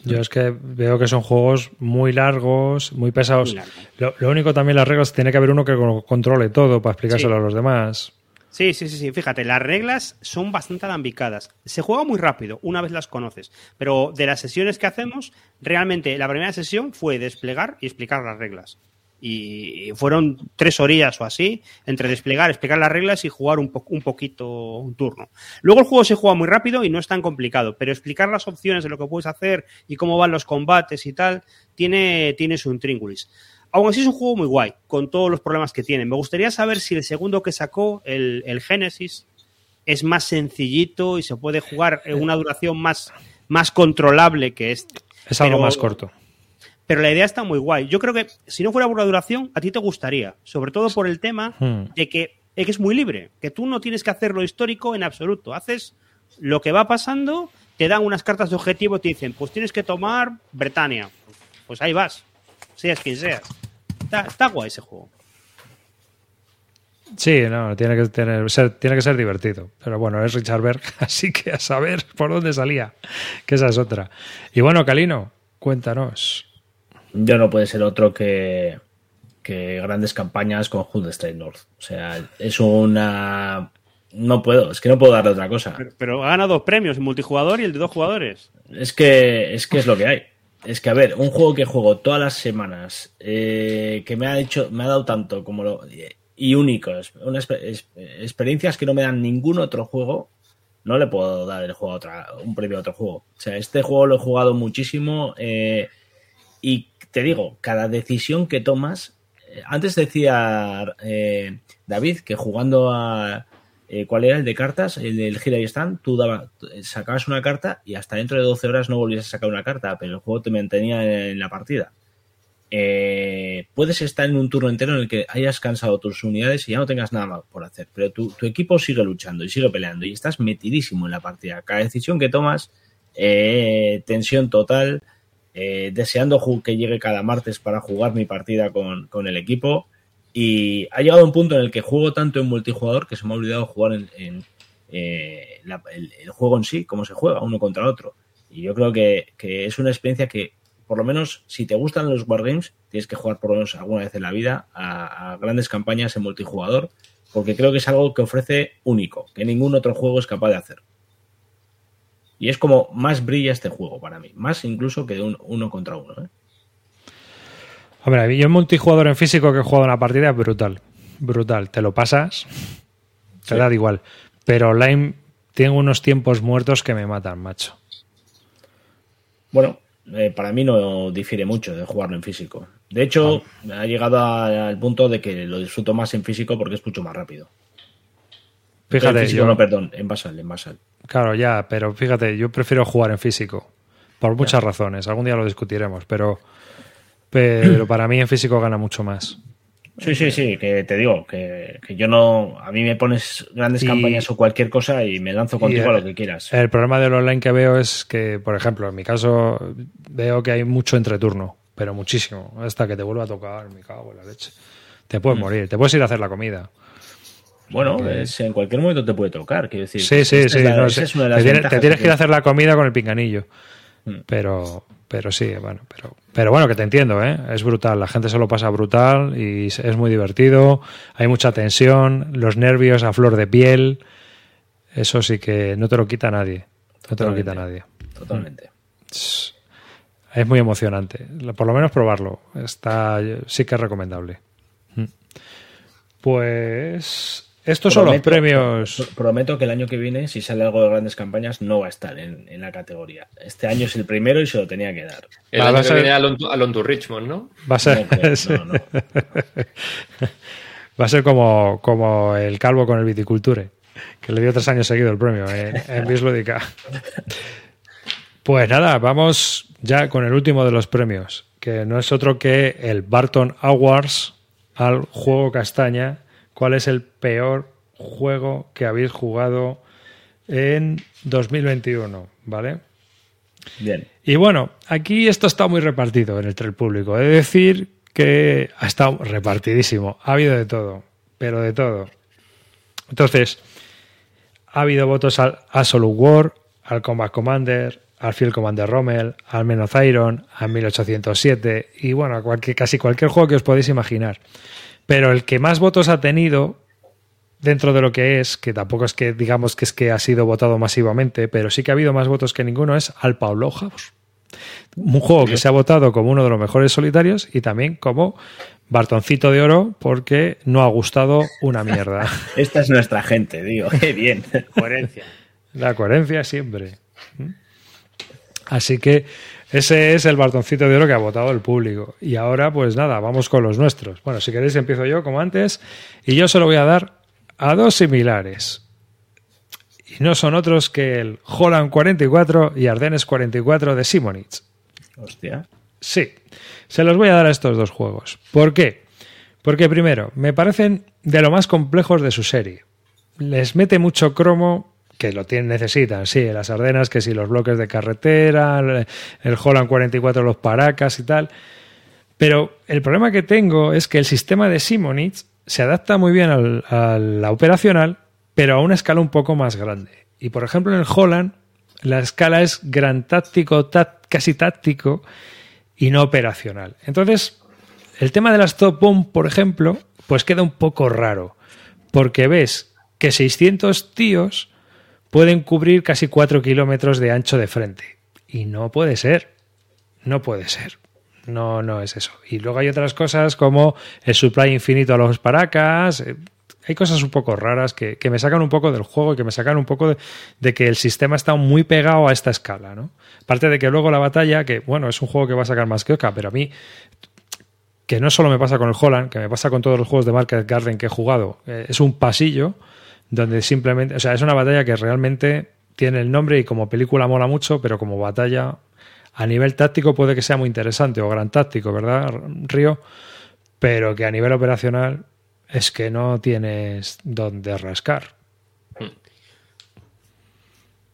Yo es que veo que son juegos muy largos, muy pesados. Muy largo. Lo, lo único también las reglas, tiene que haber uno que controle todo para explicárselo Sí. a los demás. Sí, sí, sí, sí. Fíjate, las reglas son bastante alambicadas. Se juega muy rápido una vez las conoces. Pero de las sesiones que hacemos, realmente la primera sesión fue desplegar y explicar las reglas. Y fueron tres orillas o así, entre desplegar, explicar las reglas y jugar un, po- un poquito un turno. Luego el juego se juega muy rápido y no es tan complicado, pero explicar las opciones de lo que puedes hacer y cómo van los combates y tal, tiene, tiene su intríngulis. Aún así es un juego muy guay, con todos los problemas que tiene. Me gustaría saber si el segundo que sacó, el, el Genesis, es más sencillito y se puede jugar en una duración más, más controlable que este. Es algo Pero- más corto. Pero la idea está muy guay. Yo creo que si no fuera por la duración, a ti te gustaría. Sobre todo por el tema Hmm. de que, de que es muy libre. Que tú no tienes que hacer lo histórico en absoluto. Haces lo que va pasando, te dan unas cartas de objetivo y te dicen, pues tienes que tomar Bretaña. Pues ahí vas. Seas quien seas. Está, está guay ese juego. Sí, no, tiene que, tener, ser, tiene que ser divertido. Pero bueno, es Richard Berg, *laughs* así que a saber por dónde salía, que esa es otra. Y bueno, Calino, cuéntanos. Yo no puede ser otro que, que grandes campañas con Hood Straight North. O sea, es una. No puedo, es que no puedo darle otra cosa. Pero, pero ha ganado dos premios, el multijugador y el de dos jugadores. Es que, es que es lo que hay. Es que, a ver, un juego que juego todas las semanas, eh, que me ha hecho, me ha dado tanto como lo. y únicos, unas experiencias que no me dan ningún otro juego, no le puedo dar el juego a un premio a otro juego. O sea, este juego lo he jugado muchísimo eh, y te digo, cada decisión que tomas. eh, Antes decía David que jugando a. eh, ¿Cuál era el de cartas? El del gira y stand. Tú daba, sacabas una carta y hasta dentro de 12 horas no volvías a sacar una carta, pero el juego te mantenía en la partida. Eh, puedes estar en un turno entero en el que hayas cansado tus unidades y ya no tengas nada por hacer, pero tu, equipo sigue luchando y sigue peleando y estás metidísimo en la partida. Cada decisión que tomas, eh, tensión total, eh, deseando que llegue cada martes para jugar mi partida con, con el equipo. Y ha llegado un punto en el que juego tanto en multijugador que se me ha olvidado jugar en, eh, el, juego en sí, cómo se juega uno contra otro. Y yo creo que, que es una experiencia que, por lo menos, si te gustan los wargames, tienes que jugar por lo menos alguna vez en la vida a, a grandes campañas en multijugador, porque creo que es algo que ofrece único, que ningún otro juego es capaz de hacer. Y es como más brilla este juego para mí, más incluso que un, uno contra uno. ¿eh? Hombre, yo en multijugador en físico que he jugado una partida es brutal. Brutal. Te lo pasas, te Sí. da igual. Pero online tengo unos tiempos muertos que me matan, macho. Bueno, eh, para mí no difiere mucho de jugarlo en físico. De hecho, ha llegado a- al punto de que lo disfruto más en físico porque es mucho más rápido. en Fíjate, físico yo, no, perdón, en basal, en basal. claro, ya, pero fíjate, yo prefiero jugar en físico. Por muchas razones. Algún día lo discutiremos, pero, pero para mí en físico gana mucho más. Sí, sí, sí, que te digo, que, que yo no. A mí me pones grandes Y- campañas o cualquier cosa y me lanzo contigo a lo que quieras. El problema del online que veo es que, por ejemplo, en mi caso, veo que hay mucho entreturno, pero muchísimo, hasta que te vuelva a tocar, me cago en la leche. Te Mm. puedes morir, te puedes ir a hacer la comida. Bueno, es- en cualquier momento te puede tocar, quiero decir. Sí, sí, sí. es la- no, es te, tienes, te tienes que que ir a hacer la comida con el pinganillo. Mm. Pero, pero sí, bueno, pero, pero bueno, que te entiendo, ¿eh? Es brutal, la gente se lo pasa brutal y es muy divertido, hay mucha tensión, los nervios a flor de piel, eso sí que no te lo quita nadie, no te lo quita nadie. Totalmente. Es es muy emocionante, por lo menos probarlo, está sí que es recomendable. Mm. Pues estos son los premios. pro- Prometo que el año que viene, si sale algo de grandes campañas, no va a estar en, en la categoría. Este año es el primero y se lo tenía que dar. El Va, año va que ser- viene Alon, to Richmond, ¿no? Va a ser, No creo, no, *laughs* no. Va a ser como, como el calvo con el viticulture, que le dio tres años seguido el premio en, en Bislúdica. Pues nada, vamos ya con el último de los premios, que no es otro que el Barton Awards al juego castaña. ¿Cuál es el peor juego que habéis jugado en 2021, ¿vale? Bien. Y bueno, aquí esto está muy repartido en el público. Es decir, que ha estado repartidísimo. Ha habido de todo, pero de todo. Entonces, ha habido votos al Absolute War, al Combat Commander, al Field Commander Rommel, al Men of Iron, al 1807 y bueno, a cualquier, casi cualquier juego que os podéis imaginar. Pero el que más votos ha tenido dentro de lo que es, que tampoco es que digamos que es que ha sido votado masivamente, pero sí que ha habido más votos que ninguno, es al Paulo House. Un juego que se ha votado como uno de los mejores solitarios y también como Bartoncito de oro porque no ha gustado una mierda. *laughs* Esta es nuestra gente, digo. Qué bien. Coherencia. La coherencia siempre. Así que ese es el Bartoncito de oro que ha votado el público. Y ahora, pues nada, vamos con los nuestros. Bueno, si queréis empiezo yo como antes y yo se lo voy a dar a dos similares. Y no son otros que el Holland 44 y Ardennes 44 de Simonitz. Hostia. Sí, se los voy a dar a estos dos juegos. ¿Por qué? Porque primero, me parecen de lo más complejos de su serie. Les mete mucho cromo que lo tienen, necesitan, sí, las Ardenas, que si los bloques de carretera, el Holland 44, los Paracas y tal. Pero el problema que tengo es que el sistema de Simonitz se adapta muy bien al, a la operacional, pero a una escala un poco más grande. Y por ejemplo, en el Holland, la escala es gran táctico, casi táctico y no operacional. Entonces, el tema de las top bomb, por ejemplo, pues queda un poco raro, porque ves que 600 tíos pueden cubrir casi 4 kilómetros de ancho de frente. Y no puede ser. No puede ser. No, no es eso. Y luego hay otras cosas como el supply infinito a los paracas. Eh, hay cosas un poco raras que, me sacan un poco del juego y que me sacan un poco de, que el sistema está muy pegado a esta escala, ¿no? Aparte de que luego la batalla, que bueno, es un juego que va a sacar más que Oca, pero a mí, que no solo me pasa con el Holland, que me pasa con todos los juegos de Market Garden que he jugado, eh, es un pasillo donde simplemente, o sea, es una batalla que realmente tiene el nombre y como película mola mucho, pero como batalla a nivel táctico puede que sea muy interesante o gran táctico, ¿verdad, Río? Pero que a nivel operacional es que no tienes donde rascar.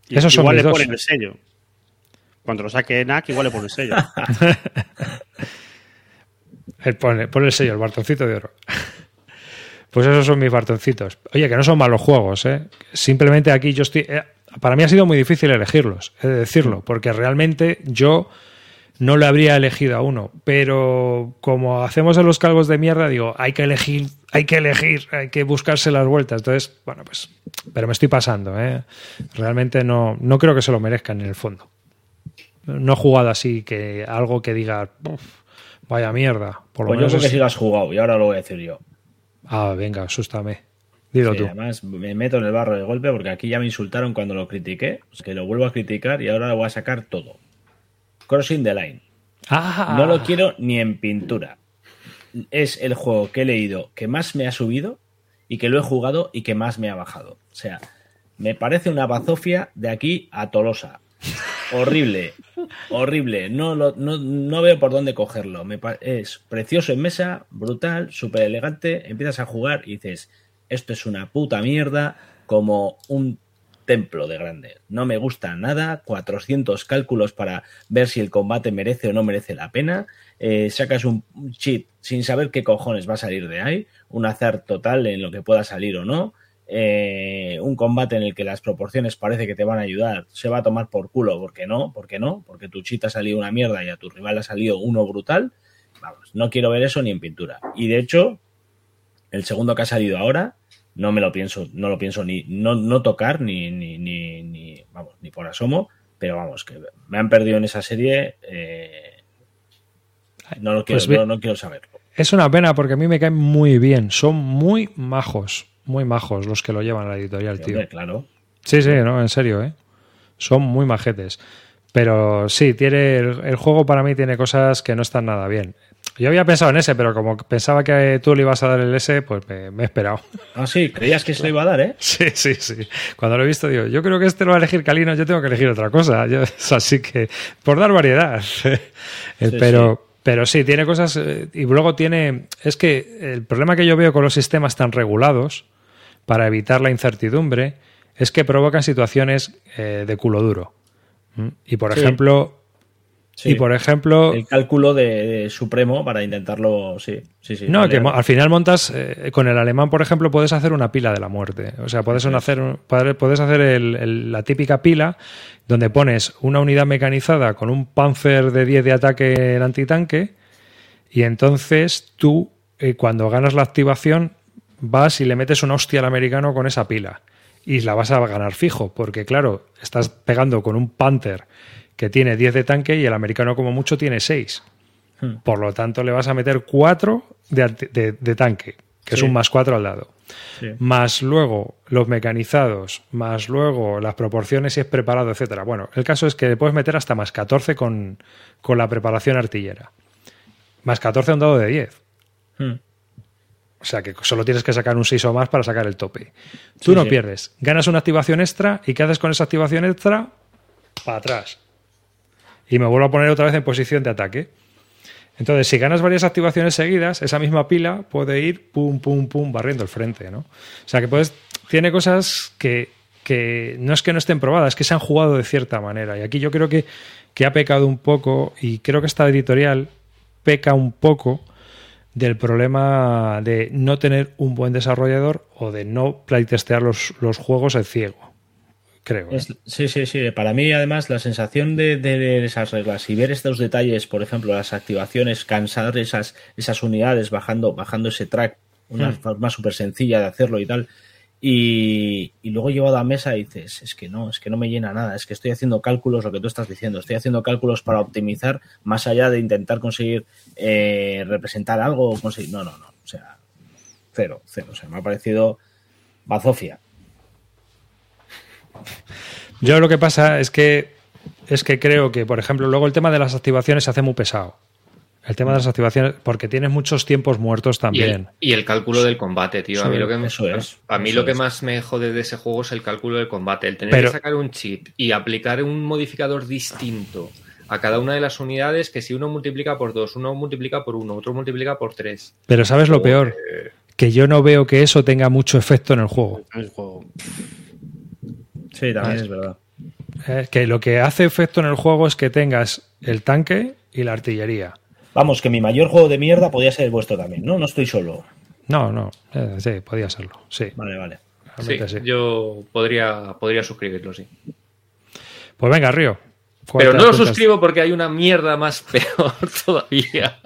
Y Esos igual le ponen el sello. Cuando lo saque NAC, igual le pone el sello. *laughs* Él pone, pone el sello, el bartoncito de oro. Pues esos son mis bartoncitos. Oye, que no son malos juegos, ¿eh? Simplemente aquí yo estoy. Eh, para mí ha sido muy difícil elegirlos, he de decirlo, porque realmente yo no le habría elegido a uno. Pero como hacemos en los calvos de mierda, digo, hay que elegir, hay que elegir, hay que buscarse las vueltas. Entonces, bueno, pues. Pero me estoy pasando, ¿eh? Realmente no, no creo que se lo merezcan en el fondo. No he jugado así que algo que diga. Vaya mierda. Por lo pues yo creo que sí lo has jugado y ahora lo voy a decir yo. Ah, venga, asústame. Dilo tú. Además, me meto en el barro de golpe porque aquí ya me insultaron cuando lo critiqué. que lo vuelvo a criticar y ahora lo voy a sacar todo. Crossing the Line. Ah. No lo quiero ni en pintura. Es el juego que he leído que más me ha subido y que lo he jugado y que más me ha bajado. O sea, me parece una bazofia de aquí a Tolosa. Horrible, horrible. No, lo, no, veo por dónde cogerlo. Me es precioso en mesa, brutal, súper elegante. Empiezas a jugar y dices, esto es una puta mierda, como un templo de grande. No me gusta nada, 400 cálculos para ver si el combate merece o no merece la pena. Eh, sacas un cheat sin saber qué cojones va a salir de ahí, un azar total en lo que pueda salir o no. Eh, un combate en el que las proporciones parece que te van a ayudar, se va a tomar por culo, porque no, porque no, porque tu chita ha salido una mierda y a tu rival ha salido uno brutal. Vamos, no quiero ver eso ni en pintura. Y de hecho, el segundo que ha salido ahora, no me lo pienso, no lo pienso ni no, no tocar ni, ni, ni, vamos, ni por asomo, pero vamos, que me han perdido en esa serie. Eh, no lo quiero, pues no quiero saberlo. Es una pena porque a mí me caen muy bien, son muy majos muy majos los que lo llevan a la editorial, tío. claro. Sí, sí, no, en serio, ¿eh? Son muy majetes. Pero sí, tiene el, juego para mí tiene cosas que no están nada bien. Yo había pensado en ese, pero como pensaba que tú le ibas a dar el S, pues me, he esperado. Ah, sí, creías que se lo iba a dar, ¿eh? *laughs* Sí, sí, sí. Cuando lo he visto, digo, yo creo que este lo va a elegir Calino, yo tengo que elegir otra cosa. *laughs* así que, por dar variedad. *laughs* Eh, pero, pero sí, tiene cosas. Eh, y luego tiene. Es que el problema que yo veo con los sistemas tan regulados para evitar la incertidumbre es que provocan situaciones eh, de culo duro. ¿Mm? Y por Sí. ejemplo, Sí. y por ejemplo, El cálculo de, de supremo para intentarlo, sí, sí, sí. no, que al final montas eh, con el alemán, por ejemplo, puedes hacer una pila de la muerte. O sea, puedes hacer, puedes hacer el- el- la típica pila donde pones una unidad mecanizada con un panzer de 10 de ataque el antitanque y entonces tú, eh, cuando ganas la activación, vas y le metes una hostia al americano con esa pila. Y la vas a ganar fijo, porque claro, estás pegando con un Panther que tiene 10 de tanque y el americano como mucho tiene 6. Hmm. Por lo tanto, le vas a meter 4 de, de- de tanque, que es un más 4 al dado. Sí. Más luego los mecanizados, más luego las proporciones si es preparado, etcétera. Bueno, el caso es que le puedes meter hasta más 14 con, con la preparación artillera. Más 14 a un dado de 10. Hmm. O sea que solo tienes que sacar un 6 o más para sacar el tope. Tú Sí, no sí. pierdes. Ganas una activación extra y ¿qué haces con esa activación extra? Para atrás. Y me vuelvo a poner otra vez en posición de ataque. Entonces, si ganas varias activaciones seguidas, esa misma pila puede ir pum, pum, pum, barriendo el frente, ¿no? O sea que puedes. Tiene cosas que, que no es que no estén probadas, es que se han jugado de cierta manera. Y aquí yo creo que, que ha pecado un poco, y creo que esta editorial peca un poco del problema de no tener un buen desarrollador o de no playtestear los, los juegos en ciego. Creo. ¿eh? Sí, sí, sí. Para mí, además, la sensación de, de esas reglas y ver estos detalles, por ejemplo, las activaciones, cansar esas, esas unidades bajando, bajando ese track, una Hmm. forma súper sencilla de hacerlo y tal. Y, y luego llevado a mesa dices, es que no, es que no me llena nada, es que estoy haciendo cálculos, lo que tú estás diciendo, estoy haciendo cálculos para optimizar más allá de intentar conseguir eh, representar algo conseguir. No, no, no. O sea, cero, cero. O sea, me ha parecido bazofia. Yo lo que pasa es que es que creo que, por ejemplo, luego el tema de las activaciones se hace muy pesado. El tema de las activaciones, porque tienes muchos tiempos muertos Y el, también. y el cálculo del combate, tío. a mí lo que, me- eso es, a mí eso lo que es. más me jode de ese juego es el cálculo del combate. El tener Pero- que sacar un chip y aplicar un modificador distinto a cada una de las unidades, que si uno multiplica por dos, uno multiplica por uno, otro multiplica por tres. Pero ¿sabes lo peor? Que yo no veo que eso tenga mucho efecto en el juego. El juego. Sí, también Ah, es verdad. Eh, que lo que hace efecto en el juego es que tengas el tanque y la artillería. Vamos, que mi mayor juego de mierda podía ser el vuestro también, ¿no? No estoy solo. No, no, eh, sí, podía serlo. Sí, Vale, vale. Sí, realmente sí. yo podría, podría suscribirlo, sí. Pues venga, Río. Pero ¿cuántas no lo suscribo porque hay una mierda más *laughs* peor todavía.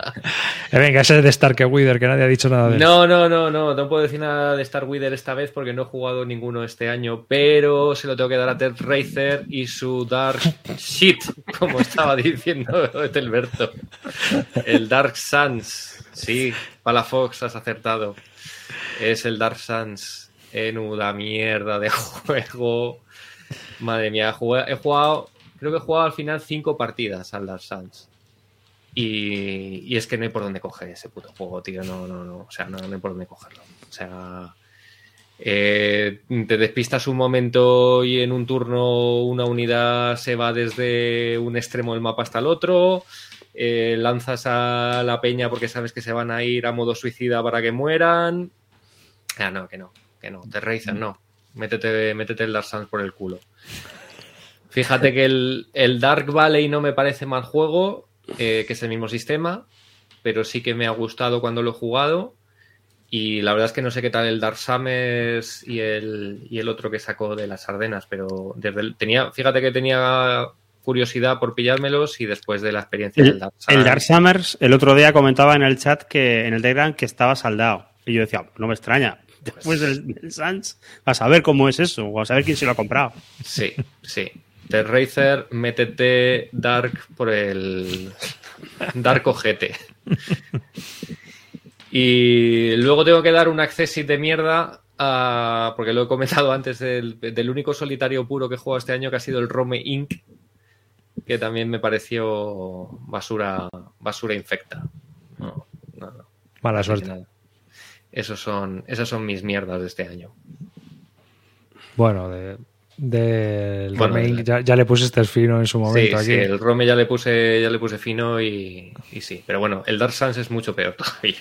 Eh, venga, ese es de Stark Wither, que nadie ha dicho nada de él. No, no, no, no, no puedo decir nada de Star Wither esta vez porque no he jugado ninguno este año, pero se lo tengo que dar a Ted Racer y su Dark Shit, *laughs* como estaba diciendo *laughs* Telberto. El Dark Suns, sí, Palafox, has acertado. Es el Dark Suns en una mierda de juego. Madre mía, he jugado, creo que he jugado al final cinco partidas al Dark Suns. Y, es que no hay por dónde coger ese puto juego, tío. No, no, no. O sea, no, no hay por dónde cogerlo. O sea, eh, te despistas un momento y en un turno una unidad se va desde un extremo del mapa hasta el otro. eh, lanzas a la peña porque sabes que se van a ir a modo suicida para que mueran. Ah, no, que no, que no. Te Razer, no. Métete, métete el Dark Suns por el culo. Fíjate que el, el Dark Valley no me parece mal juego, eh, que es el mismo sistema, pero sí que me ha gustado cuando lo he jugado. Y la verdad es que no sé qué tal el Dark Summers y el, y el otro que sacó de las Ardenas, pero desde el- tenía, fíjate que tenía curiosidad por pillármelos y después de la experiencia del El, Dark el Summers. Dark Summers, el otro día comentaba en el chat que en el Telegram que estaba saldado. Y yo decía, no me extraña. Después del, del Sans, a saber cómo es eso, o a saber quién se lo ha comprado. Sí, sí. The Racer, métete Dark por el Dark ojete. Y luego tengo que dar un accessit de mierda a- porque lo he comentado antes del, del único solitario puro que he jugado este año que ha sido el Rome Inc. que también me pareció basura basura infecta. No, no, no. Mala suerte. Esos son, esas son mis mierdas de este año. Bueno, de, del remake ya, ya, le pusiste fino en su momento. Sí, sí, el Rome ya le puse, ya le puse fino y, y, sí. Pero bueno, el Dark Souls es mucho peor *laughs* todavía.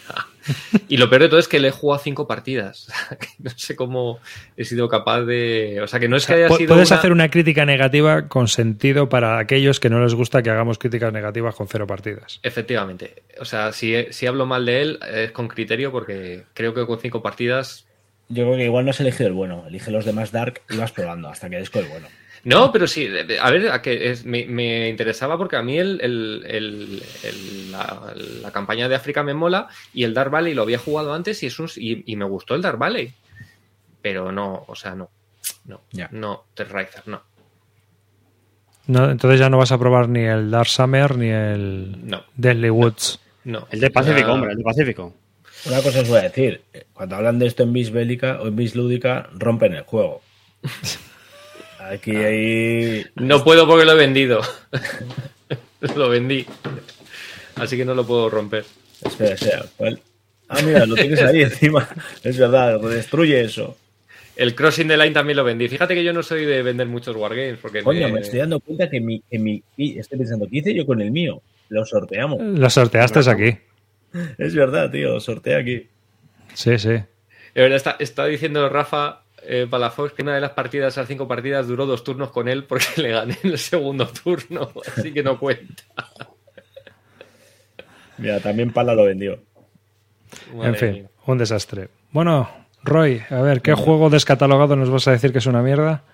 y lo peor de todo es que le he jugado cinco partidas. *laughs* no sé cómo he sido capaz de. O sea, que no es que haya sido. Puedes hacer una crítica negativa con sentido para aquellos que no les gusta que hagamos críticas negativas con cero partidas. Efectivamente. O sea, si, si hablo mal de él, es con criterio porque creo que con cinco partidas yo creo que igual no has elegido el bueno, elige los demás Dark y vas probando hasta que des el bueno. No, pero sí, a ver, a que es, me, me, interesaba porque a mí el, el, el, la, la, campaña de África me mola y el Dark Valley lo había jugado antes y, es un, y, y me gustó el Dark Valley. Pero no, o sea, no. No, ya. no, Terraizer, no. no. Entonces ya no vas a probar ni el Dark Summer ni el no. Deadly Woods. No. El de Pacífico, ya... hombre, el de Pacífico. Una cosa os voy a decir, cuando hablan de esto en bis bélica o en bis lúdica, rompen el juego. Aquí hay... No puedo porque lo he vendido. *laughs* lo vendí. Así que no lo puedo romper. Espera, espera. ¿cuál? Ah, mira, lo tienes ahí encima. *laughs* Es verdad, destruye eso. El Crossing the Line también lo vendí. Fíjate que yo no soy de vender muchos wargames. Porque Coño, me... me estoy dando cuenta que mi, que mi. Estoy pensando, ¿qué hice yo con el mío? Lo sorteamos. Lo sorteaste aquí. *laughs* Es verdad, tío, sortea aquí. Sí, sí. Está, está diciendo Rafa eh, Palafox que una de las partidas, las cinco partidas, duró dos turnos con él porque *laughs* le gané en el segundo turno, *laughs* así que no cuenta. Mira, también Pala lo vendió. Madre en fin, mía. un desastre. Bueno, Roy, a ver, ¿qué juego descatalogado nos vas a decir que es una mierda?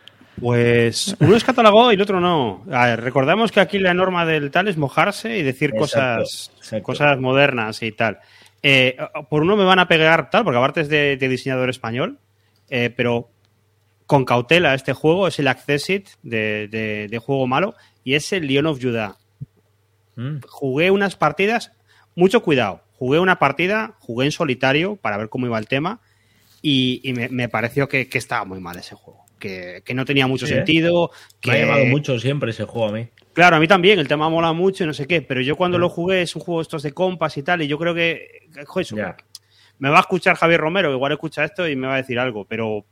Pues *laughs* uno es catalogado y el otro no. Ver, recordamos que aquí la norma del tal es mojarse y decir exacto, cosas, exacto. cosas modernas y tal. Eh, por uno me van a pegar tal, porque aparte es de, de diseñador español, eh, pero con cautela este juego es el Accessit de, de, de, juego malo y es el Leon of Judah. Mm. Jugué unas partidas, mucho cuidado, jugué una partida, jugué en solitario para ver cómo iba el tema y, y me, me, pareció que, que estaba muy mal ese juego que, que, no tenía mucho sí, sentido. Que... Me ha llamado mucho siempre ese juego a mí. Claro, a mí también, el tema mola mucho y no sé qué, pero yo cuando sí. lo jugué es un juego estos de compas y tal, y yo creo que, joder, yeah. me va a escuchar Javier Romero, igual escucha esto y me va a decir algo, pero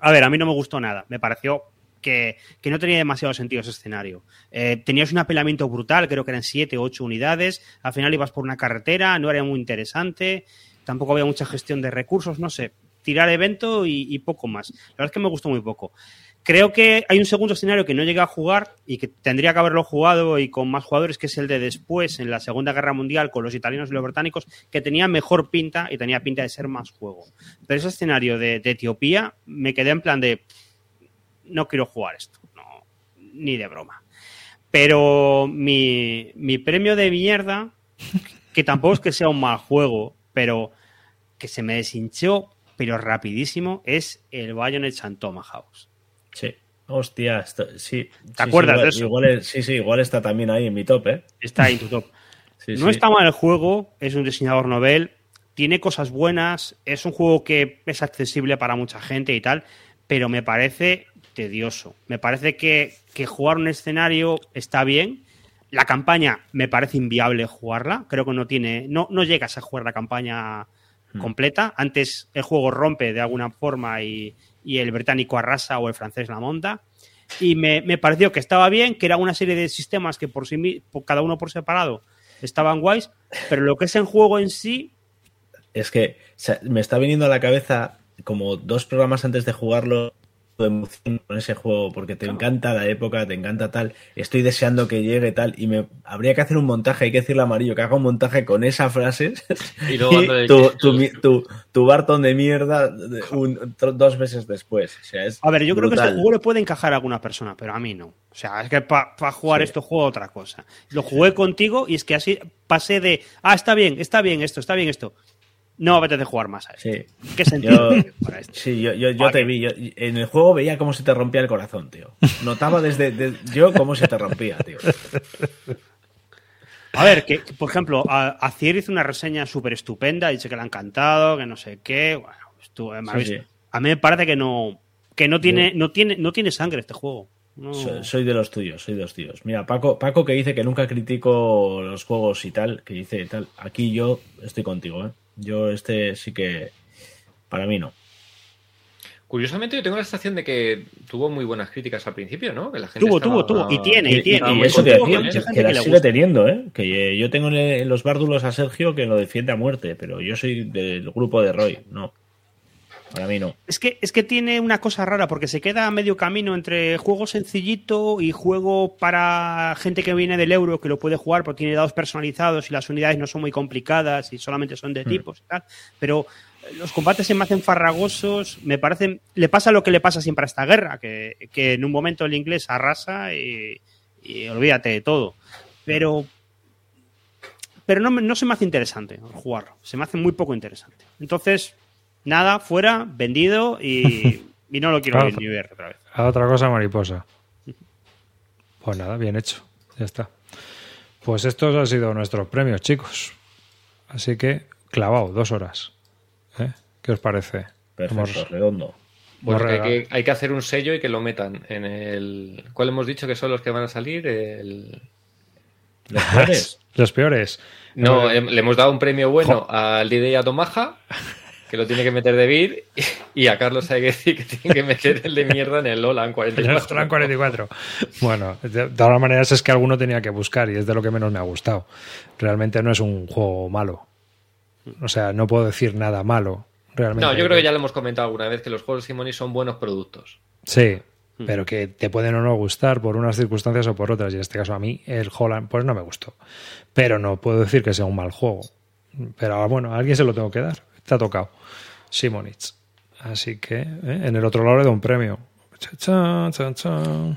a ver, a mí no me gustó nada, me pareció que, que no tenía demasiado sentido ese escenario. Eh, tenías un apelamiento brutal, creo que eran siete o ocho unidades, al final ibas por una carretera, no era muy interesante, tampoco había mucha gestión de recursos, no sé, tirar evento y, poco más. La verdad es que me gustó muy poco. Creo que hay un segundo escenario que no llegué a jugar y que tendría que haberlo jugado y con más jugadores, que es el de después, en la Segunda Guerra Mundial, con los italianos y los británicos, que tenía mejor pinta y tenía pinta de ser más juego. Pero ese escenario de, de Etiopía me quedé en plan de, no quiero jugar esto, no, ni de broma. Pero mi, mi premio de mierda, que tampoco es que sea un mal juego, pero que se me deshinchó pero rapidísimo, es el Bayonet San House. Sí. Hostia, esto, sí. ¿Te sí, acuerdas sí, igual, de eso? Igual sí, sí, igual está también ahí en mi top, ¿eh? Está ahí en tu top. *laughs* sí, no está mal el juego, es un diseñador novel, tiene cosas buenas, es un juego que es accesible para mucha gente y tal, pero me parece tedioso. Me parece que, que jugar un escenario está bien. La campaña me parece inviable jugarla. Creo que no tiene. No, no llegas a jugar la campaña completa. Antes el juego rompe de alguna forma y, y, el británico arrasa o el francés la monta. Y me, me, pareció que estaba bien, que era una serie de sistemas que por sí por cada uno por separado estaban guays, pero lo que es el juego en sí. Es que o sea, me está viniendo a la cabeza como dos programas antes de jugarlo de emoción con ese juego porque te claro. encanta la época, te encanta tal, estoy deseando que llegue tal y me habría que hacer un montaje, hay que decirle a Amarillo que haga un montaje con esa frase *laughs* y, luego y tu, tu, tu, tu, Barton de mierda un, dos meses después. O sea, es a ver, yo brutal. creo que este juego le puede encajar a alguna persona, pero a mí no. O sea, es que para pa jugar sí. esto juego otra cosa. Lo jugué contigo y es que así pasé de, ah, está bien, está bien esto, está bien esto no apetece jugar más a esto. Sí. ¿Qué sentido yo, para esto? Sí, yo, yo, yo te vi. Yo, en el juego veía cómo se te rompía el corazón, tío. Notaba desde de, yo cómo se te rompía, tío. A ver, que, por ejemplo, a, Cier hizo una reseña súper estupenda, dice que le ha encantado, que no sé qué. Bueno, estuvo, sí, sí. A mí me parece que no, que no tiene, no tiene, no tiene sangre este juego. No. Soy, soy, de los tuyos, soy de los tuyos. Mira, Paco, Paco que dice que nunca critico los juegos y tal, que dice tal. Aquí yo estoy contigo, ¿eh? Yo este sí que para mí no. Curiosamente, yo tengo la sensación de que tuvo muy buenas críticas al principio, ¿no? Que la gente Tuvo, estaba- tuvo, tuvo. Y tiene, y tiene. Y, Y eso te decía, que, la sigue teniendo, ¿eh? Que yo tengo en, en los bárdulos a Sergio que lo defiende a muerte, pero yo soy del grupo de Roy, no. Para mí no. Es que, es que tiene una cosa rara, porque se queda a medio camino entre juego sencillito y juego para gente que viene del euro, que lo puede jugar porque tiene dados personalizados y las unidades no son muy complicadas y solamente son de tipos y tal. Pero eh, los combates se me hacen farragosos, me parecen. Le pasa lo que le pasa siempre a esta guerra, que, que en un momento el inglés arrasa y, y olvídate de todo. Pero. Pero no, no se me hace interesante jugarlo, se me hace muy poco interesante. Entonces, nada, fuera, vendido y, y no lo quiero Claro. ni ver otra vez. A otra cosa mariposa. Pues nada, bien hecho. Ya está. Pues estos han sido nuestros premios, chicos. Así que, clavado, dos horas. ¿Eh? ¿Qué os parece? Perfecto, Hemos- redondo. Pues que hay, que, hay que hacer un sello y que lo metan en el. ¿Cuál hemos dicho que son los que van a salir? El... ¿Los peores? *laughs* Los peores. No, Eh, le hemos dado un premio bueno al DJ Atomaja, que lo tiene que meter de Vir, *laughs* y a Carlos Aguirre, que tiene que meter el de mierda en el Lola en El 44. Plan 44. Bueno, de, todas maneras es que alguno tenía que buscar y es de lo que menos me ha gustado. Realmente no es un juego malo. O sea, no puedo decir nada malo. Realmente. No, yo creo que ya lo hemos comentado alguna vez que los juegos de Simoni son buenos productos. Sí, pero que te pueden o no gustar por unas circunstancias o por otras. Y en este caso a mí el Holland pues no me gustó. Pero no puedo decir que sea un mal juego. Pero bueno, a alguien se lo tengo que dar. Te ha tocado. Simonitz. Así que ¿eh? en el otro lado le doy un premio. Cha, cha, cha, cha.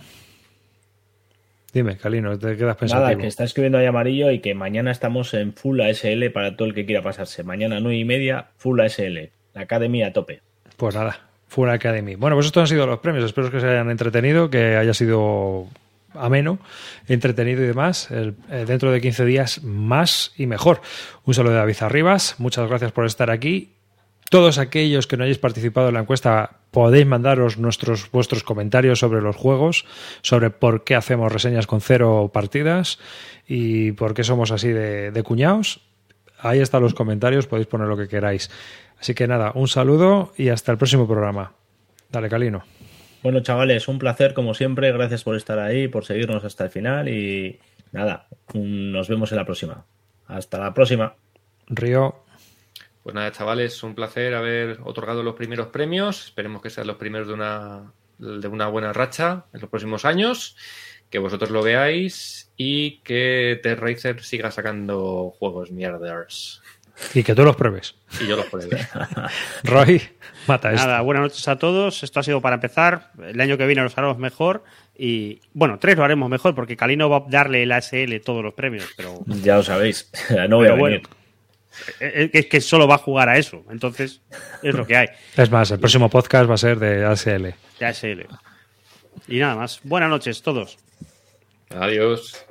Dime, Calino, te quedas pensativo. Nada, que está escribiendo ahí amarillo y que mañana estamos en Full ASL para todo el que quiera pasarse. Mañana nueve y media, Full ASL. La academia a tope. Pues nada, Full Academy. Bueno, pues estos han sido los premios. Espero que se hayan entretenido, que haya sido ameno, entretenido y demás. Eh, dentro de 15 días más y mejor. Un saludo de David Arribas. Muchas gracias por estar aquí. Todos aquellos que no hayáis participado en la encuesta podéis mandaros nuestros vuestros comentarios sobre los juegos, sobre por qué hacemos reseñas con cero partidas y por qué somos así de, de cuñados. Ahí están los comentarios, podéis poner lo que queráis. Así que nada, un saludo y hasta el próximo programa. Dale, Calino. Bueno, chavales, un placer como siempre. Gracias por estar ahí, por seguirnos hasta el final y nada, nos vemos en la próxima. Hasta la próxima. Río, Pues nada, chavales, un placer haber otorgado los primeros premios. Esperemos que sean los primeros de una, de una buena racha en los próximos años. Que vosotros lo veáis y que Ted Racer siga sacando juegos mierders. Y que tú los pruebes. Y yo los pruebe. *laughs* Roy, mata esto. Nada, buenas noches a todos. Esto ha sido para empezar. El año que viene los haremos mejor. Y bueno, tres lo haremos mejor porque Calino va a darle el ASL todos los premios. Pero Ya lo sabéis. *laughs* No voy a Pero venir. bueno. es que, es que solo va a jugar a eso. Entonces, es lo que hay. Es más, el próximo podcast va a ser de ASL. De ASL. Y nada más. Buenas noches todos. Adiós.